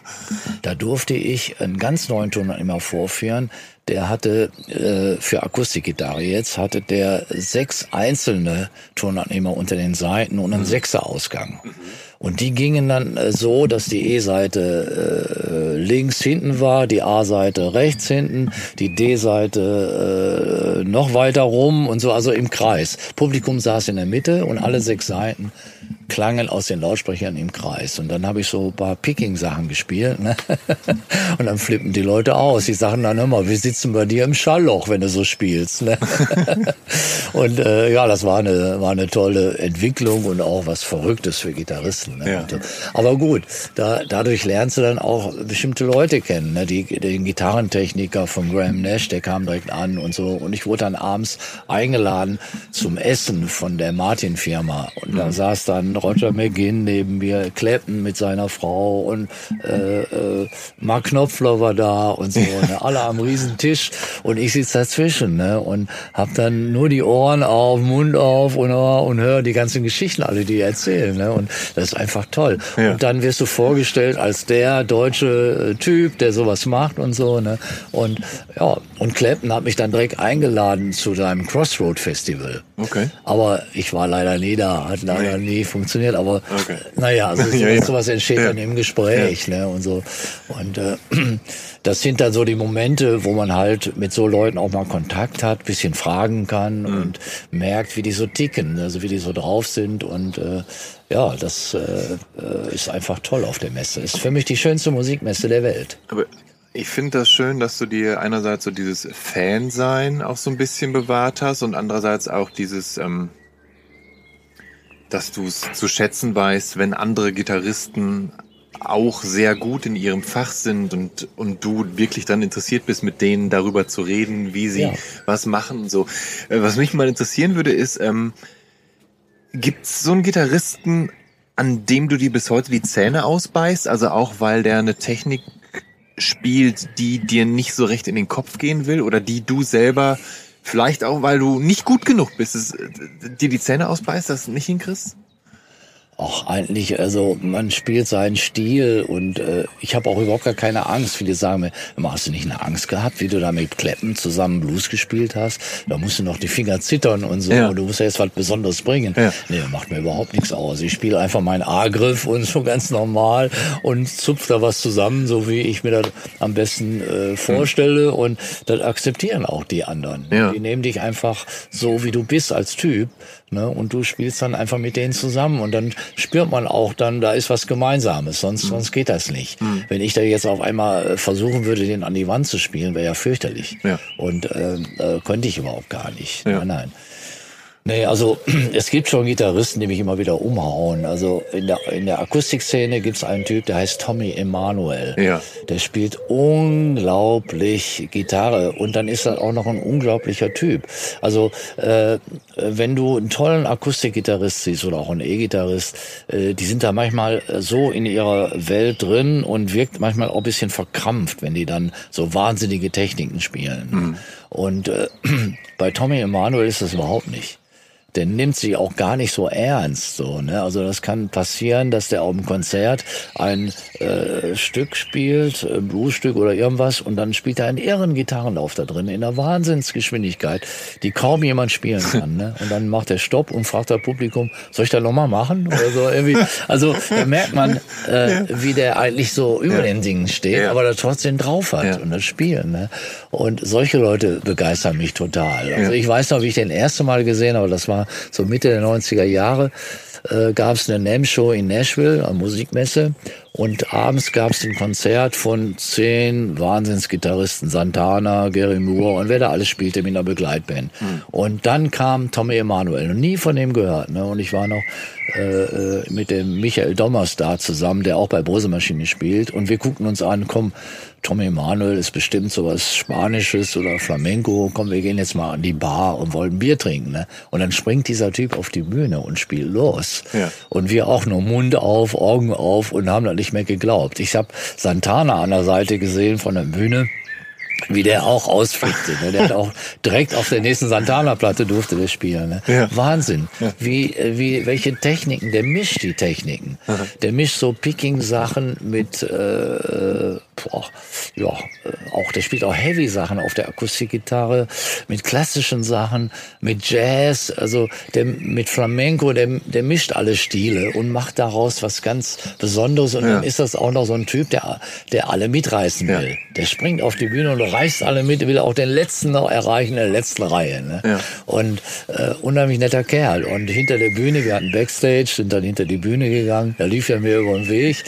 S1: Da durfte ich einen ganz neuen Tonabnehmer vorführen. Der hatte äh, für Akustikgitarre jetzt hatte der sechs einzelne Tonabnehmer unter den Seiten und einen Sechser-Ausgang. Und die gingen dann äh, so, dass die E-Seite äh, links hinten war, die A-Seite rechts hinten, die D-Seite äh, noch weiter rum und so, also im Kreis. Publikum saß in der Mitte und alle sechs Seiten klangen aus den Lautsprechern im Kreis. Und dann habe ich so ein paar Picking-Sachen gespielt. Ne? Und dann flippen die Leute aus. Die sagen dann immer, wir sitzen bei dir im Schallloch, wenn du so spielst. Ne? Und äh, ja, das war eine, war eine tolle Entwicklung und auch was Verrücktes für Gitarristen. Ne?
S2: Ja.
S1: So. Aber gut, da, dadurch lernst du dann auch bestimmte Leute kennen. Ne? Die, den Gitarrentechniker von Graham Nash, der kam direkt an und so. Und ich wurde dann abends eingeladen zum Essen von der Martin-Firma. Und da saß dann Roger McGinn neben mir, Clapton mit seiner Frau und äh, äh, Mark Knopfler war da und so. Ne? Alle am Riesentisch und ich sitze dazwischen ne? und hab dann nur die Ohren auf, Mund auf und, und höre die ganzen Geschichten alle, die erzählen. Ne? Und das ist einfach toll.
S2: Ja.
S1: Und dann wirst du vorgestellt als der deutsche äh, Typ, der sowas macht und so. Ne? Und ja, und Clapton hat mich dann direkt eingeladen zu seinem Crossroad Festival.
S2: Okay.
S1: Aber ich war leider nie da, hat leider nie funktioniert. Funktioniert, aber okay. naja, also sowas, ja, ja. sowas entsteht ja. dann im Gespräch, ne, und so. Und äh, das sind dann so die Momente, wo man halt mit so Leuten auch mal Kontakt hat, bisschen fragen kann mhm. und merkt, wie die so ticken, also wie die so drauf sind und äh, ja, das äh, äh ist einfach toll auf der Messe. Ist für mich die schönste Musikmesse der Welt.
S2: Aber ich finde das schön, dass du dir einerseits so dieses Fansein auch so ein bisschen bewahrt hast und andererseits auch dieses, ähm, dass du es zu schätzen weißt, wenn andere Gitarristen auch sehr gut in ihrem Fach sind und, und du wirklich dann interessiert bist, mit denen darüber zu reden, wie sie ja. was machen und so. Äh, was mich mal interessieren würde, ist, ähm, gibt's so einen Gitarristen, an dem du dir bis heute die Zähne ausbeißt? Also auch, weil der eine Technik spielt, die dir nicht so recht in den Kopf gehen will oder die du selber vielleicht auch, weil du nicht gut genug bist, äh, dir die Zähne ausbeißt, das nicht hinkriegst?
S1: Ach, eigentlich, also man spielt seinen Stil und äh, ich habe auch überhaupt gar keine Angst. Viele sagen mir, hast du nicht eine Angst gehabt, wie du da mit Kleppen zusammen Blues gespielt hast? Da musst du noch die Finger zittern und so. Ja. Und du musst ja jetzt was Besonderes bringen. Ja. Nee, macht mir überhaupt nichts aus. Ich spiele einfach meinen A-Griff und so ganz normal und zupf da was zusammen, so wie ich mir das am besten äh, vorstelle. Mhm. Und das akzeptieren auch die anderen. Ja. Die nehmen dich einfach so, wie du bist als Typ. Ne? Und du spielst dann einfach mit denen zusammen und dann spürt man auch dann, da ist was Gemeinsames, sonst, mhm. sonst geht das nicht. Mhm. Wenn ich da jetzt auf einmal äh, versuchen würde, den an die Wand zu spielen, wäre ja fürchterlich. Ja. Und äh, äh, könnte ich überhaupt gar nicht. Ja. Nein, nein. Nee, also es gibt schon Gitarristen, die mich immer wieder umhauen. Also in der, in der Akustikszene gibt's einen Typ, der heißt Tommy Emanuel. Ja. Der spielt unglaublich Gitarre und dann ist er auch noch ein unglaublicher Typ. Also äh, wenn du einen tollen Akustikgitarrist siehst oder auch einen E-Gitarrist, äh, die sind da manchmal so in ihrer Welt drin und wirkt manchmal auch ein bisschen verkrampft, wenn die dann so wahnsinnige Techniken spielen. Mhm. Und äh, bei Tommy Emanuel ist das überhaupt nicht der nimmt sich auch gar nicht so ernst. So, ne? Also das kann passieren, dass der auf dem Konzert ein äh, Stück spielt, ein Bluesstück oder irgendwas, und dann spielt er einen irren Gitarrenlauf da drin in einer Wahnsinnsgeschwindigkeit, die kaum jemand spielen kann. Ne? Und dann macht er Stopp und fragt das Publikum, soll ich da nochmal machen? Oder so irgendwie. Also da merkt man, äh, wie der eigentlich so über ja. den Dingen steht, ja. aber da trotzdem drauf hat ja. und das Spielen. Ne? Und solche Leute begeistern mich total. Also ich weiß noch, wie ich den erste Mal gesehen habe, das war so Mitte der 90er Jahre, äh, gab es eine NAM-Show in Nashville, eine Musikmesse. Und abends gab es ein Konzert von zehn Wahnsinnsgitarristen, Santana, Gary Moore und wer da alles spielte mit einer Begleitband. Mhm. Und dann kam Tommy Emanuel, und nie von dem gehört. Ne? Und ich war noch äh, äh, mit dem Michael Dommers da zusammen, der auch bei Bose Maschine spielt. Und wir guckten uns an, komm, Tommy Emanuel ist bestimmt sowas Spanisches oder Flamenco. Komm, wir gehen jetzt mal an die Bar und wollen Bier trinken. Ne? Und dann springt dieser Typ auf die Bühne und spielt los. Ja. Und wir auch nur Mund auf, Augen auf und haben da nicht mehr geglaubt. Ich habe Santana an der Seite gesehen von der Bühne wie der auch ausflippte. Ne? Der hat auch direkt auf der nächsten Santana-Platte durfte der spielen. Ne? Ja. Wahnsinn. Ja. Wie, wie, welche Techniken, der mischt die Techniken. Aha. Der mischt so Picking-Sachen mit, äh, boah, ja, auch, der spielt auch Heavy-Sachen auf der Akustikgitarre, mit klassischen Sachen, mit Jazz, also der, mit Flamenco, der, der mischt alle Stile und macht daraus was ganz Besonderes. Und ja. dann ist das auch noch so ein Typ, der, der alle mitreißen will. Der springt auf die Bühne und reißt alle mit, will auch den letzten noch erreichen, in der letzten Reihe. Ne? Ja. Und äh, unheimlich netter Kerl. Und hinter der Bühne, wir hatten Backstage, sind dann hinter die Bühne gegangen, da lief er mir über den Weg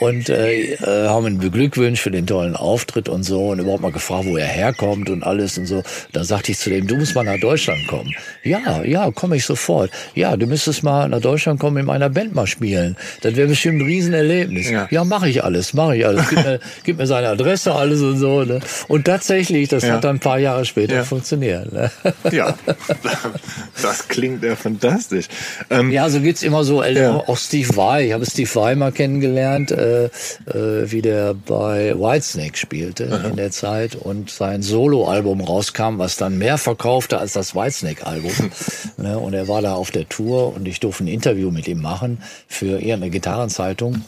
S1: und äh, äh, haben ihn beglückwünscht für den tollen Auftritt und so und überhaupt mal gefragt, wo er herkommt und alles und so. Da sagte ich zu dem, du musst mal nach Deutschland kommen. Ja, ja, komme ich sofort. Ja, du müsstest mal nach Deutschland kommen, in meiner Band mal spielen. Das wäre bestimmt ein Riesenerlebnis. Ja, ja mache ich alles, mache ich alles. Gib mir, gib mir seine Adresse, alles und so. Ne? Und tatsächlich, das ja. hat dann ein paar Jahre später ja. funktioniert. Ne?
S2: Ja, das klingt ja fantastisch.
S1: Ähm, ja, so geht's immer so. Äh, auch Steve Vai, ich habe Steve Vai mal kennengelernt, äh, äh, wie der bei Whitesnake spielte Aha. in der Zeit und sein Soloalbum rauskam, was dann mehr verkaufte als das Whitesnake-Album. ne? Und er war da auf der Tour und ich durfte ein Interview mit ihm machen für irgendeine Gitarrenzeitung.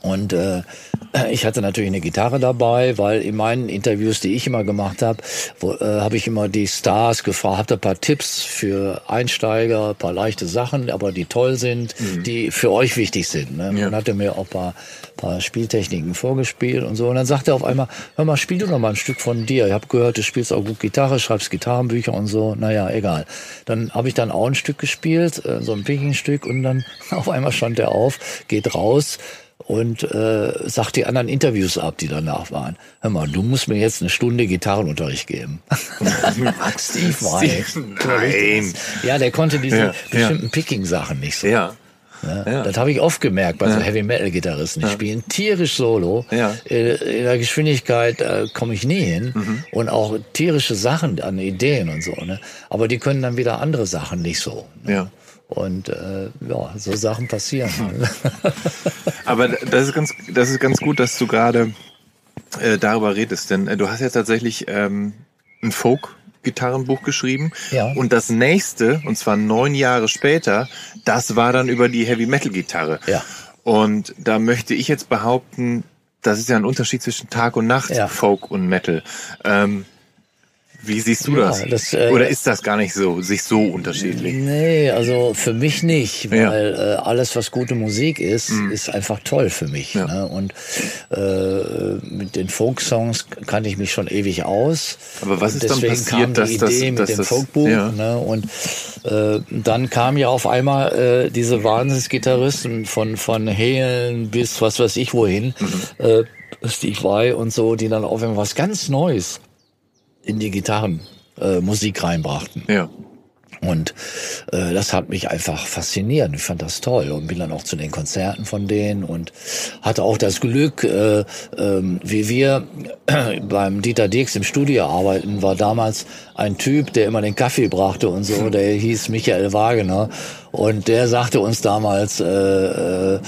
S1: Und äh, ich hatte natürlich eine Gitarre dabei, weil in meinen Interviews, die ich immer gemacht habe, äh, habe ich immer die Stars gefragt, habt ihr ein paar Tipps für Einsteiger, ein paar leichte Sachen, aber die toll sind, mhm. die für euch wichtig sind. Ne? Ja. Dann hat er mir auch ein paar, paar Spieltechniken vorgespielt und so. Und dann sagt er auf einmal, hör mal, spiel du noch mal ein Stück von dir. Ich habe gehört, du spielst auch gut Gitarre, schreibst Gitarrenbücher und so. Naja, egal. Dann habe ich dann auch ein Stück gespielt, äh, so ein Picking-Stück und dann auf einmal stand er auf, geht raus, und äh, sagt die anderen Interviews ab, die danach waren. Hör mal, du musst mir jetzt eine Stunde Gitarrenunterricht geben. Steve Vai. Nein. Ja, der konnte diese ja, bestimmten ja. Picking-Sachen nicht so.
S2: Ja.
S1: Ja, ja. Das habe ich oft gemerkt bei so Heavy Metal Gitarristen. Die ja. spielen tierisch Solo. Ja. In der Geschwindigkeit äh, komme ich nie hin mhm. und auch tierische Sachen an Ideen und so. Ne? Aber die können dann wieder andere Sachen nicht so. Ne? Ja. Und äh, ja, so Sachen passieren.
S2: Aber das ist ganz, das ist ganz gut, dass du gerade äh, darüber redest, denn äh, du hast ja tatsächlich ähm, ein Folk Gitarrenbuch geschrieben. Ja. Und das nächste, und zwar neun Jahre später, das war dann über die Heavy Metal Gitarre. Ja. Und da möchte ich jetzt behaupten, das ist ja ein Unterschied zwischen Tag und Nacht, ja. Folk und Metal. Ähm, wie siehst du ja, das? das äh, Oder ist das gar nicht so, sich so unterschiedlich?
S1: Nee, also für mich nicht, weil ja. äh, alles, was gute Musik ist, mhm. ist einfach toll für mich. Ja. Ne? Und äh, mit den Folksongs kannte ich mich schon ewig aus.
S2: Aber was ist dann passiert,
S1: kam die dass Idee das, mit dem Folkbuch. Ne? Und äh, dann kam ja auf einmal äh, diese Wahnsinnsgitarristen von von Helen bis was weiß ich wohin, mhm. äh, Steve Vai und so, die dann auf einmal was ganz Neues in die Gitarrenmusik äh, reinbrachten. Ja. Und äh, das hat mich einfach fasziniert. Ich fand das toll und bin dann auch zu den Konzerten von denen und hatte auch das Glück, äh, äh, wie wir äh, beim Dieter Dix im Studio arbeiten, war damals ein Typ, der immer den Kaffee brachte und so, der hieß Michael Wagner. Und der sagte uns damals, äh, äh,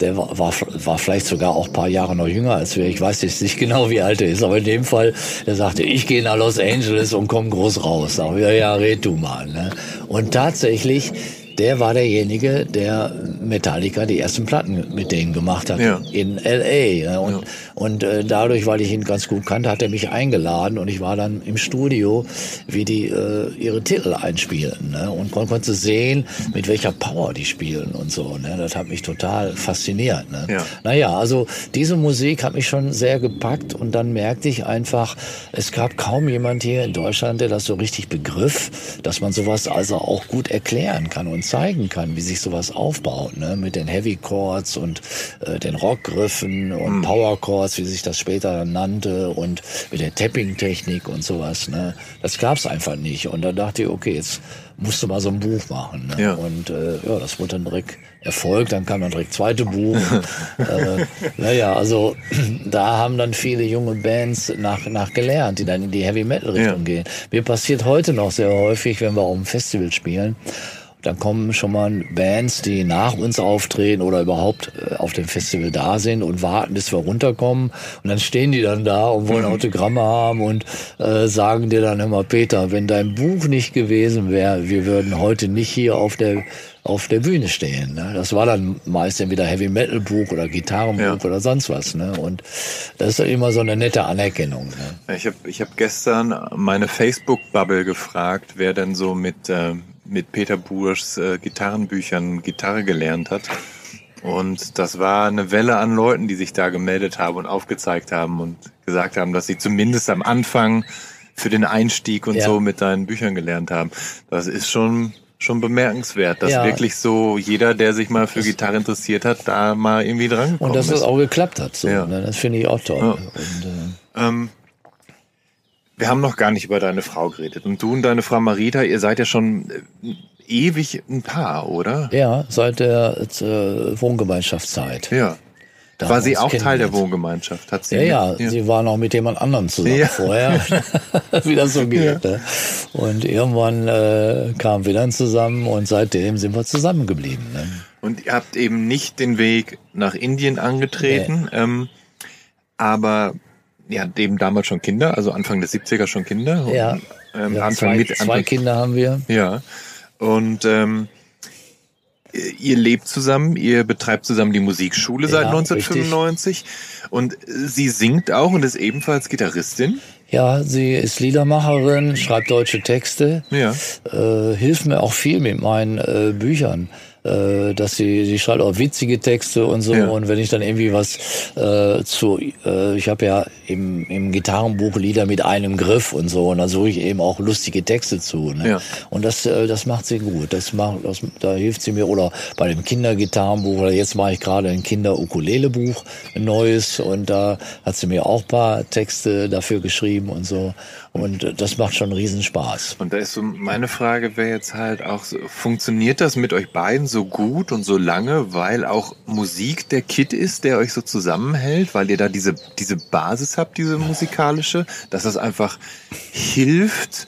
S1: der war, war, war vielleicht sogar auch paar Jahre noch jünger als wir. Ich weiß jetzt nicht genau, wie alt er ist, aber in dem Fall, der sagte, ich gehe nach Los Angeles und komm groß raus. Sag, ja, ja, red du mal. Ne? Und tatsächlich der war derjenige, der Metallica die ersten Platten mit denen gemacht hat ja. in L.A. Und, ja. und äh, dadurch, weil ich ihn ganz gut kannte, hat er mich eingeladen und ich war dann im Studio, wie die äh, ihre Titel einspielen ne? und kon konnte sehen, mit welcher Power die spielen und so. Ne? Das hat mich total fasziniert. Ne? Ja. Naja, also diese Musik hat mich schon sehr gepackt und dann merkte ich einfach, es gab kaum jemand hier in Deutschland, der das so richtig begriff, dass man sowas also auch gut erklären kann und zeigen kann, wie sich sowas aufbaut, ne? mit den Heavy Chords und äh, den Rockgriffen und mhm. Power Chords, wie sich das später dann nannte und mit der Tapping-Technik und sowas. Ne? Das gab's einfach nicht. Und da dachte ich, okay, jetzt musste mal so ein Buch machen. Ne? Ja. Und äh, ja, das wurde dann direkt Erfolg, dann kam dann direkt zweite Buch. äh, naja, also da haben dann viele junge Bands nach, nach gelernt, die dann in die Heavy Metal Richtung ja. gehen. Mir passiert heute noch sehr häufig, wenn wir auf dem Festival spielen, dann kommen schon mal Bands, die nach uns auftreten oder überhaupt äh, auf dem Festival da sind und warten, bis wir runterkommen. Und dann stehen die dann da und wollen mhm. Autogramme haben und äh, sagen dir dann immer, Peter, wenn dein Buch nicht gewesen wäre, wir würden heute nicht hier auf der auf der Bühne stehen. Ne? Das war dann meist entweder Heavy Metal Buch oder Gitarrenbuch ja. oder sonst was. Ne? Und das ist immer so eine nette Anerkennung.
S2: Ne? Ich habe ich hab gestern meine Facebook Bubble gefragt, wer denn so mit äh, mit Peter Burschs äh, Gitarrenbüchern Gitarre gelernt hat. Und das war eine Welle an Leuten, die sich da gemeldet haben und aufgezeigt haben und gesagt haben, dass sie zumindest am Anfang für den Einstieg und ja. so mit deinen Büchern gelernt haben. Das ist schon schon bemerkenswert, dass ja. wirklich so jeder, der sich mal für Gitarre interessiert hat, da mal irgendwie dran
S1: Und dass es das auch geklappt hat. So, ja. ne? Das finde ich auch toll. Ja. Und,
S2: äh, ähm, wir haben noch gar nicht über deine Frau geredet. Und du und deine Frau Marita, ihr seid ja schon äh, ewig ein Paar, oder?
S1: Ja, seit der äh, Wohngemeinschaftszeit.
S2: Ja. Da war sie auch Teil der Wohngemeinschaft? Hat sie
S1: ja, ja, ja, sie war noch mit jemand anderem zusammen ja. vorher, wie das so geht. Ja. Ne? Und irgendwann äh, kamen wir dann zusammen und seitdem sind wir zusammengeblieben. Ne?
S2: Und ihr habt eben nicht den Weg nach Indien angetreten, nee. ähm, aber ja, dem damals schon Kinder, also Anfang der 70er schon Kinder.
S1: Ja, ähm, ja Anfang zwei, mit, Anfang, zwei Kinder haben wir.
S2: Ja, und ähm, ihr lebt zusammen, ihr betreibt zusammen die Musikschule
S1: Ja,
S2: seit 1995 und sie singt auch und ist ebenfalls Gitarristin.
S1: Ja, sie ist Liedermacherin, schreibt deutsche Texte,
S2: Ja.
S1: äh, hilft mir auch viel mit meinen äh, Büchern. Äh, dass sie, sie schreibt auch witzige Texte und so.
S2: Ja.
S1: Und wenn ich dann irgendwie was äh, zu, äh, ich habe ja im, im Gitarrenbuch Lieder mit einem Griff und so, und da suche ich eben auch lustige Texte zu. Ne?
S2: Ja.
S1: Und das, äh, das macht sie gut. Das macht, das, da hilft sie mir. Oder bei dem Kindergitarrenbuch, oder jetzt mache ich gerade ein Kinder-Ukulele-Buch, ein neues, und da hat sie mir auch paar Texte dafür geschrieben und so. Und das macht schon riesen Spaß.
S2: Und da ist so meine Frage wäre jetzt halt auch so, funktioniert das mit euch beiden so gut und so lange, weil auch Musik der Kit ist, der euch so zusammenhält, weil ihr da diese, diese Basis habt, diese musikalische, dass das einfach hilft,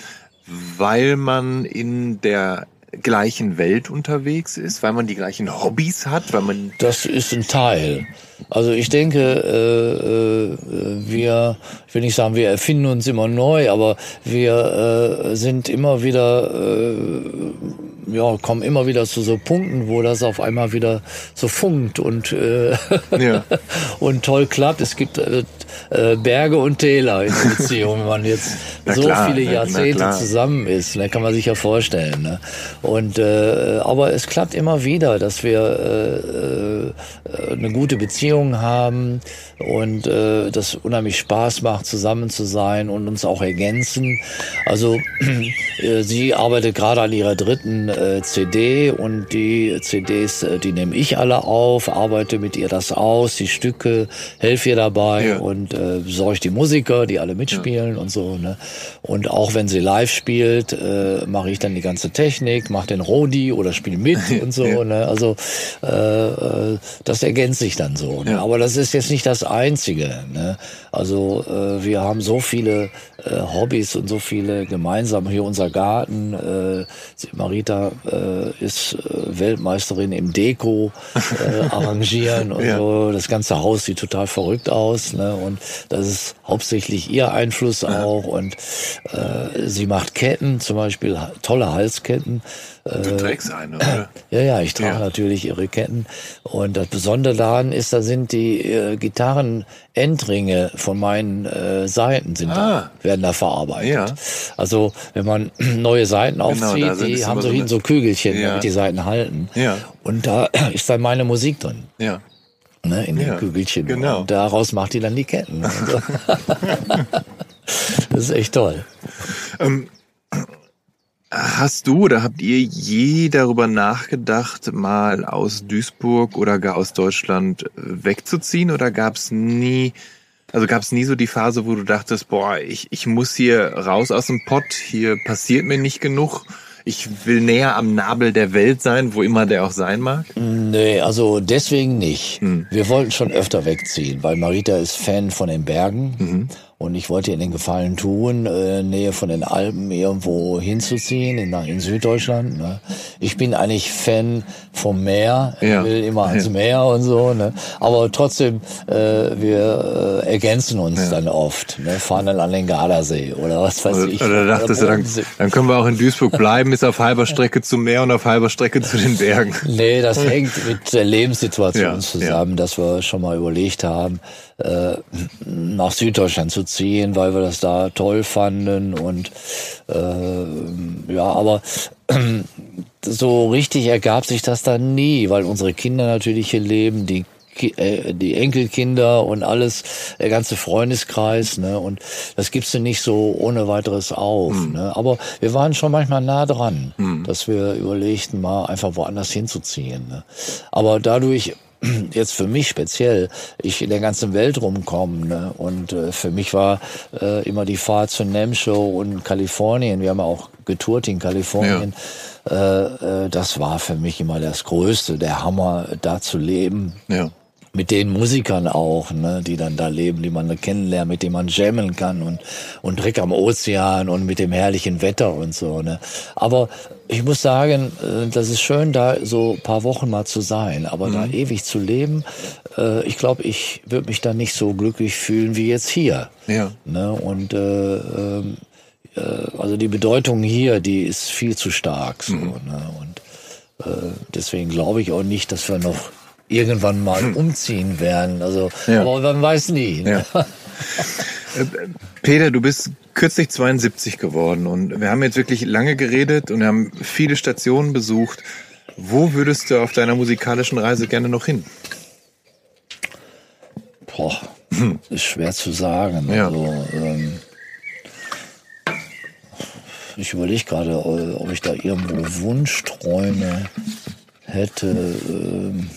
S2: weil man in der gleichen Welt unterwegs ist, weil man die gleichen Hobbys hat, weil man
S1: Das ist ein Teil. Also ich denke, äh, äh, wir, ich will nicht sagen, wir erfinden uns immer neu, aber wir äh, sind immer wieder, äh, ja, kommen immer wieder zu so Punkten, wo das auf einmal wieder so funkt und äh,
S2: Ja.
S1: und toll klappt. Es gibt äh, äh, Berge und Täler in der Beziehung, wenn man jetzt so
S2: klar,
S1: viele Jahrzehnte zusammen ist. Da kann man sich ja vorstellen. Ne? Und äh, aber es klappt immer wieder, dass wir äh, äh, eine gute Beziehung haben und äh, das unheimlich Spaß macht, zusammen zu sein und uns auch ergänzen. Also äh, sie arbeitet gerade an ihrer dritten äh, CD und die CDs, äh, die nehme ich alle auf, arbeite mit ihr das aus, die Stücke, helfe ihr dabei
S2: Ja.
S1: und äh, besorge die Musiker, die alle mitspielen und so. Ne? Und auch wenn sie live spielt, äh, mache ich dann die ganze Technik, mache den Rodi oder spiele mit und so.
S2: Ja.
S1: Ne? Also äh, äh, das ergänzt sich dann so.
S2: Ja.
S1: Aber das ist jetzt nicht das Einzige. Ne? Also äh, wir haben so viele äh, Hobbys und so viele gemeinsam. Hier unser Garten. Äh, Marita äh, ist äh, Weltmeisterin im Deko äh, arrangieren und
S2: Ja.
S1: so. Das ganze Haus sieht total verrückt aus. Ne? Und das ist hauptsächlich ihr Einfluss auch. Und äh, sie macht Ketten, zum Beispiel tolle Halsketten. Äh,
S2: du trägst eine, oder?
S1: ja, ja, ich trage
S2: Ja.
S1: natürlich ihre Ketten. Und das Besondere daran ist, da sind die äh, Gitarrenendringe von meinen äh, Seiten sind
S2: Ah.
S1: da, werden da verarbeitet.
S2: Ja.
S1: Also wenn man neue Seiten aufzieht,
S2: da sind-
S1: die haben so
S2: eine-
S1: so Kügelchen,
S2: Ja.
S1: damit die Seiten halten.
S2: Ja.
S1: Und da ist dann meine Musik drin.
S2: Ja.
S1: Ne, in den
S2: Ja,
S1: Kügelchen.
S2: genau.
S1: Und daraus macht die dann die Ketten. Und so. das ist echt toll.
S2: Hast du oder habt ihr je darüber nachgedacht, mal aus Duisburg oder gar aus Deutschland äh, wegzuziehen? Oder gab es nie, also gab es nie so die Phase, wo du dachtest, boah, ich, ich muss hier raus aus dem Pott, hier passiert mir nicht genug, ich will näher am Nabel der Welt sein, wo immer der auch sein mag?
S1: Nee, also deswegen nicht.
S2: Hm.
S1: Wir wollten schon öfter wegziehen, weil Marita ist Fan von den Bergen.
S2: Mhm.
S1: Und ich wollte ihr den Gefallen tun, äh, Nähe von den Alpen irgendwo hinzuziehen, in, in Süddeutschland. Ne? Ich bin eigentlich Fan vom Meer, ich
S2: Ja.
S1: will immer ans
S2: Ja.
S1: Meer und so. Ne? Aber trotzdem, äh, wir äh, ergänzen uns dann oft, ne? fahren dann an den Gardasee oder was weiß
S2: Oder,
S1: ich.
S2: oder dachtest du, dann, dann können wir auch in Duisburg bleiben, ist auf halber Strecke zum Meer und auf halber Strecke zu den Bergen.
S1: Nee, das hängt mit der Lebenssituation
S2: Ja,
S1: zusammen, dass wir schon mal überlegt haben, äh, nach Süddeutschland zu ziehen, weil wir das da toll fanden und äh, ja, aber so richtig ergab sich das dann nie, weil unsere Kinder natürlich hier leben, die äh, die Enkelkinder und alles, der ganze Freundeskreis, ne, und das gibst du nicht so ohne weiteres auf, ne, aber wir waren schon manchmal nah dran, dass wir überlegten, mal einfach woanders hinzuziehen, ne. aber dadurch jetzt für mich speziell, ich in der ganzen Welt rumkomme ne? und äh, für mich war äh, immer die Fahrt zu NAMM Show und Kalifornien, wir haben ja auch getourt in Kalifornien, äh, äh, das war für mich immer das Größte, der Hammer, da zu leben
S2: Ja.
S1: Mit den Musikern auch, ne, die dann da leben, die man da kennenlernt, mit denen man jammen kann und und Dreck am Ozean und mit dem herrlichen Wetter und so. Ne. Aber ich muss sagen, äh, das ist schön, da so paar Wochen mal zu sein, aber da ewig zu leben, äh, ich glaube, ich würde mich da nicht so glücklich fühlen wie jetzt hier.
S2: Ja.
S1: Ne? Und äh, ähm, äh, also die Bedeutung hier, die ist viel zu stark. So, ne? Und äh, deswegen glaube ich auch nicht, dass wir noch irgendwann mal hm. umziehen werden. Also, ja. aber man weiß nie. Ne? Ja.
S2: Äh, Peter, du bist kürzlich 72 geworden und wir haben jetzt wirklich lange geredet und wir haben viele Stationen besucht. Wo würdest du auf deiner musikalischen Reise gerne noch hin?
S1: Boah, hm. ist schwer zu sagen. Ja. Also, ähm, ich überlege gerade, ob ich da irgendwo Wunschträume hätte. Ähm,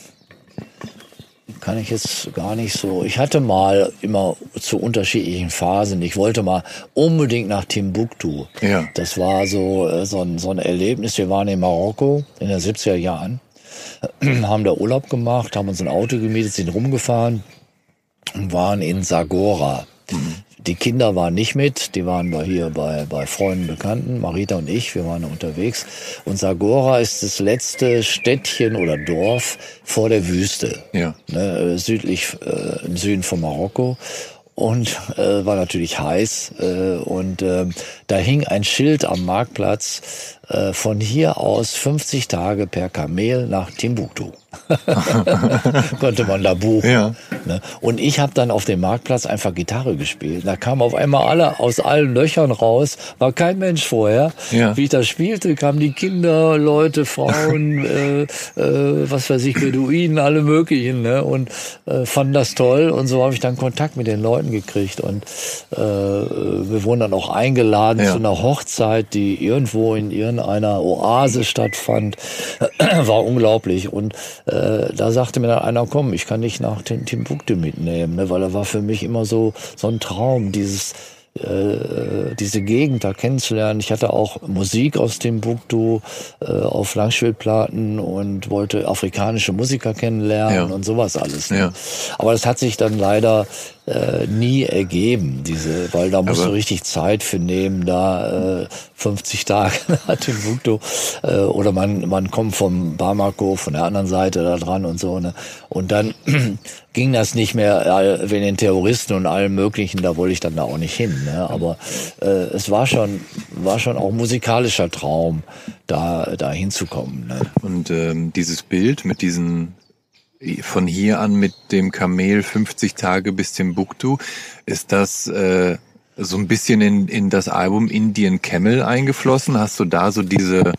S1: kann ich jetzt gar nicht so. Ich hatte mal immer zu unterschiedlichen Phasen. Ich wollte mal unbedingt nach Timbuktu. Ja. Das war so, äh, so, ein, so ein Erlebnis. Wir waren in Marokko in den 70er Jahren, haben da Urlaub gemacht, haben uns ein Auto gemietet, sind rumgefahren und waren in Sagora. Die Kinder waren nicht mit, die waren bei hier bei, bei Freunden, Bekannten, Marita und ich, wir waren unterwegs. Und Sagora ist das letzte Städtchen oder Dorf vor der Wüste, ja. ne, südlich äh, im Süden von Marokko und äh, war natürlich heiß äh, und äh, da hing ein Schild am Marktplatz äh, von hier aus 50 Tage per Kamel nach Timbuktu. Konnte man da buchen. Ja. Ne? Und ich habe dann auf dem Marktplatz einfach Gitarre gespielt. Da kamen auf einmal alle aus allen Löchern raus, war kein Mensch vorher. Ja. Wie ich das spielte, kamen die Kinder, Leute, Frauen, äh, äh, was weiß ich, Beduinen, alle möglichen. Ne? Und äh, fanden das toll. Und so habe ich dann Kontakt mit den Leuten gekriegt. Und äh, wir wurden dann auch eingeladen ja. zu einer Hochzeit, die irgendwo in irgendeiner Oase stattfand. war unglaublich. Und äh, da sagte mir dann einer, komm, ich kann dich nach Timbuktu mitnehmen, ne? weil er war für mich immer so, so ein Traum, dieses äh, diese Gegend da kennenzulernen. Ich hatte auch Musik aus Timbuktu äh, auf Langspielplatten und wollte afrikanische Musiker kennenlernen ja. und sowas alles. Ne? Ja. Aber das hat sich dann leider äh, nie ergeben, diese, weil da musst Aber du richtig Zeit für nehmen, da äh, 50 Tage nach Timbuktu äh, oder man man kommt vom Bamako von der anderen Seite da dran und so ne und dann ging das nicht mehr äh, wegen den Terroristen und allem möglichen, da wollte ich dann da auch nicht hin, ne? Aber äh, es war schon war schon auch musikalischer Traum, da da hinzukommen. Ne?
S2: Und ähm, dieses Bild mit diesen von hier an mit dem Kamel 50 Tage bis Timbuktu. Ist das äh, so ein bisschen in, in das Album Indian Camel eingeflossen? Hast du da so diese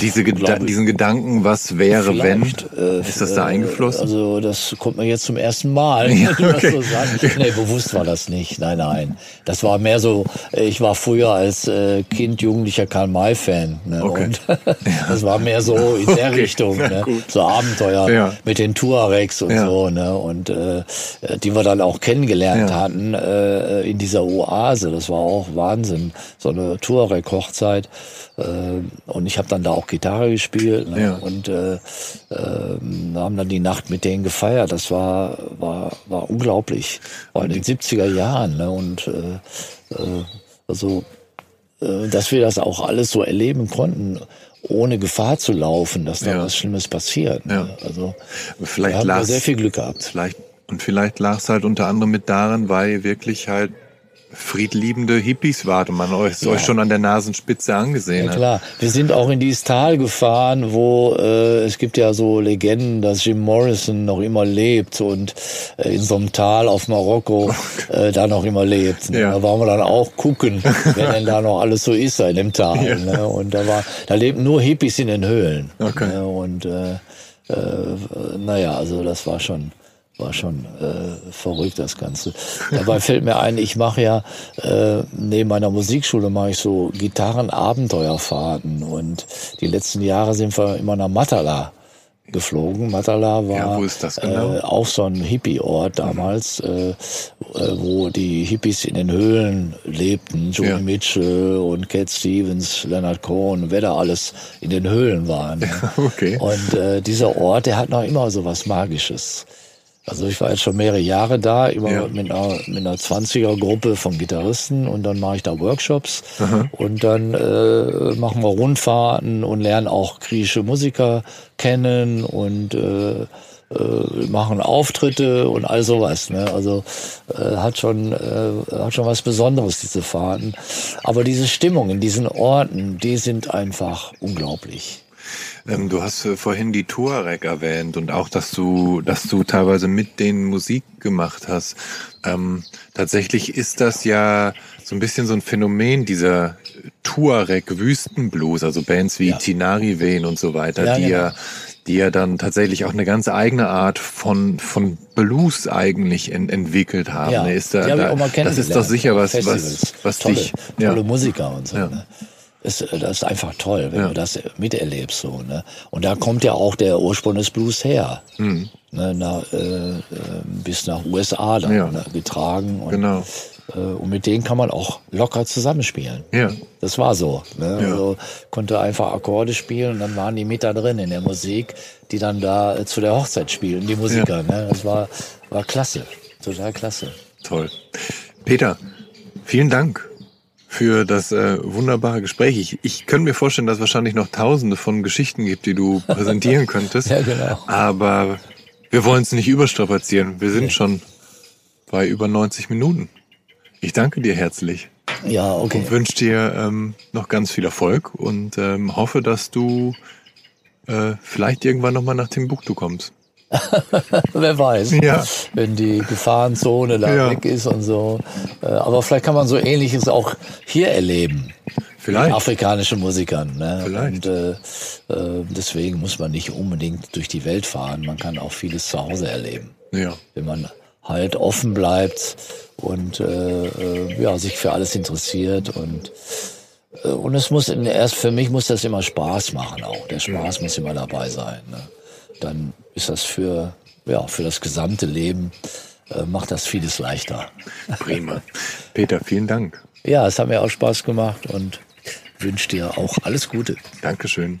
S2: Diese Geda diesen Gedanken, was wäre, wenn? Äh, ist das da eingeflossen?
S1: Also das kommt mir jetzt zum ersten Mal. Ja, okay. so nee, bewusst war das nicht. Nein, nein. Das war mehr so, ich war früher als äh, Kind Jugendlicher Karl-May-Fan. Ne? Okay. Und das war mehr so in der okay. Richtung. Ne? So Abenteuer ja. mit den Tuaregs und so. Ne? Und äh, die wir dann auch kennengelernt hatten äh, in dieser Oase. Das war auch Wahnsinn. So eine Tuareg-Hochzeit. Äh, und ich habe dann da auch Gitarre gespielt ne? ja. und äh, äh, haben dann die Nacht mit denen gefeiert. Das war war war unglaublich. War in den 70er Jahren ne? und äh, äh, also äh, dass wir das auch alles so erleben konnten ohne Gefahr zu laufen, dass da ja. was Schlimmes passiert. Ne? Ja. Also
S2: vielleicht wir haben
S1: sehr viel Glück gehabt.
S2: Vielleicht und vielleicht lag es halt unter anderem mit daran, weil wirklich halt friedliebende Hippies wart und man euch, ja. euch schon an der Nasenspitze angesehen
S1: ja, klar. Wir sind auch in dieses Tal gefahren, wo äh, es gibt ja so Legenden, dass Jim Morrison noch immer lebt und äh, in so einem Tal auf Marokko äh, da noch immer lebt. Ne? Ja. Da waren wir dann auch gucken, wer denn da noch alles so ist in dem Tal. Ja. Ne? Und da war, da lebten nur Hippies in den Höhlen. Okay. Ne? Und äh, äh, naja, also das war schon war schon äh, verrückt das Ganze. Dabei fällt mir ein, ich mache ja äh, neben meiner Musikschule mache ich so Gitarren-Abenteuerfahrten und die letzten Jahre sind wir immer nach Matala geflogen. Matala war
S2: ja, genau?
S1: äh, auch so ein Hippie-Ort damals, äh, äh, wo die Hippies in den Höhlen lebten. Johnny ja. Mitchell und Cat Stevens, Leonard Cohen, wer da alles in den Höhlen waren. Ne? okay. Und äh, dieser Ort, der hat noch immer so was Magisches. Also ich war jetzt schon mehrere Jahre da, immer ja. mit, einer, mit einer 20er-Gruppe von Gitarristen und dann mache ich da Workshops Aha. und dann äh, machen wir Rundfahrten und lernen auch griechische Musiker kennen und äh, äh, machen Auftritte und all sowas. Ne? Also äh, hat schon äh, hat schon was Besonderes diese Fahrten. Aber diese Stimmung in diesen Orten, die sind einfach unglaublich.
S2: Ähm, du hast äh, vorhin die Tuareg erwähnt und auch, dass du, dass du teilweise mit denen Musik gemacht hast. Ähm, tatsächlich ist das ja so ein bisschen so ein Phänomen dieser Tuareg-Wüstenblues, also Bands wie ja. Tinari Wehen und so weiter, ja, die genau. ja die ja dann tatsächlich auch eine ganz eigene Art von, von Blues eigentlich en, entwickelt haben. Ja, ist da, da, das ist doch sicher was, was, was
S1: tolle,
S2: dich,
S1: ja. tolle Musiker und so. Ja. Ne? Das, das ist einfach toll, wenn ja. du das miterlebst. So, ne? Und da kommt ja auch der Ursprung des Blues her. Mhm. Ne, nach, äh, äh bis nach USA dann ja. ne, getragen. Und,
S2: genau.
S1: Äh, und mit denen kann man auch locker zusammenspielen.
S2: Ja.
S1: Das war so. Ne? Ja. Also konnte einfach Akkorde spielen und dann waren die mit da drin in der Musik, die dann da äh, zu der Hochzeit spielen, die Musiker. Ja. Ne? Das war, war klasse. Total klasse.
S2: Toll. Peter, vielen Dank für das äh, wunderbare Gespräch. Ich, ich könnte mir vorstellen, dass es wahrscheinlich noch tausende von Geschichten gibt, die du präsentieren könntest.
S1: ja, genau.
S2: Aber wir wollen es nicht überstrapazieren. Wir sind okay. schon bei über 90 Minuten. Ich danke dir herzlich.
S1: Ja, okay.
S2: Und wünsche dir ähm, noch ganz viel Erfolg und ähm, hoffe, dass du äh, vielleicht irgendwann nochmal nach Timbuktu kommst.
S1: Wer weiß, ja. wenn die Gefahrenzone da ja. weg ist und so. Äh, aber vielleicht kann man so Ähnliches auch hier erleben.
S2: Vielleicht. Mit
S1: afrikanischen Musikern. Ne?
S2: Vielleicht.
S1: Und äh, äh, deswegen muss man nicht unbedingt durch die Welt fahren. Man kann auch vieles zu Hause erleben.
S2: Ja.
S1: Wenn man halt offen bleibt und äh, äh, ja, sich für alles interessiert und und es muss erst für mich muss das immer Spaß machen auch. Der Spaß muss immer dabei sein. Ne? Dann ist das für ja für das gesamte Leben äh, macht das vieles leichter.
S2: Prima, Peter, vielen Dank.
S1: Ja, es hat mir auch Spaß gemacht und wünsche dir auch alles Gute.
S2: Dankeschön.